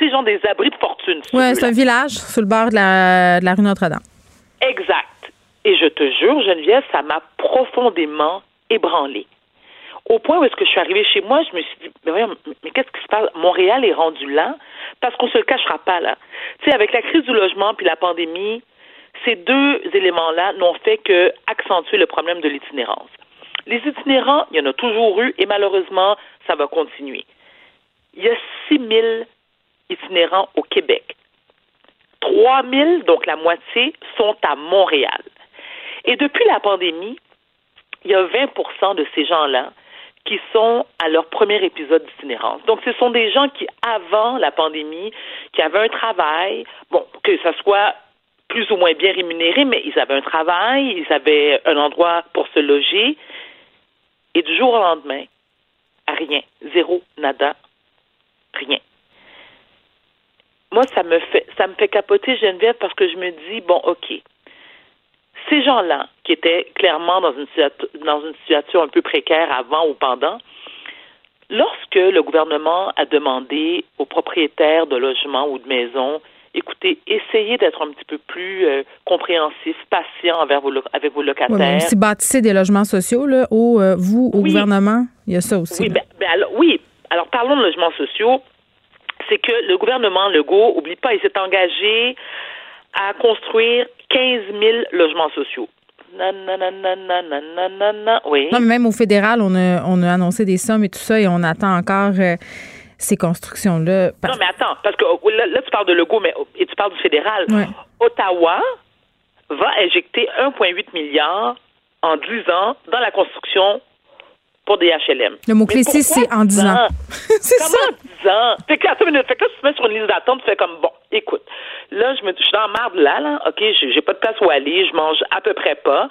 Tu sais, genre des abris de fortune. Oui, c'est un village sur le bord de la, de la rue Notre-Dame. Exact. Et je te jure, Geneviève, ça m'a profondément ébranlée. Au point où est-ce que je suis arrivée chez moi, je me suis dit, mais mais qu'est-ce qui se passe? Montréal est rendu là parce qu'on se le cachera pas, là. Tu sais, avec la crise du logement puis la pandémie, ces deux éléments-là n'ont fait que accentuer le problème de l'itinérance. Les itinérants, il y en a toujours eu et malheureusement, ça va continuer. Il y a 6 000 itinérants au Québec. 3 000, donc la moitié, sont à Montréal. Et depuis la pandémie, il y a 20 de ces gens-là qui sont à leur premier épisode d'itinérance. Donc, ce sont des gens qui, avant la pandémie, qui avaient un travail, bon, que ce soit plus ou moins bien rémunéré, mais ils avaient un travail, ils avaient un endroit pour se loger, et du jour au lendemain, rien, zéro, nada, rien. Moi, ça me fait, ça me fait capoter Geneviève parce que je me dis, bon, ok, ces gens-là, qui étaient clairement dans une, dans une situation un peu précaire avant ou pendant, lorsque le gouvernement a demandé aux propriétaires de logements ou de maisons, écoutez, essayez d'être un petit peu plus euh, compréhensif, patient avec vos locataires. Oui, si bâtissez des logements sociaux, là, au, euh, vous, au gouvernement, il y a ça aussi. Oui, ben, ben, alors, oui. Alors, parlons de logements sociaux. C'est que le gouvernement Legault, oublie pas, il s'est engagé à construire 15 000 logements sociaux. oui. Non, mais même au fédéral, on a, on a annoncé des sommes et tout ça, et on attend encore euh, ces constructions-là. Non, mais attends, parce que oh, là, tu parles de Legault, mais et tu parles du fédéral. Ottawa va injecter 1,8 milliard en 10 ans dans la construction pour des HLM. Le mot-clé ici, c'est en 10 ans. c'est ça. en 10 ans? Fait que, attends une minute. Fait que là, tu te mets sur une liste d'attente, tu fais comme, bon, écoute, là, je, me, je suis dans marde là, là, OK, j'ai pas de place où aller, je mange à peu près pas.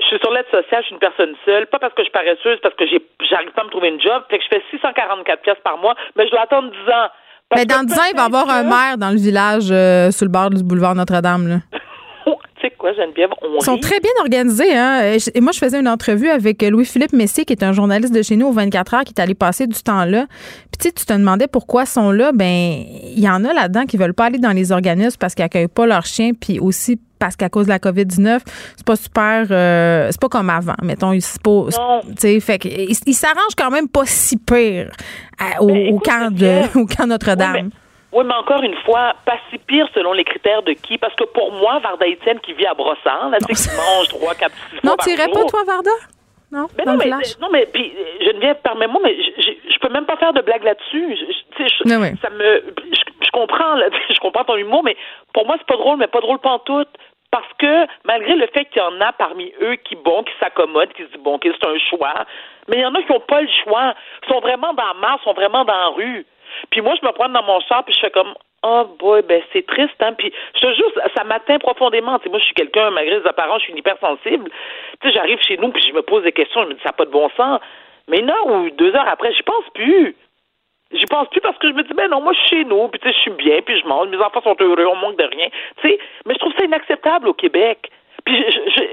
Je suis sur l'aide sociale, je suis une personne seule, pas parce que je suis paresseuse, parce que j'arrive pas à me trouver une job. Fait que je fais 644 pièces par mois, mais je dois attendre 10 ans. mais dans 10 ans, il va y avoir un maire dans le village euh, sur le bord du boulevard Notre-Dame, là. Tu sais quoi, Geneviève, on Ils sont très bien organisés. Hein? Et moi, je faisais une entrevue avec Louis-Philippe Messier, qui est un journaliste de chez nous au 24 heures, qui est allé passer du temps là. Puis tu sais, tu te demandais pourquoi ils sont là. Ben, il y en a là-dedans qui veulent pas aller dans les organismes parce qu'ils accueillent pas leurs chiens, puis aussi parce qu'à cause de la COVID-19, c'est pas super, euh, c'est pas comme avant. Mettons, ils fait ils s'arrangent quand même pas si pire au, ben, camp de, au camp Notre-Dame. Oui, mais encore une fois, pas si pire selon les critères de qui? Parce que pour moi, Varda Etienne qui vit à Brossard, là, tu sais, qui mange trois, quatre, six Non, tu irais pas, toi, Varda? Non, mais non, mais, non, mais puis Geneviève, permets-moi, mais je, peux même pas faire de blague là-dessus. Tu sais, ça me, je, comprends, là, je comprends ton humour, mais pour moi, c'est pas drôle, mais pas drôle pantoute. Parce que malgré le fait qu'il y en a parmi eux qui, bon, qui s'accommodent, qui se disent, bon, c'est un choix, mais il y en a qui n'ont pas le choix, sont vraiment dans la masse, sont vraiment dans la rue. Puis moi, je me prends dans mon char, puis je fais comme, oh boy, ben c'est triste, hein. Puis je te jure, ça, m'atteint profondément. moi, je suis quelqu'un, malgré les apparences, je suis une hypersensible. Tu sais, j'arrive chez nous, puis je me pose des questions, je me dis, ça n'a pas de bon sens. Mais une heure ou deux heures après, j'y pense plus. J'y pense plus parce que je me dis, ben non, moi, je suis chez nous, puis tu sais, je suis bien, puis je mange, mes enfants sont heureux, on manque de rien. Tu sais, mais je trouve ça inacceptable au Québec. Puis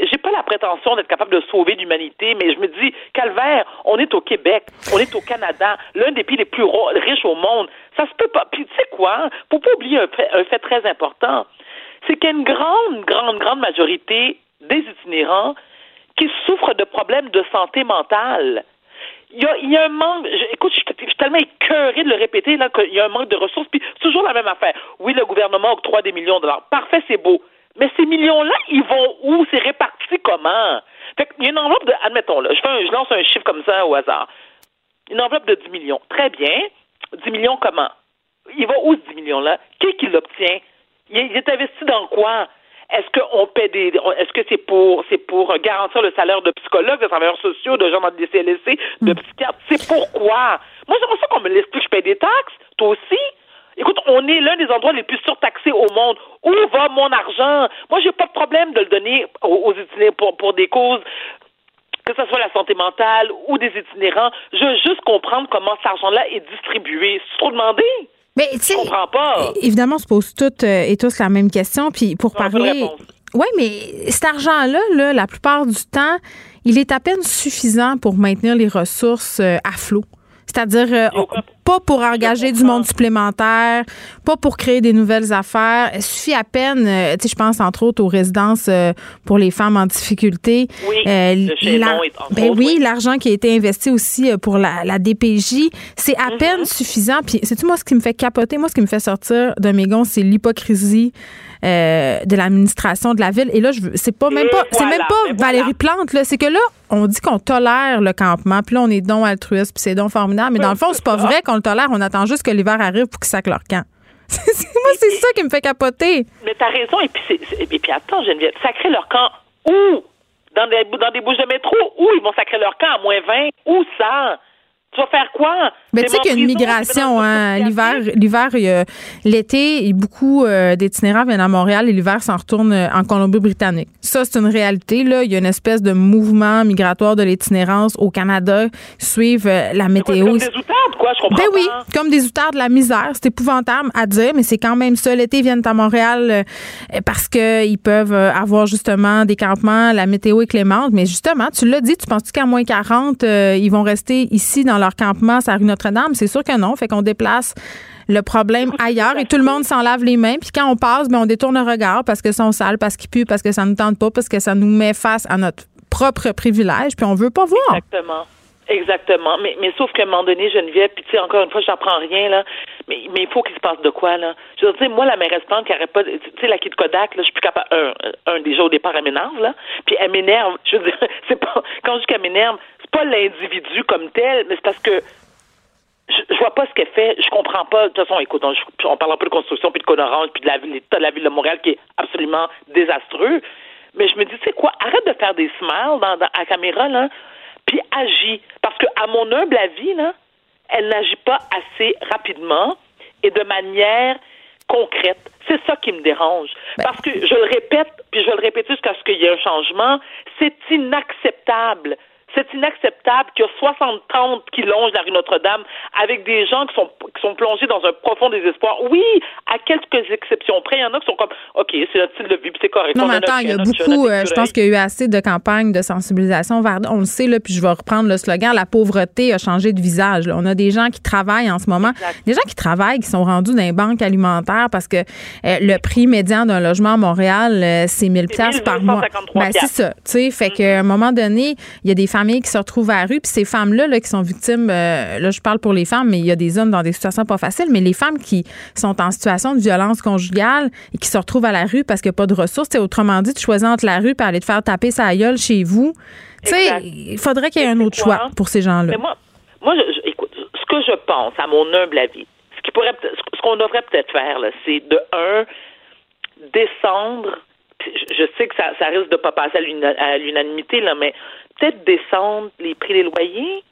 j'ai pas la prétention d'être capable de sauver l'humanité, mais je me dis, calvaire, on est au Québec, on est au Canada, l'un des pays les plus riches au monde. Ça se peut pas. Puis tu sais quoi? Faut pas oublier un fait, un fait très important. C'est qu'il y a une grande, grande, grande majorité des itinérants qui souffrent de problèmes de santé mentale. Il y, a, il y a un manque. écoute, je, suis tellement écœuré de le répéter là qu'il y a un manque de ressources. Puis c'est toujours la même affaire. Oui, le gouvernement octroie des millions de dollars. Parfait, c'est beau. Mais ces millions-là, ils vont où? C'est réparti comment? Fait qu'il y a une enveloppe de, admettons, là, je, fais je lance un chiffre comme ça au hasard. Une enveloppe de 10 millions. Très bien. 10 millions comment? Il va où ce 10 millions-là? Qui qui l'obtient? Il, est investi dans quoi? Est-ce qu'on paie des. Est-ce que c'est pour c'est pour garantir le salaire de psychologues, de travailleurs sociaux, de gens dans des CLSC, de hmm. psychiatres? C'est pourquoi? Moi, j'aimerais ça qu'on me l'explique. Je paye des taxes. Toi aussi? Écoute, on est l'un des endroits les plus surtaxés au monde. Où va mon argent? Moi, j'ai pas de problème de le donner aux, itinérants pour, pour des causes que ce soit la santé mentale ou des itinérants. Je veux juste comprendre comment cet argent-là est distribué. C'est trop demandé? Mais tu sais, pas. Évidemment, on se pose toutes euh, et tous la même question. Puis pour parler, oui, mais cet argent-là, là, la plupart du temps, il est à peine suffisant pour maintenir les ressources euh, à flot. C'est-à-dire euh, pas pour engager du monde supplémentaire, pas pour créer des nouvelles affaires. Il suffit à peine, euh, tu sais, je pense entre autres aux résidences euh, pour les femmes en difficulté. Oui, ben oui, l'argent qui a été investi aussi pour la, DPJ, c'est à mm-hmm. peine suffisant. Puis, c'est-tu moi ce qui me fait capoter? Moi, ce qui me fait sortir de mes gonds, c'est l'hypocrisie euh, de l'administration de la ville. Et là, je c'est pas même pas, c'est même pas Valérie Plante, là. C'est que là, on dit qu'on tolère le campement, puis là, on est don altruiste, puis c'est don formidable. Mais dans le fond, c'est pas vrai qu'on le tolère. On attend juste que l'hiver arrive pour qu'ils sacent leur camp. Moi, c'est ça qui me fait capoter. Mais t'as raison. Et puis, et puis attends, Geneviève, sacrer leur camp où? Dans des, dans des bouches de métro? Où ils vont sacrer leur camp? À moins 20? Où ça? Tu vas faire quoi? Mais tu sais qu'il y a une migration, hein. L'hiver, l'hiver, l'été, beaucoup euh, d'itinérants viennent à Montréal et l'hiver s'en retournent euh, en Colombie-Britannique. Ça, c'est une réalité, là. Il y a une espèce de mouvement migratoire de l'itinérance au Canada. suivent euh, la météo. Comme des outardes, quoi, je comprends Ben oui, comme des outardes de la misère. C'est épouvantable à dire, mais c'est quand même ça. L'été, ils viennent à Montréal parce qu'ils peuvent avoir justement des campements, la météo est clémente. Mais justement, tu l'as dit, tu penses qu'à moins 40, ils vont rester ici dans leur campement à rue Notre-Dame? C'est sûr que non. Fait qu'on déplace le problème ailleurs et tout le monde s'en lave les mains. Puis quand on passe, ben on détourne le regard parce que sont sales, parce qu'ils puent, parce que ça ne nous tente pas, parce que ça nous met face à notre propre privilège, puis on veut pas voir. Exactement. Exactement. Mais, mais sauf qu'à un moment donné, Geneviève, puis tu sais, encore une fois, j'apprends rien, là. Mais, mais il faut qu'il se passe de quoi, là? Je veux dire, moi, la mairesse Plante qui arrête pas, tu sais, la de Kodak, là, je suis plus capable, un, un, déjà au départ, elle m'énerve, là. Puis elle m'énerve. Je veux dire, c'est pas, quand je dis qu'elle m'énerve, c'est pas l'individu comme tel, mais c'est parce que je, vois pas ce qu'elle fait, je comprends pas. De toute façon, écoute, on, parle un peu de construction, puis de orange, puis de la, l'état de la ville de Montréal qui est absolument désastreux. Mais je me dis, tu sais quoi, arrête de faire des smiles dans, dans, à la caméra, là, puis agis. Parce que, à mon humble avis, là, elle n'agit pas assez rapidement et de manière concrète. C'est ça qui me dérange. Ben Parce que, je le répète, puis je vais le répéter jusqu'à ce qu'il y ait un changement, c'est inacceptable c'est inacceptable qu'il y a 60 tentes qui longent la rue Notre-Dame avec des gens qui sont, qui sont plongés dans un profond désespoir. Oui, à quelques exceptions près, il y en a qui sont comme, OK, c'est notre style de vie, c'est correct. Non, mais attends, il y a beaucoup, euh, je pense qu'il y a eu assez de campagnes de sensibilisation vers, on le sait, là, puis je vais reprendre le slogan, la pauvreté a changé de visage. On a des gens qui travaillent en ce moment, des gens qui travaillent, qui sont rendus dans les banques alimentaires parce que euh, le prix médian d'un logement à Montréal, euh, c'est 1000 pièces par mois. Ben, c'est ça, tu sais, fait qu'à un moment donné, il y a des familles qui se retrouvent à la rue. Puis ces femmes-là là, qui sont victimes, euh, là, je parle pour les femmes, mais il y a des hommes dans des situations pas faciles, mais les femmes qui sont en situation de violence conjugale et qui se retrouvent à la rue parce qu'il n'y a pas de ressources, autrement dit, tu choisis entre la rue et aller te faire taper sa gueule chez vous. Tu sais, il faudrait qu'il y ait un autre choix pour ces gens-là. Mais moi, moi écoute, ce que je pense, à mon humble avis, ce qui pourrait, ce qu'on devrait peut-être faire, c'est de un, descendre je sais que ça, ça risque de pas passer à l'unanimité, là, mais peut-être descendre les prix des loyers.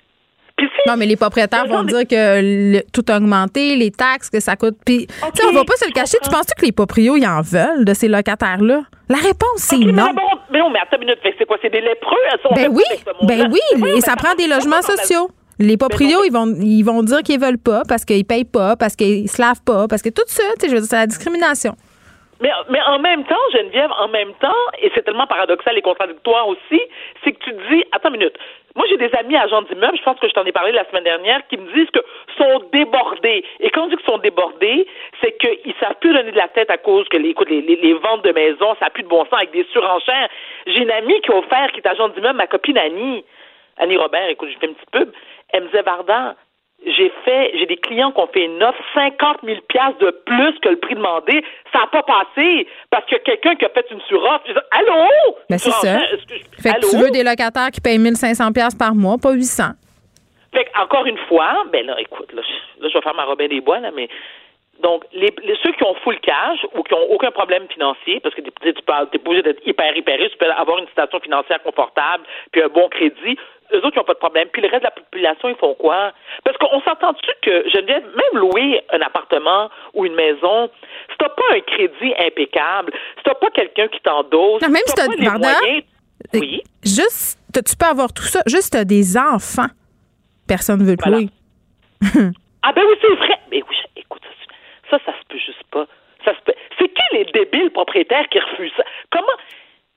non, mais les propriétaires vont dire que tout a augmenté, les taxes, que ça coûte. Puis, tu sais, on va pas se le cacher. Tu penses que les proprios, ils en veulent de ces locataires-là? La réponse, c'est non. Mais non, mais attends une minute, c'est quoi? C'est des lépreux? Ben oui, ben oui, et ça prend des logements sociaux. Les proprios, ils vont, ils vont dire qu'ils veulent pas parce qu'ils payent pas, parce qu'ils se lavent pas, parce que tout ça, tu sais, je veux dire, c'est la discrimination. Mais, mais en même temps, Geneviève, en même temps, et c'est tellement paradoxal et contradictoire aussi, c'est que tu dis, attends une minute, moi j'ai des amis agents d'immeubles, je pense que je t'en ai parlé la semaine dernière, qui me disent que sont débordés. Et quand on dit qu'ils sont débordés, c'est qu'ils savent plus donner de la tête à cause que les, écoute, les, les, ventes de maisons, ça n'a plus de bon sens avec des surenchères. J'ai une amie qui a offert, qui est agent d'immeuble, ma copine Annie, Annie Robert, écoute, je fais une petite pub, elle me disait, Varda, j'ai fait, j'ai des clients qui ont fait une offre 50 000 de plus que le prix demandé. Ça n'a pas passé parce a quelqu'un qui a fait une suroffre. Je dis, allô? Ben, c'est ça. fait que tu veux des locataires qui payent 1500 par mois, pas 800. Fait encore une fois, ben là, écoute, là, je vais faire ma Robin des Bois, là, mais donc, les, ceux qui ont full cash ou qui ont aucun problème financier, parce que tu n'es pas obligé d'être hyper, hyper riche, tu peux avoir une situation financière confortable, puis un bon crédit, eux autres, ils n'ont pas de problème. Puis le reste de la population, ils font quoi? Parce qu'on s'entend-tu que, je Geneviève, même louer un appartement ou une maison, si t'as pas un crédit impeccable, si t'as pas quelqu'un qui t'endosse, non, même si t'as des moyens... Oui. Juste, tu peux avoir tout ça, juste des enfants. Personne ne veut te louer. ah ben oui, c'est vrai. Mais oui, écoute, ça, ça, se peut juste pas. Ça se peut. C'est qui les débiles propriétaires qui refusent ça? Comment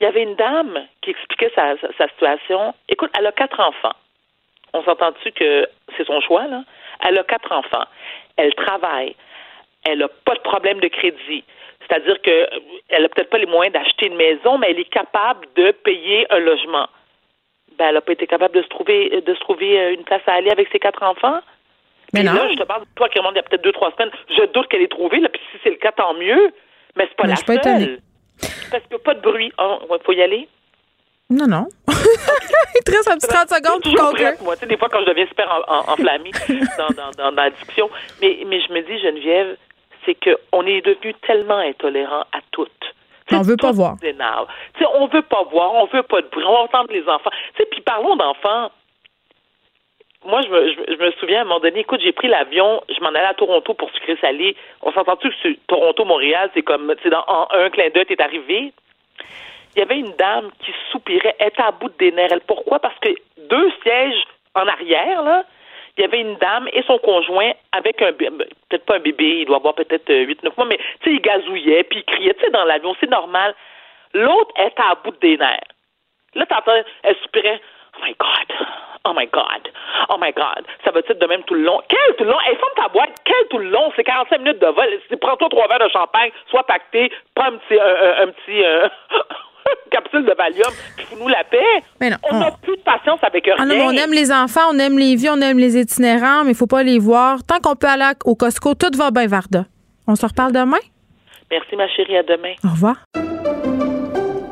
il y avait une dame qui expliquait sa, sa, situation. Écoute, elle a quatre enfants. On s'entend-tu que c'est son choix, là? Elle a quatre enfants. Elle travaille. Elle n'a pas de problème de crédit. C'est-à-dire qu'elle n'a peut-être pas les moyens d'acheter une maison, mais elle est capable de payer un logement. Ben, elle n'a pas été capable de se trouver de se trouver euh, une place à aller avec ses quatre enfants. Mais non. là, je te parle de toi qui remonte il y a peut-être deux, trois semaines. Je doute qu'elle ait trouvé, là, puis si c'est le cas, tant mieux. Mais c'est pas la seule. Parce qu'il n'y a pas de bruit. Il oh, faut y aller? Non, non. Il te reste un petit 30 secondes pour conclure. Moi, tu sais, des fois, quand je deviens super enflammée dans, dans, dans, la discussion. Mais, mais je me dis, Geneviève, c'est qu'on est devenu tellement intolérant à toutes. on veut pas voir. on veut pas voir, on veut pas de bruit, on va entendre les enfants. Puis parlons d'enfants. Moi, je me, souviens à un moment donné, écoute, j'ai pris l'avion, je m'en allais à Toronto pour sucrer salé. On s'entend-tu que Toronto-Montréal, c'est comme, c'est dans en un clin d'œil, t'es arrivé? Il y avait une dame qui soupirait, elle était à bout de nerfs. Pourquoi? Parce que deux sièges en arrière, là, il y avait une dame et son conjoint avec un peut-être pas un bébé, il doit avoir peut-être 8 9 mois mais tu sais il gazouillait puis il criait tu sais dans l'avion, c'est normal. L'autre était à bout de nerfs. Là t'entends elle soupirait my god. Oh my God. Oh my God. Ça va être de même tout le long? Quel tout le long? Hey, ferme ta boîte. Quel tout le long? C'est 45 minutes de vol. Prends-toi trois verres de champagne, sois pacté, prends un petit, un, petit, euh, capsule de Valium, puis fous-nous la paix. Mais non, on n'a plus de patience avec rien. Ah on aime les enfants, on aime les vies, on aime les itinérants, mais il faut pas les voir. Tant qu'on peut aller au Costco, tout va bien, Varda. On se reparle demain? Merci, ma chérie. À demain. Au revoir.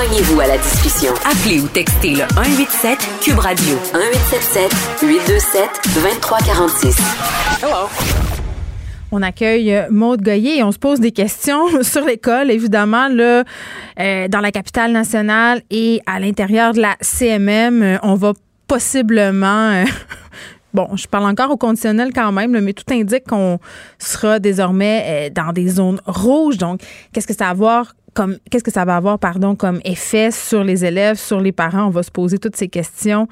Joignez-vous à la discussion. Appelez ou textez le 187 Cube Radio 1877 827 2346. Hello. On accueille euh, Maude Goyer et on se pose des questions sur l'école, évidemment, là, euh, dans la capitale nationale et à l'intérieur de la CMM. Euh, on va possiblement Bon, je parle encore au conditionnel quand même, mais tout indique qu'on sera désormais dans des zones rouges. Donc, qu'est-ce que ça va avoir comme qu'est-ce que ça va avoir pardon comme effet sur les élèves, sur les parents? On va se poser toutes ces questions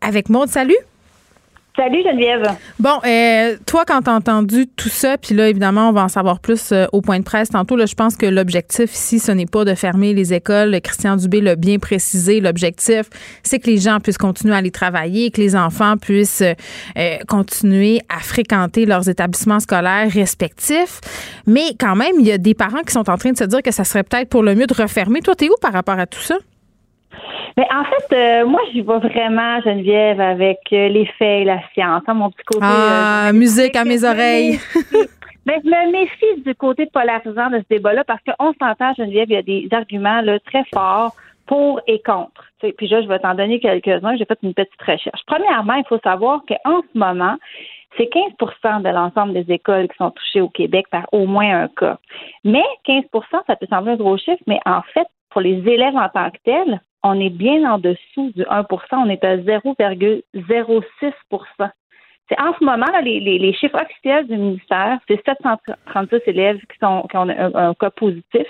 avec Maude. Salut. Salut Geneviève. Bon, euh, toi, quand t'as entendu tout ça, puis là, évidemment, on va en savoir plus euh, au point de presse tantôt. Je pense que l'objectif ici, ce n'est pas de fermer les écoles. Christian Dubé l'a bien précisé. L'objectif, c'est que les gens puissent continuer à aller travailler, que les enfants puissent euh, continuer à fréquenter leurs établissements scolaires respectifs. Mais quand même, il y a des parents qui sont en train de se dire que ça serait peut-être pour le mieux de refermer. Toi, t'es où par rapport à tout ça? Mais en fait, euh, moi, j'y vais vraiment, Geneviève, avec euh, les faits et la science. Hein, mon petit côté. Ah, musique à mes oreilles. Mais je me méfie du côté polarisant de ce débat-là parce qu'on s'entend, Geneviève, il y a des arguments là, très forts pour et contre. puis là, je vais t'en donner quelques-uns. J'ai fait une petite recherche. Premièrement, il faut savoir qu'en ce moment, c'est 15 de l'ensemble des écoles qui sont touchées au Québec par au moins un cas. Mais 15 ça peut sembler un gros chiffre, mais en fait, pour les élèves en tant que tels, on est bien en dessous du 1% on est à 0,06% c'est en ce moment, là, les, les, chiffres officiels du ministère, c'est 736 élèves qui, sont, qui ont un, cas positif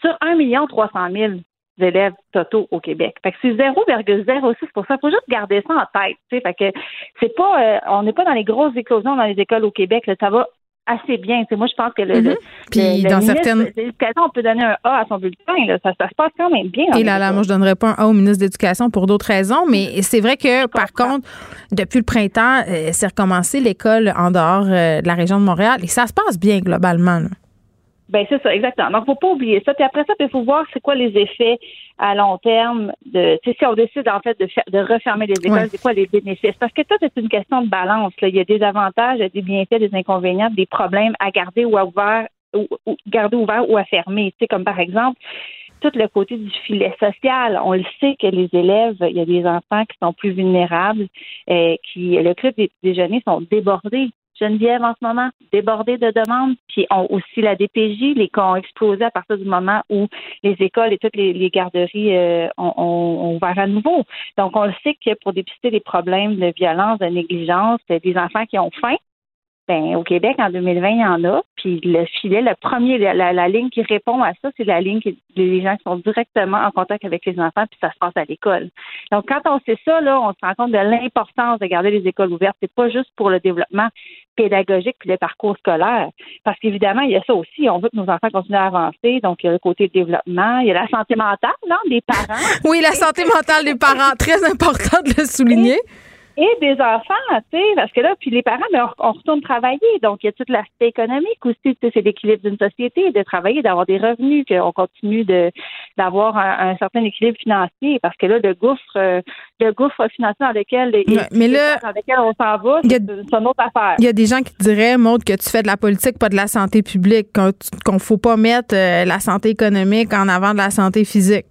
sur 1 300 000 élèves totaux au Québec. Fait que c'est 0,06% Il faut juste garder ça en tête. Fait que c'est pas, euh, on n'est pas dans les grosses éclosions dans les écoles au Québec. Là, ça va assez bien. moi, je pense que le, mm-hmm. Puis dans certaines on peut donner un A à son bulletin. Ça, se passe quand même bien. Et là, là, moi, je donnerais pas un A au ministre de l'Éducation pour d'autres raisons, mais c'est vrai que, par contre, depuis le printemps, euh, c'est recommencé l'école en dehors euh, de la région de Montréal et ça se passe bien globalement. Ben c'est ça, exactement. Donc, faut pas oublier ça. Puis après ça, il faut voir c'est quoi les effets à long terme de si on décide en fait de, de refermer les écoles, c'est quoi les bénéfices? Parce que ça, c'est une question de balance. Là. Il y a des avantages, des bienfaits, des inconvénients, des problèmes à garder ou à ouvert ou, garder ouvert ou à fermer. Tu sais, comme par exemple, tout le côté du filet social. On le sait que les élèves, il y a des enfants qui sont plus vulnérables, euh, qui le club des déjeuners sont débordés. Geneviève en ce moment, débordée de demandes, puis ont aussi la DPJ, les cas ont explosé à partir du moment où les écoles et toutes les, garderies euh, ont, ouvert à nouveau. Donc, on le sait que pour dépister les problèmes de violence, de négligence, des enfants qui ont faim, ben, au Québec, en 2020, il y en a. Puis le filet, le premier, la, ligne qui répond à ça, c'est la ligne qui, des gens qui sont directement en contact avec les enfants, puis ça se passe à l'école. Donc, quand on sait ça, là, on se rend compte de l'importance de garder les écoles ouvertes. C'est pas juste pour le développement pédagogique puis le parcours scolaire. Parce qu'évidemment, il y a ça aussi. On veut que nos enfants continuent à avancer. Donc, il y a le côté développement. Il y a la santé mentale, non, des parents. oui, la santé mentale des parents. Très important de le souligner et des enfants, tu sais, parce que là, puis les parents, ben, on, retourne travailler. Donc, il y a tout l'aspect économique aussi, tu sais, c'est l'équilibre d'une société, de travailler, d'avoir des revenus, qu'on continue de d'avoir un, certain équilibre financier, parce que là, le gouffre, euh, le gouffre financier dans lequel, mais là, dans lequel on s'en va, c'est une autre affaire. Il y a des gens qui te diraient, Maud, que tu fais de la politique, pas de la santé publique, qu'on ne faut pas mettre euh, la santé économique en avant de la santé physique.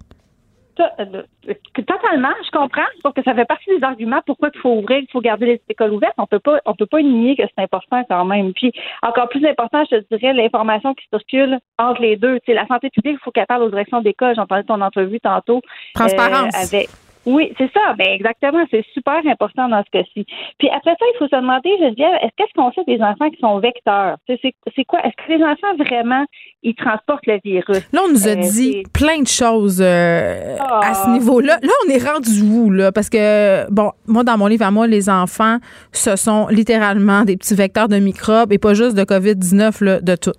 Euh, totalement, je comprends. Sauf que ça fait partie des arguments pourquoi il faut ouvrir, il faut garder les écoles ouvertes. On peut pas, on peut pas nier que c'est important quand même. Puis encore plus important, je te dirais l'information qui circule entre les deux. Tu la santé publique, il faut qu'elle parle aux directions d'école. J'entendais ton entrevue tantôt. Transparence. Euh, avec, oui, c'est ça. Ben exactement. C'est super important dans ce cas-ci. Puis après ça, il faut se demander, Geneviève, est-ce qu'est-ce qu'on sait des enfants qui sont vecteurs? C'est quoi? Est-ce que les enfants vraiment ils transportent le virus? Là, on nous a euh, dit plein de choses euh, à ce ah. niveau-là. Là, on est rendu où, là? Parce que, bon, moi, dans mon livre à moi, les enfants, ce sont littéralement des petits vecteurs de microbes et pas juste de COVID-19, de tout.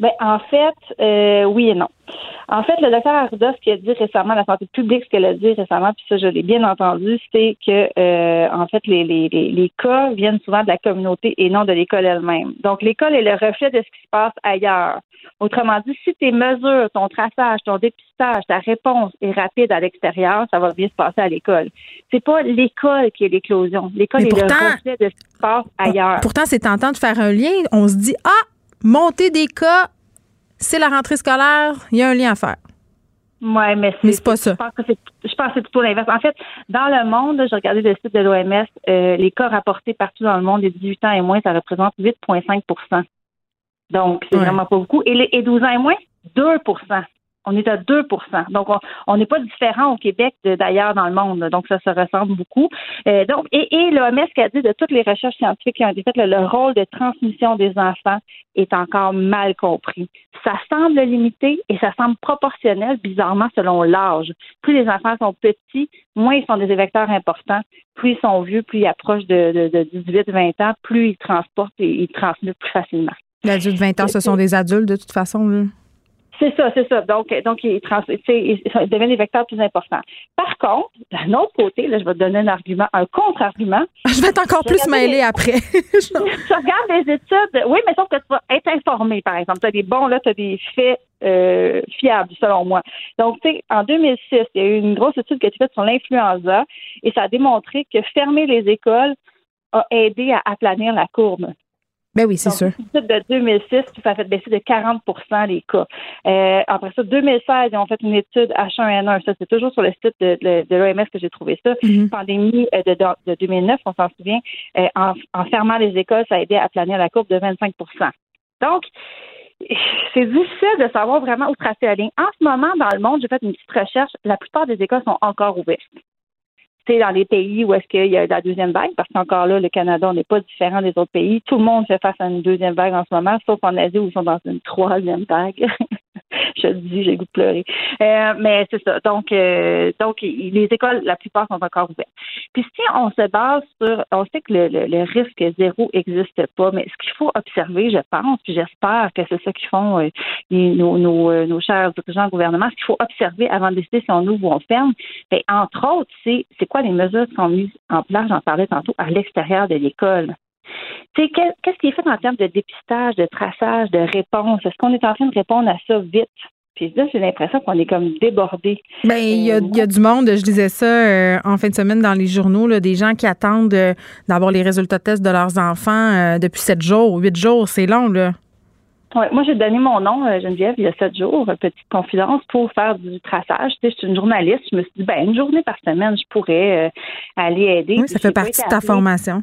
Ben, en fait, euh, oui et non. En fait, le docteur Arruda, ce qu'il a dit récemment, la santé publique, ce qu'elle a dit récemment, puis ça, je l'ai bien entendu, c'est que, euh, en fait, les, les, les, cas viennent souvent de la communauté et non de l'école elle-même. Donc, l'école est le reflet de ce qui se passe ailleurs. Autrement dit, si tes mesures, ton traçage, ton dépistage, ta réponse est rapide à l'extérieur, ça va bien se passer à l'école. C'est pas l'école qui est l'éclosion. L'école est le reflet de ce qui se passe ailleurs. Pourtant, c'est tentant de faire un lien. On se dit, ah, monter des cas, c'est la rentrée scolaire, il y a un lien à faire. Oui, mais c'est pas ça. Je pense que c'est, plutôt l'inverse. En fait, dans le monde, j'ai regardé le site de l'OMS, euh, les cas rapportés partout dans le monde des 18 ans et moins, ça représente 8,5% Donc, c'est vraiment pas beaucoup. Et, les, et 12 ans et moins, 2 on est à 2 Donc, on n'est pas différent au Québec d'ailleurs dans le monde. Donc, ça se ressemble beaucoup. Euh, donc, et, et l'OMS qui a dit de toutes les recherches scientifiques qui ont été faites, le, rôle de transmission des enfants est encore mal compris. Ça semble limité et ça semble proportionnel, bizarrement, selon l'âge. Plus les enfants sont petits, moins ils sont des vecteurs importants. Plus ils sont vieux, plus ils approchent de, de, 18-20 ans, plus ils transportent et ils transmettent plus facilement. L'adulte 20 ans, ce sont des adultes de toute façon. Là. C'est ça, c'est ça. Donc, donc ils, trans, ils, deviennent des vecteurs plus importants. Par contre, d'un autre côté, là, je vais te donner un argument, un contre-argument. Je vais être encore plus mêlée après. tu regardes les études, oui, mais sauf que tu vas être informé, par exemple. Tu as des bons, là, tu as des faits euh, fiables, selon moi. Donc, tu sais, en 2006, il y a eu une grosse étude qui a été faite sur l'influenza et ça a démontré que fermer les écoles a aidé à aplanir la courbe. Ben oui, c'est sûr. Une étude de 2006 qui a fait baisser de 40% les cas. Euh, après ça, 2016, ils ont fait une étude H1N1. Ça, c'est toujours sur le site de, de, l'OMS que j'ai trouvé ça. Mm-hmm. Pandémie euh, de, de, 2009, on s'en souvient. Euh, en, en, fermant les écoles, ça a aidé à planir la courbe de 25% Donc, c'est difficile de savoir vraiment où tracer la ligne. En ce moment, dans le monde, j'ai fait une petite recherche. La plupart des écoles sont encore ouvertes dans les pays où est-ce qu'il y a la deuxième vague, parce qu'encore là, le Canada, n'est pas différent des autres pays. Tout le monde fait face à une deuxième vague en ce moment, sauf en Asie où ils sont dans une troisième vague. je le dis, j'ai goût de pleurer. Euh, mais c'est ça. Donc, euh, donc, les écoles, la plupart sont encore ouvertes. Puis si on se base sur, on sait que le, risque zéro n'existe pas, mais ce qu'il faut observer, je pense, puis j'espère que c'est ça qu'ils font euh, nos, nos, nos, chers dirigeants gouvernement, ce qu'il faut observer avant de décider si on ouvre ou on ferme, bien, entre autres, c'est c'est quoi les mesures qui sont mises en place, j'en parlais tantôt, à l'extérieur de l'école qu'est-ce qui est fait en termes de dépistage, de traçage, de réponse? Est-ce qu'on est en train de répondre à ça vite? Puis là, j'ai l'impression qu'on est comme débordé. Bien, il y, a, y a du monde, je disais ça euh, en fin de semaine dans les journaux, là, des gens qui attendent euh, d'avoir les résultats de test de leurs enfants euh, depuis sept jours, huit jours, c'est long, là. Oui, moi, j'ai donné mon nom, Geneviève, il y a sept jours, petite confidence, pour faire du traçage. Tu sais, je suis une journaliste. Je me suis dit, ben, une journée par semaine, je pourrais aller aider. Oui, ça fait partie de ta formation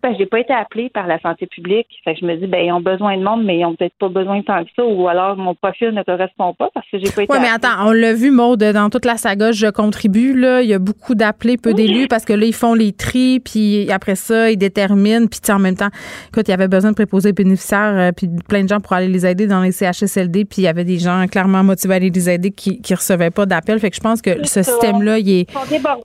ben, j'ai pas été appelée par la santé publique. Fait que je me dis, ben, ils ont besoin de monde, mais ils ont peut-être pas besoin de tant que ça, ou alors mon profil ne correspond pas parce que j'ai pas été. Oui, mais attends, on l'a vu, Maude, dans toute la saga, je contribue, là. Il y a beaucoup d'appelés, peu d'élus, parce que là, ils font les tris, puis après ça, ils déterminent, puis en même temps, écoute, il y avait besoin de préposer bénéficiaires, euh, puis plein de gens pour aller les aider dans les CHSLD, puis il y avait des gens clairement motivés à aller les aider qui, qui recevaient pas d'appel. Fait que je pense que ce système-là, il est,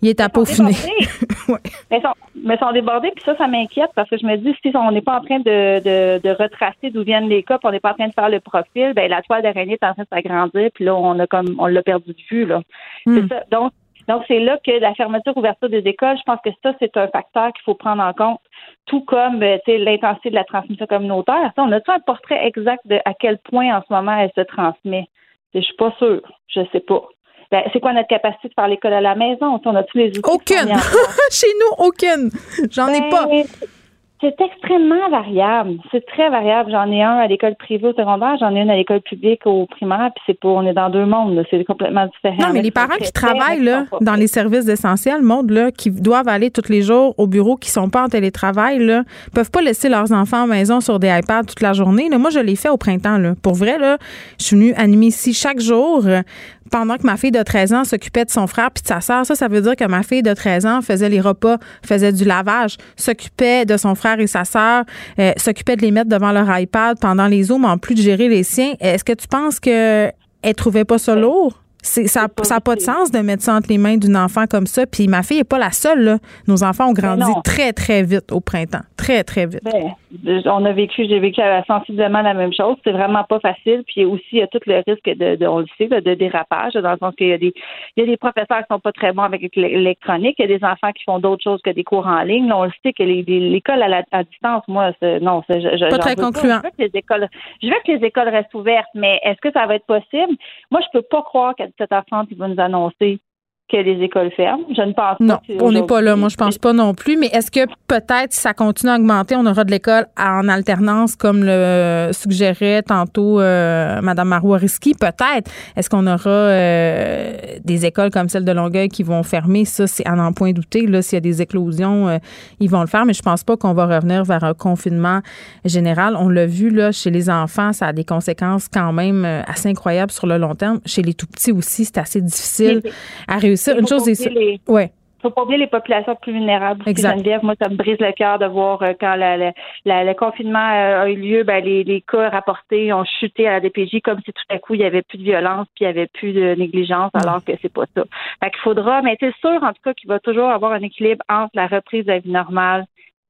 il est à peaufiner. ouais. mais, sont, mais sont débordés, puis ça, ça m'inquiète parce que je me dis, si on n'est pas en train de, de, de retracer d'où viennent les cas, puis on n'est pas en train de faire le profil, ben la toile d'araignée est en train de s'agrandir, puis là, on a comme on l'a perdu de vue. Là. Hmm. C'est ça. Donc, donc, c'est là que la fermeture, ouverture des écoles, je pense que ça, c'est un facteur qu'il faut prendre en compte, tout comme euh, l'intensité de la transmission communautaire. on a-tu un portrait exact de à quel point en ce moment elle se transmet? Je suis pas sûre. Je sais pas. Ben, c'est quoi notre capacité de faire l'école à la maison? On a tous les outils. Aucune. Chez nous, aucune. J'en ai ben, pas. C'est extrêmement variable. C'est très variable. J'en ai un à l'école privée au secondaire, j'en ai une à l'école publique au primaire, puis c'est pour on est dans deux mondes. C'est complètement différent. Non, mais les parents qui travaillent là, dans les services essentiels, monde là, qui doivent aller tous les jours au bureau, qui sont pas en télétravail, là, peuvent pas laisser leurs enfants à la maison sur des iPads toute la journée. Là. Moi, je l'ai fait au printemps. Là. Pour vrai, là, je suis venue animer ici chaque jour pendant que ma fille de 13 ans s'occupait de son frère puis de sa sœur. Ça, ça veut dire que ma fille de 13 ans faisait les repas, faisait du lavage, s'occupait de son frère et sa sœur, euh, s'occupait de les mettre devant leur iPad pendant les Zooms, en plus de gérer les siens. Est-ce que tu penses qu'elle trouvait pas ça lourd? Ça n'a pas de sens de mettre ça entre les mains d'une enfant comme ça. Puis ma fille n'est pas la seule. Nos enfants ont grandi très, très vite au printemps. Très, très vite. Ben, on a vécu, j'ai vécu sensiblement la même chose. C'est vraiment pas facile. Puis aussi, il y a tout le risque de, on le sait, de dérapage, dans le sens qu'il y a des, il y a des professeurs qui sont pas très bons avec l'électronique. Il y a des enfants qui font d'autres choses que des cours en ligne. on le sait que l'école à, à distance, moi, non, je, je, pas très concluant. Je veux, que les écoles, je veux que les écoles restent ouvertes, mais est-ce que ça va être possible? Moi, je peux pas croire qu'à 17h30, ils vont nous annoncer que les écoles ferment. Je ne pense pas. Non, on n'est pas là. Moi, je pense pas non plus. Mais est-ce que peut-être si ça continue à augmenter, on aura de l'école en alternance, comme le suggérait tantôt euh, Mme Marois-Risky? Peut-être. Est-ce qu'on aura euh, des écoles comme celle de Longueuil qui vont fermer? Ça, c'est à n'en point douter. Là, s'il y a des éclosions, euh, ils vont le faire. Mais je pense pas qu'on va revenir vers un confinement général. On l'a vu là chez les enfants, ça a des conséquences quand même assez incroyables sur le long terme. Chez les tout petits aussi, c'est assez difficile à réussir une chose est Ouais faut pas oublier les populations plus vulnérables. Geneviève, moi, ça me brise le cœur de voir euh, quand le confinement euh, a eu lieu, ben, les, cas rapportés ont chuté à la DPJ comme si tout à coup il y avait plus de violence puis il y avait plus de négligence, alors que c'est pas ça. Fait qu'il faudra, mais c'est sûr en tout cas qu'il va toujours avoir un équilibre entre la reprise de la vie normale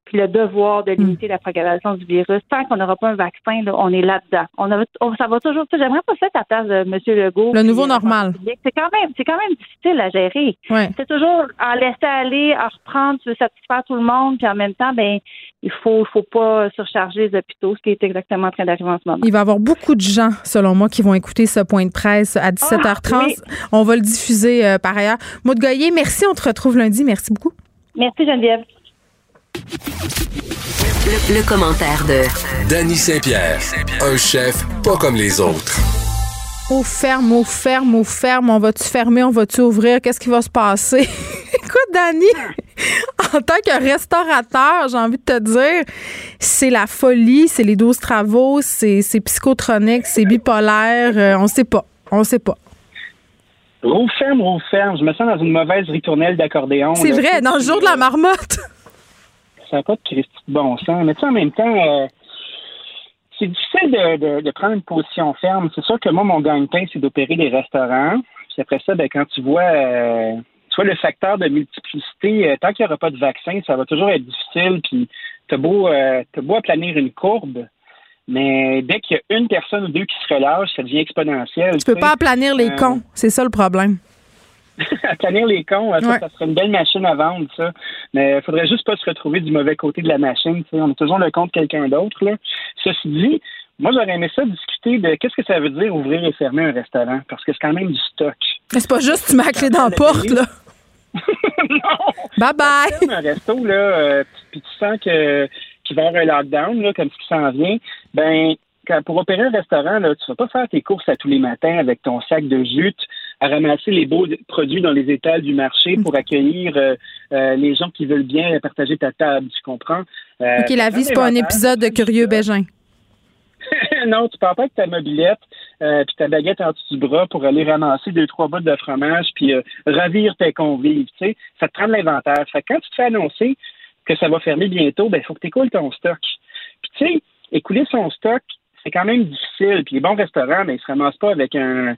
puis le devoir de limiter la propagation du virus. Tant qu'on n'aura pas un vaccin, là, on est là-dedans. On, a- on- ça va toujours. J'aimerais pas faire à la place de M. Legault. Le nouveau euh, normal. C'est quand même, c'est quand même difficile à gérer. Ouais. C'est toujours en laisser aller, en reprendre, tu veux satisfaire tout le monde, puis en même temps, ben, il faut, faut pas surcharger les hôpitaux, ce qui est exactement en train d'arriver en ce moment. Il va y avoir beaucoup de gens, selon moi, qui vont écouter ce point de presse à 17h30. Ah, oui. On va le diffuser euh, par ailleurs. Maud Goyer, merci. On te retrouve lundi. Merci beaucoup. Merci Geneviève. Le, le commentaire de Danny Saint-Pierre, un chef pas comme les autres. Au ferme, au ferme, au ferme. On va-tu fermer? On va-tu ouvrir? Qu'est-ce qui va se passer? Écoute, Dani, en tant que restaurateur, j'ai envie de te dire, c'est la folie, c'est les 12 travaux, c'est psychotronique, c'est bipolaire. euh, on sait pas. On sait pas. Roue ferme, roue ferme. Je me sens dans une mauvaise ritournelle d'accordéon. C'est vrai, dans le jour de la marmotte. Ça n'a pas de Christy de bon sens. Mais tu sais, en même temps, euh, c'est difficile de, de- de prendre une position ferme. C'est sûr que moi, mon gagne-pain, c'est d'opérer des restaurants. Puis après ça, ben, quand tu vois, euh, tu vois le facteur de multiplicité, euh, tant qu'il n'y aura pas de vaccin, ça va toujours être difficile. Puis t'as beau, euh, t'as beau aplanir une courbe, mais dès qu'il y a une personne ou deux qui se relâchent, ça devient exponentiel. Tu peux pas aplanir les cons. C'est ça le problème. aplanir les cons, ça, Ouais. ça serait une belle machine à vendre, ça. Mais il faudrait juste pas se retrouver du mauvais côté de la machine. On est toujours le compte de quelqu'un d'autre. là. Ceci dit, moi, j'aurais aimé ça discuter de qu'est-ce que ça veut dire ouvrir et fermer un restaurant, parce que c'est quand même du stock. Mais c'est pas juste tu mets la clé dans la porte, là. Bye bye. Ferme un resto, là, euh, puis tu sens que qu'il va y avoir un lockdown, là, comme ce qui s'en vient, ben quand, pour opérer un restaurant, là, tu vas pas faire tes courses à tous les matins avec ton sac de jute, à ramasser les beaux produits dans les étals du marché pour accueillir euh, euh, les gens qui veulent bien partager ta table, tu comprends? Euh, OK, la vie, c'est pas un épisode de Curieux Bégin. non, tu pars pas avec ta mobilette euh, puis ta baguette en dessous du bras pour aller ramasser deux, trois bouts de fromage puis ravir tes convives, tu sais. Ça te prend de l'inventaire. Fait que quand tu te fais annoncer que ça va fermer bientôt, ben, il faut que tu écoules ton stock. Puis, tu sais, écouler son stock, c'est quand même difficile. Puis, les bons restaurants, ben, ils se ramassent pas avec un,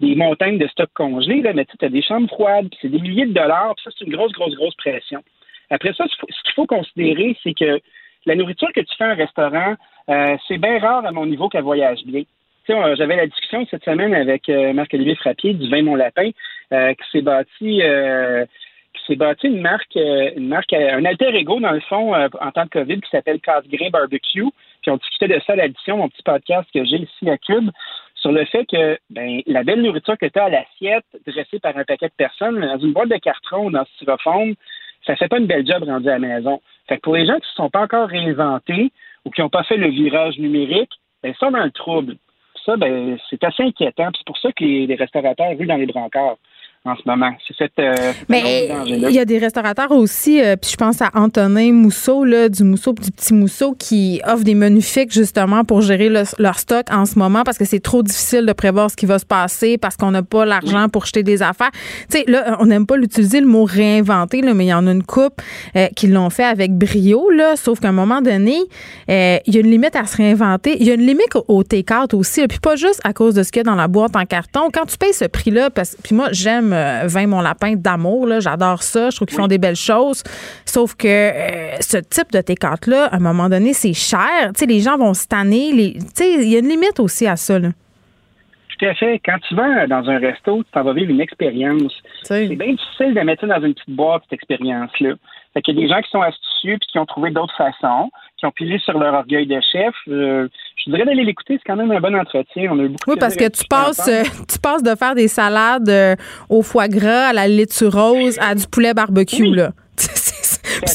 des montagnes de stock congelés, là, mais tu as des chambres froides, puis c'est des milliers de dollars, puis ça, c'est une grosse, grosse, grosse pression. Après ça, ce qu'il faut considérer, c'est que la nourriture que tu fais à un restaurant, euh, c'est bien rare à mon niveau qu'elle voyage bien. J'avais la discussion cette semaine avec euh, Marc-Olivier Frappier du Vin Mon Lapin, euh, qui s'est bâti euh, qui s'est bâti une marque, euh, une marque, un alter ego dans le fond en temps de COVID qui s'appelle Casse-Grain Barbecue. Puis on discutait de ça à l'addition, mon petit podcast que j'ai ici à Cube, sur le fait que ben, la belle nourriture que tu as à l'assiette, dressée par un paquet de personnes, dans une boîte de carton ou dans ce styrofoam, ça fait pas une belle job rendue à la maison. Fait que pour les gens qui ne sont pas encore réinventés ou qui n'ont pas fait le virage numérique, ben, ils sont dans le trouble. Ça, ben, c'est assez inquiétant. C'est pour ça que les, les restaurateurs ruent dans les brancards en ce moment. C'est cette, euh, Mais il y a des restaurateurs aussi, euh, puis je pense à Antonin Mousseau, là, du Mousseau, du petit Mousseau, qui offre des menus fixes justement pour gérer le- leur stock en ce moment parce que c'est trop difficile de prévoir ce qui va se passer parce qu'on n'a pas l'argent pour jeter des affaires. Tu sais, là, on n'aime pas l'utiliser le mot réinventer, là, mais il y en a une coupe euh, qui l'ont fait avec brio, là, sauf qu'à un moment donné, il y a une limite à se réinventer. Il y a une limite au, au take-out aussi, là, puis pas juste à cause de ce qu'il y a dans la boîte en carton. Quand tu payes ce prix-là, parce puis moi, j'aime Vin mon lapin d'amour, là, j'adore ça, je trouve qu'ils font des belles choses, sauf que euh, ce type de take-out-là, à un moment donné, c'est cher. Tu sais, les gens vont se tanner. Les, tu sais, il y a une limite aussi à ça, là. Tout à fait. Quand tu vas dans un resto, tu t'en vas vivre une expérience. C'est bien difficile de mettre ça dans une petite boîte, cette expérience-là. Fait qu'il y a des gens qui sont astucieux puis qui ont trouvé d'autres façons, qui ont pilé sur leur orgueil de chef. Euh, je dirais d'aller l'écouter, c'est quand même un bon entretien. On a eu beaucoup Oui, parce que tu passes, euh, tu passes de faire des salades euh, au foie gras, à la laitue rose, à du poulet barbecue, là.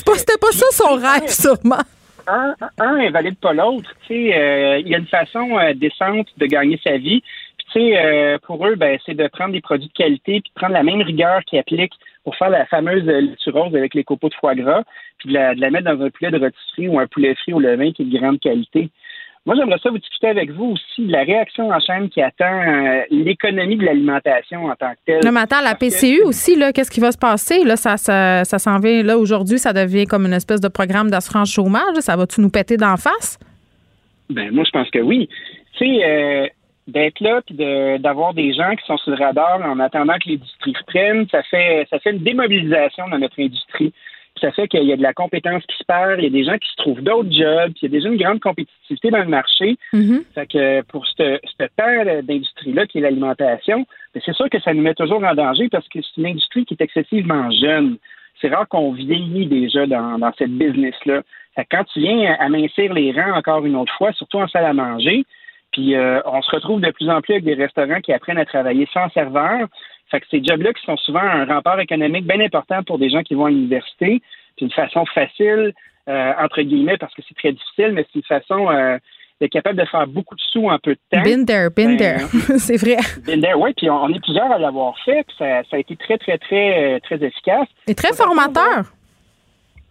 Pas, c'était pas ça son rêve, sûrement. un, un invalide pas l'autre. Euh, il y a une façon décente de gagner sa vie. Puis tu sais, pour eux, ben, c'est de prendre des produits de qualité, puis de prendre la même rigueur qu'ils appliquent pour faire la fameuse laitue rose avec les copeaux de foie gras, puis de la, de la mettre dans un poulet de rôtisserie ou un poulet frit au levain qui est de grande qualité. Moi, j'aimerais ça vous discuter avec vous aussi de la réaction en chaîne qui attend euh, l'économie de l'alimentation en tant que telle. Non, mais attends, la que- PCU aussi, là, qu'est-ce qui va se passer? Là, ça, ça, ça s'en vient, là, aujourd'hui, ça devient comme une espèce de programme d'assurance chômage. Ça va-tu nous péter d'en face? Ben, moi, je pense que oui. Tu sais, euh, d'être là puis de- d'avoir des gens qui sont sur le radar en attendant que l'industrie reprenne, ça fait ça fait une démobilisation dans notre industrie. Ça fait qu'il y a de la compétence qui se perd, il y a des gens qui se trouvent d'autres jobs, puis il y a déjà une grande compétitivité dans le marché. Mm-hmm. Fait que pour cette, cette paire d'industrie-là qui est l'alimentation, ben, c'est sûr que ça nous met toujours en danger parce que c'est une industrie qui est excessivement jeune. C'est rare qu'on vieillit déjà dans, dans cette business-là. Quand tu viens amincir les rangs encore une autre fois, surtout en salle à manger, puis euh, on se retrouve de plus en plus avec des restaurants qui apprennent à travailler sans serveur. Fait que ces jobs-là qui sont souvent un rempart économique bien important pour des gens qui vont à l'université. C'est une façon facile, euh, entre guillemets, parce que c'est très difficile, mais c'est une façon euh, d'être capable de faire beaucoup de sous en peu de temps. Been there, been Ben, there. c'est vrai. Been there, oui, puis on, on est plusieurs à l'avoir fait, puis ça, ça a été très, très, très, euh, très efficace. Et très formateur.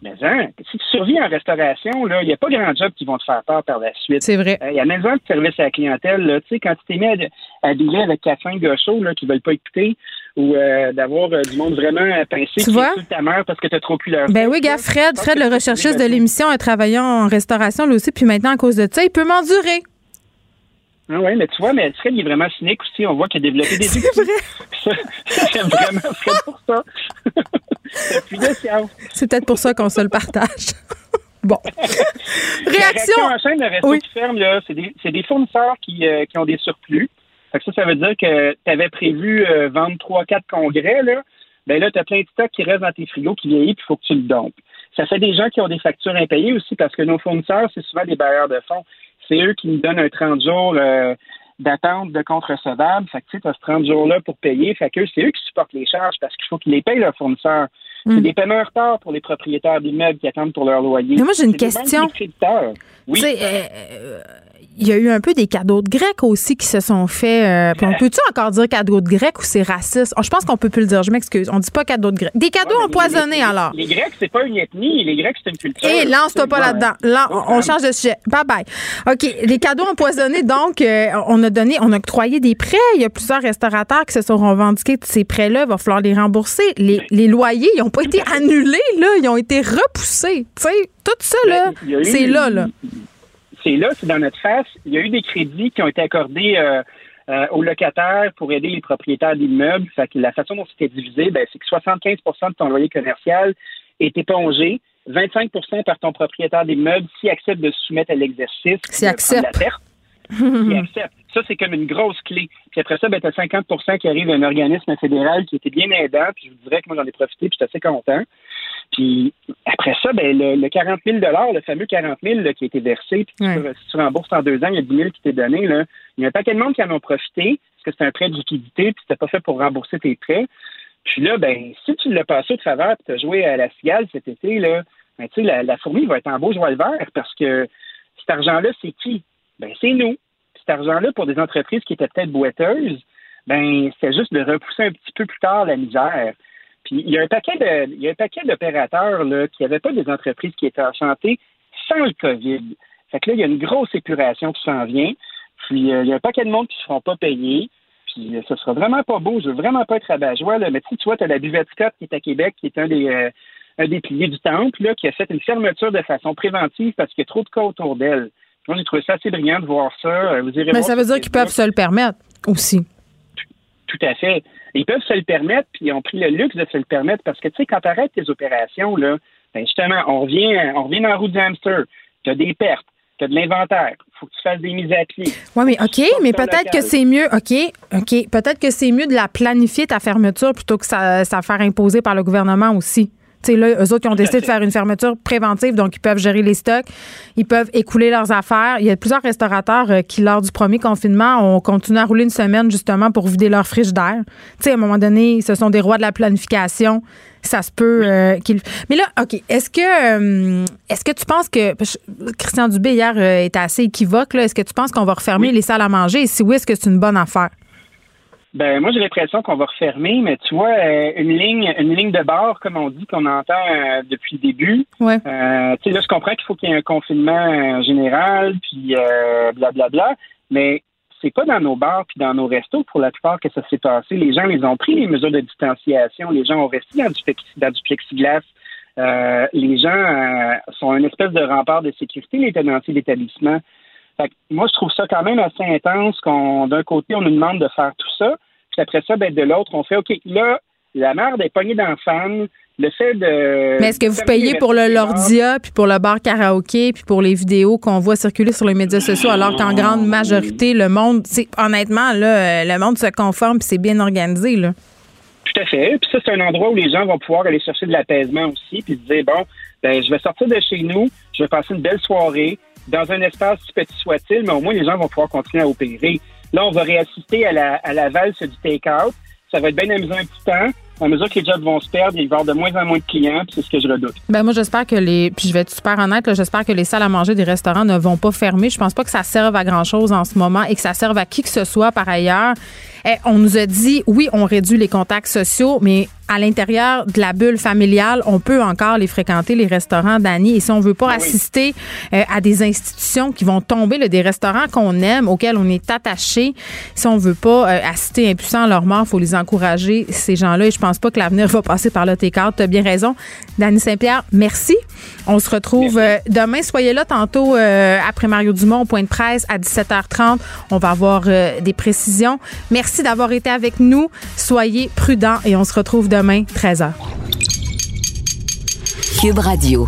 Mais hein, si tu survis en restauration, là, il n'y a pas grand job qui vont te faire peur par la suite. C'est vrai. Euh, Il y a même besoin de service à la clientèle. Là. Tu sais, quand tu t'es mis à, à dealer avec quatre gars chauds là, qui veulent pas écouter ou euh, d'avoir euh, du monde vraiment pincé Tu qui vois? ta mère parce que tu as trop pu leur Ben oui, gars, Fred, Fred, le recherchiste de l'émission, a travaillé en restauration lui aussi, puis maintenant, à cause de ça, il peut m'endurer. Ah oui, mais tu vois, mais Fred, il est vraiment cynique aussi. On voit qu'il a développé des C'est vrai. J'aime vraiment Fred pour ça. C'est peut-être pour ça qu'on se le partage. bon. La Réaction. en chaîne, le resto Oui. qui ferme, là, c'est des, c'est des fournisseurs qui, euh, qui ont des surplus. Fait que ça, ça veut dire que tu avais prévu euh, vendre 3-4 congrès, là. Ben là, tu as plein de stocks qui restent dans tes frigos qui vieillissent, puis il faut que tu le dompes. Ça fait des gens qui ont des factures impayées aussi parce que nos fournisseurs, c'est souvent des bailleurs de fonds. C'est eux qui nous donnent un 30 jours euh, d'attente de compte recevable. Fait que tu sais, as ce 30 jours-là pour payer. Fait que c'est eux qui supportent les charges parce qu'il faut qu'ils les payent leurs fournisseurs. Mm. C'est des paiements en retard pour les propriétaires d'immeubles qui attendent pour leur loyer. Mais moi, j'ai une question. Oui. Euh, euh, il y a eu un peu des cadeaux de Grecs aussi qui se sont faits. euh, puis on peut-tu encore dire cadeaux de Grecs ou c'est raciste? Oh, je pense qu'on peut plus le dire. Je m'excuse. On dit pas cadeaux de Grecs. Des cadeaux empoisonnés, les, alors. Les Grecs, c'est pas une ethnie. Les Grecs, c'est une culture. Et lance-toi pas là-dedans. Là, on, on change de sujet. Bye bye. OK. Les cadeaux empoisonnés, donc, euh, on a donné, on a octroyé des prêts. Il y a plusieurs restaurateurs qui se sont revendiqués de ces prêts-là. Il va falloir les rembourser. Les, les loyers, ils n'ont pas été annulés, là. Ils ont été repoussés. Tu sais, tout ça, là, Ben, eu- c'est là, là. C'est là, c'est dans notre face. Il y a eu des crédits qui ont été accordés euh, euh, aux locataires pour aider les propriétaires d'immeubles. Fait que la façon dont c'était divisé, ben, c'est que 75% de ton loyer commercial est épongé, 25% par ton propriétaire d'immeuble s'il accepte de se soumettre à l'exercice. S'il accepte. La perte. Ça, c'est comme une grosse clé. Puis après ça, ben, tu as 50% qui arrive d'un organisme fédéral qui était bien aidant. Puis je vous dirais que moi, j'en ai profité, puis j'étais assez content. Puis après ça, ben, le, le 40 000 le fameux 40 000 là, qui a été versé, puis Ouais. si tu rembourses en deux ans, il y a 10 000 qui t'est donné. Là. Il y a un paquet de monde qui en ont profité, parce que c'est un prêt de liquidité, puis c'était pas fait pour rembourser tes prêts. Puis là, ben, si tu l'as passé au travers, puis tu as joué à la cigale cet été, là, ben, tu sais, la, la fourmi va être en beau joie le vert, parce que cet argent-là, c'est qui? Ben, c'est nous. Cet argent-là, pour des entreprises qui étaient peut-être boiteuses, ben, c'était juste de repousser un petit peu plus tard la misère. Puis il y a un paquet de, il y a un paquet d'opérateurs là, qui n'avaient pas des entreprises qui étaient enchantées sans le COVID. Fait que là, il y a une grosse épuration qui s'en vient. Puis euh, il y a un paquet de monde qui ne se feront pas payer. Puis euh, ce sera vraiment pas beau. Je veux vraiment pas être rabat-joie. Mais tu vois, tu as la buvette Scott qui est à Québec, qui est un des euh, un des piliers du temple, là, qui a fait une fermeture de façon préventive parce qu'il y a trop de cas autour d'elle. Moi, j'ai trouvé ça assez brillant de voir ça. Euh, Vous irez Mais ça veut dire qu'ils peuvent se le permettre aussi. Tout à fait. Ils peuvent se le permettre, puis ils ont pris le luxe de se le permettre parce que, tu sais, quand tu arrêtes tes opérations, là, ben justement, on revient, on revient dans la roue du hamster. Tu as des pertes, tu as de l'inventaire. Il faut que tu fasses des mises à pied. Oui, mais OK, mais peut-être que c'est mieux, OK, OK, peut-être que c'est mieux de la planifier, ta fermeture, plutôt que ça, ça faire imposer par le gouvernement aussi. Sais, là, eux autres, ils ont décidé de faire une fermeture préventive, donc ils peuvent gérer les stocks, ils peuvent écouler leurs affaires. Il y a plusieurs restaurateurs euh, qui, lors du premier confinement, ont continué à rouler une semaine justement pour vider leur frigidaire. Tu sais, à un moment donné, ce sont des rois de la planification. Ça se peut euh, qu'ils. Mais là, OK, est-ce que euh, est-ce que tu penses que Christian Dubé hier euh, était assez équivoque là, est-ce que tu penses qu'on va refermer les salles à manger? Et si oui, est-ce que c'est une bonne affaire? Ben moi j'ai l'impression qu'on va refermer, mais tu vois euh, une ligne, une ligne de bord comme on dit qu'on entend euh, depuis le début. Ouais. Euh, tu sais là je comprends qu'il faut qu'il y ait un confinement euh, général puis blablabla, mais c'est pas dans nos bars puis dans nos restos pour la plupart que ça s'est passé. Les gens les ont pris les mesures de distanciation, les gens ont resté dans du, dans du plexiglas. Les gens sont une espèce de rempart de sécurité les tenanciers d'établissement. Fait que moi, je trouve ça quand même assez intense qu'on, d'un côté, on nous demande de faire tout ça, puis après ça, ben, de l'autre, on fait OK, là, la merde est pognée dans fan. Le fait de. Mais est-ce que vous payez pour le Lordia, puis pour le bar karaoké, puis pour les vidéos qu'on voit circuler sur les médias sociaux, alors qu'en grande majorité, le monde, honnêtement, là, le monde se conforme, puis c'est bien organisé, là. Tout à fait. Puis ça, c'est un endroit où les gens vont pouvoir aller chercher de l'apaisement aussi, puis se dire, bon, ben, je vais sortir de chez nous, je vais passer une belle soirée dans un espace petit soit-il, mais au moins les gens vont pouvoir continuer à opérer. Là, on va réassister à la, à la valse du take-out. Ça va être bien amusant un petit temps à mesure que les jobs vont se perdre, il va y avoir de moins en moins de clients, puis c'est ce que je redoute. Ben moi, j'espère que les, puis je vais être super honnête, j'espère que les salles à manger des restaurants ne vont pas fermer. Je pense pas que ça serve à grand chose en ce moment et que ça serve à qui que ce soit par ailleurs. Eh, on nous a dit, oui, on réduit les contacts sociaux, mais à l'intérieur de la bulle familiale, on peut encore les fréquenter, les restaurants d'Annie. Et si on veut pas ah assister euh, à des institutions qui vont tomber, là, des restaurants qu'on aime, auxquels on est attaché, si on veut pas euh, assister impuissant à leur mort, faut les encourager, ces gens-là. Et je pense pas que l'avenir va passer par le T4. Tu as bien raison. Dani Saint-Pierre, merci. On se retrouve euh, demain. Soyez là tantôt après Mario Dumont au point de presse à 17h30. On va avoir des précisions. Merci d'avoir été avec nous. Soyez prudents et on se retrouve demain, 13h. Cube Radio.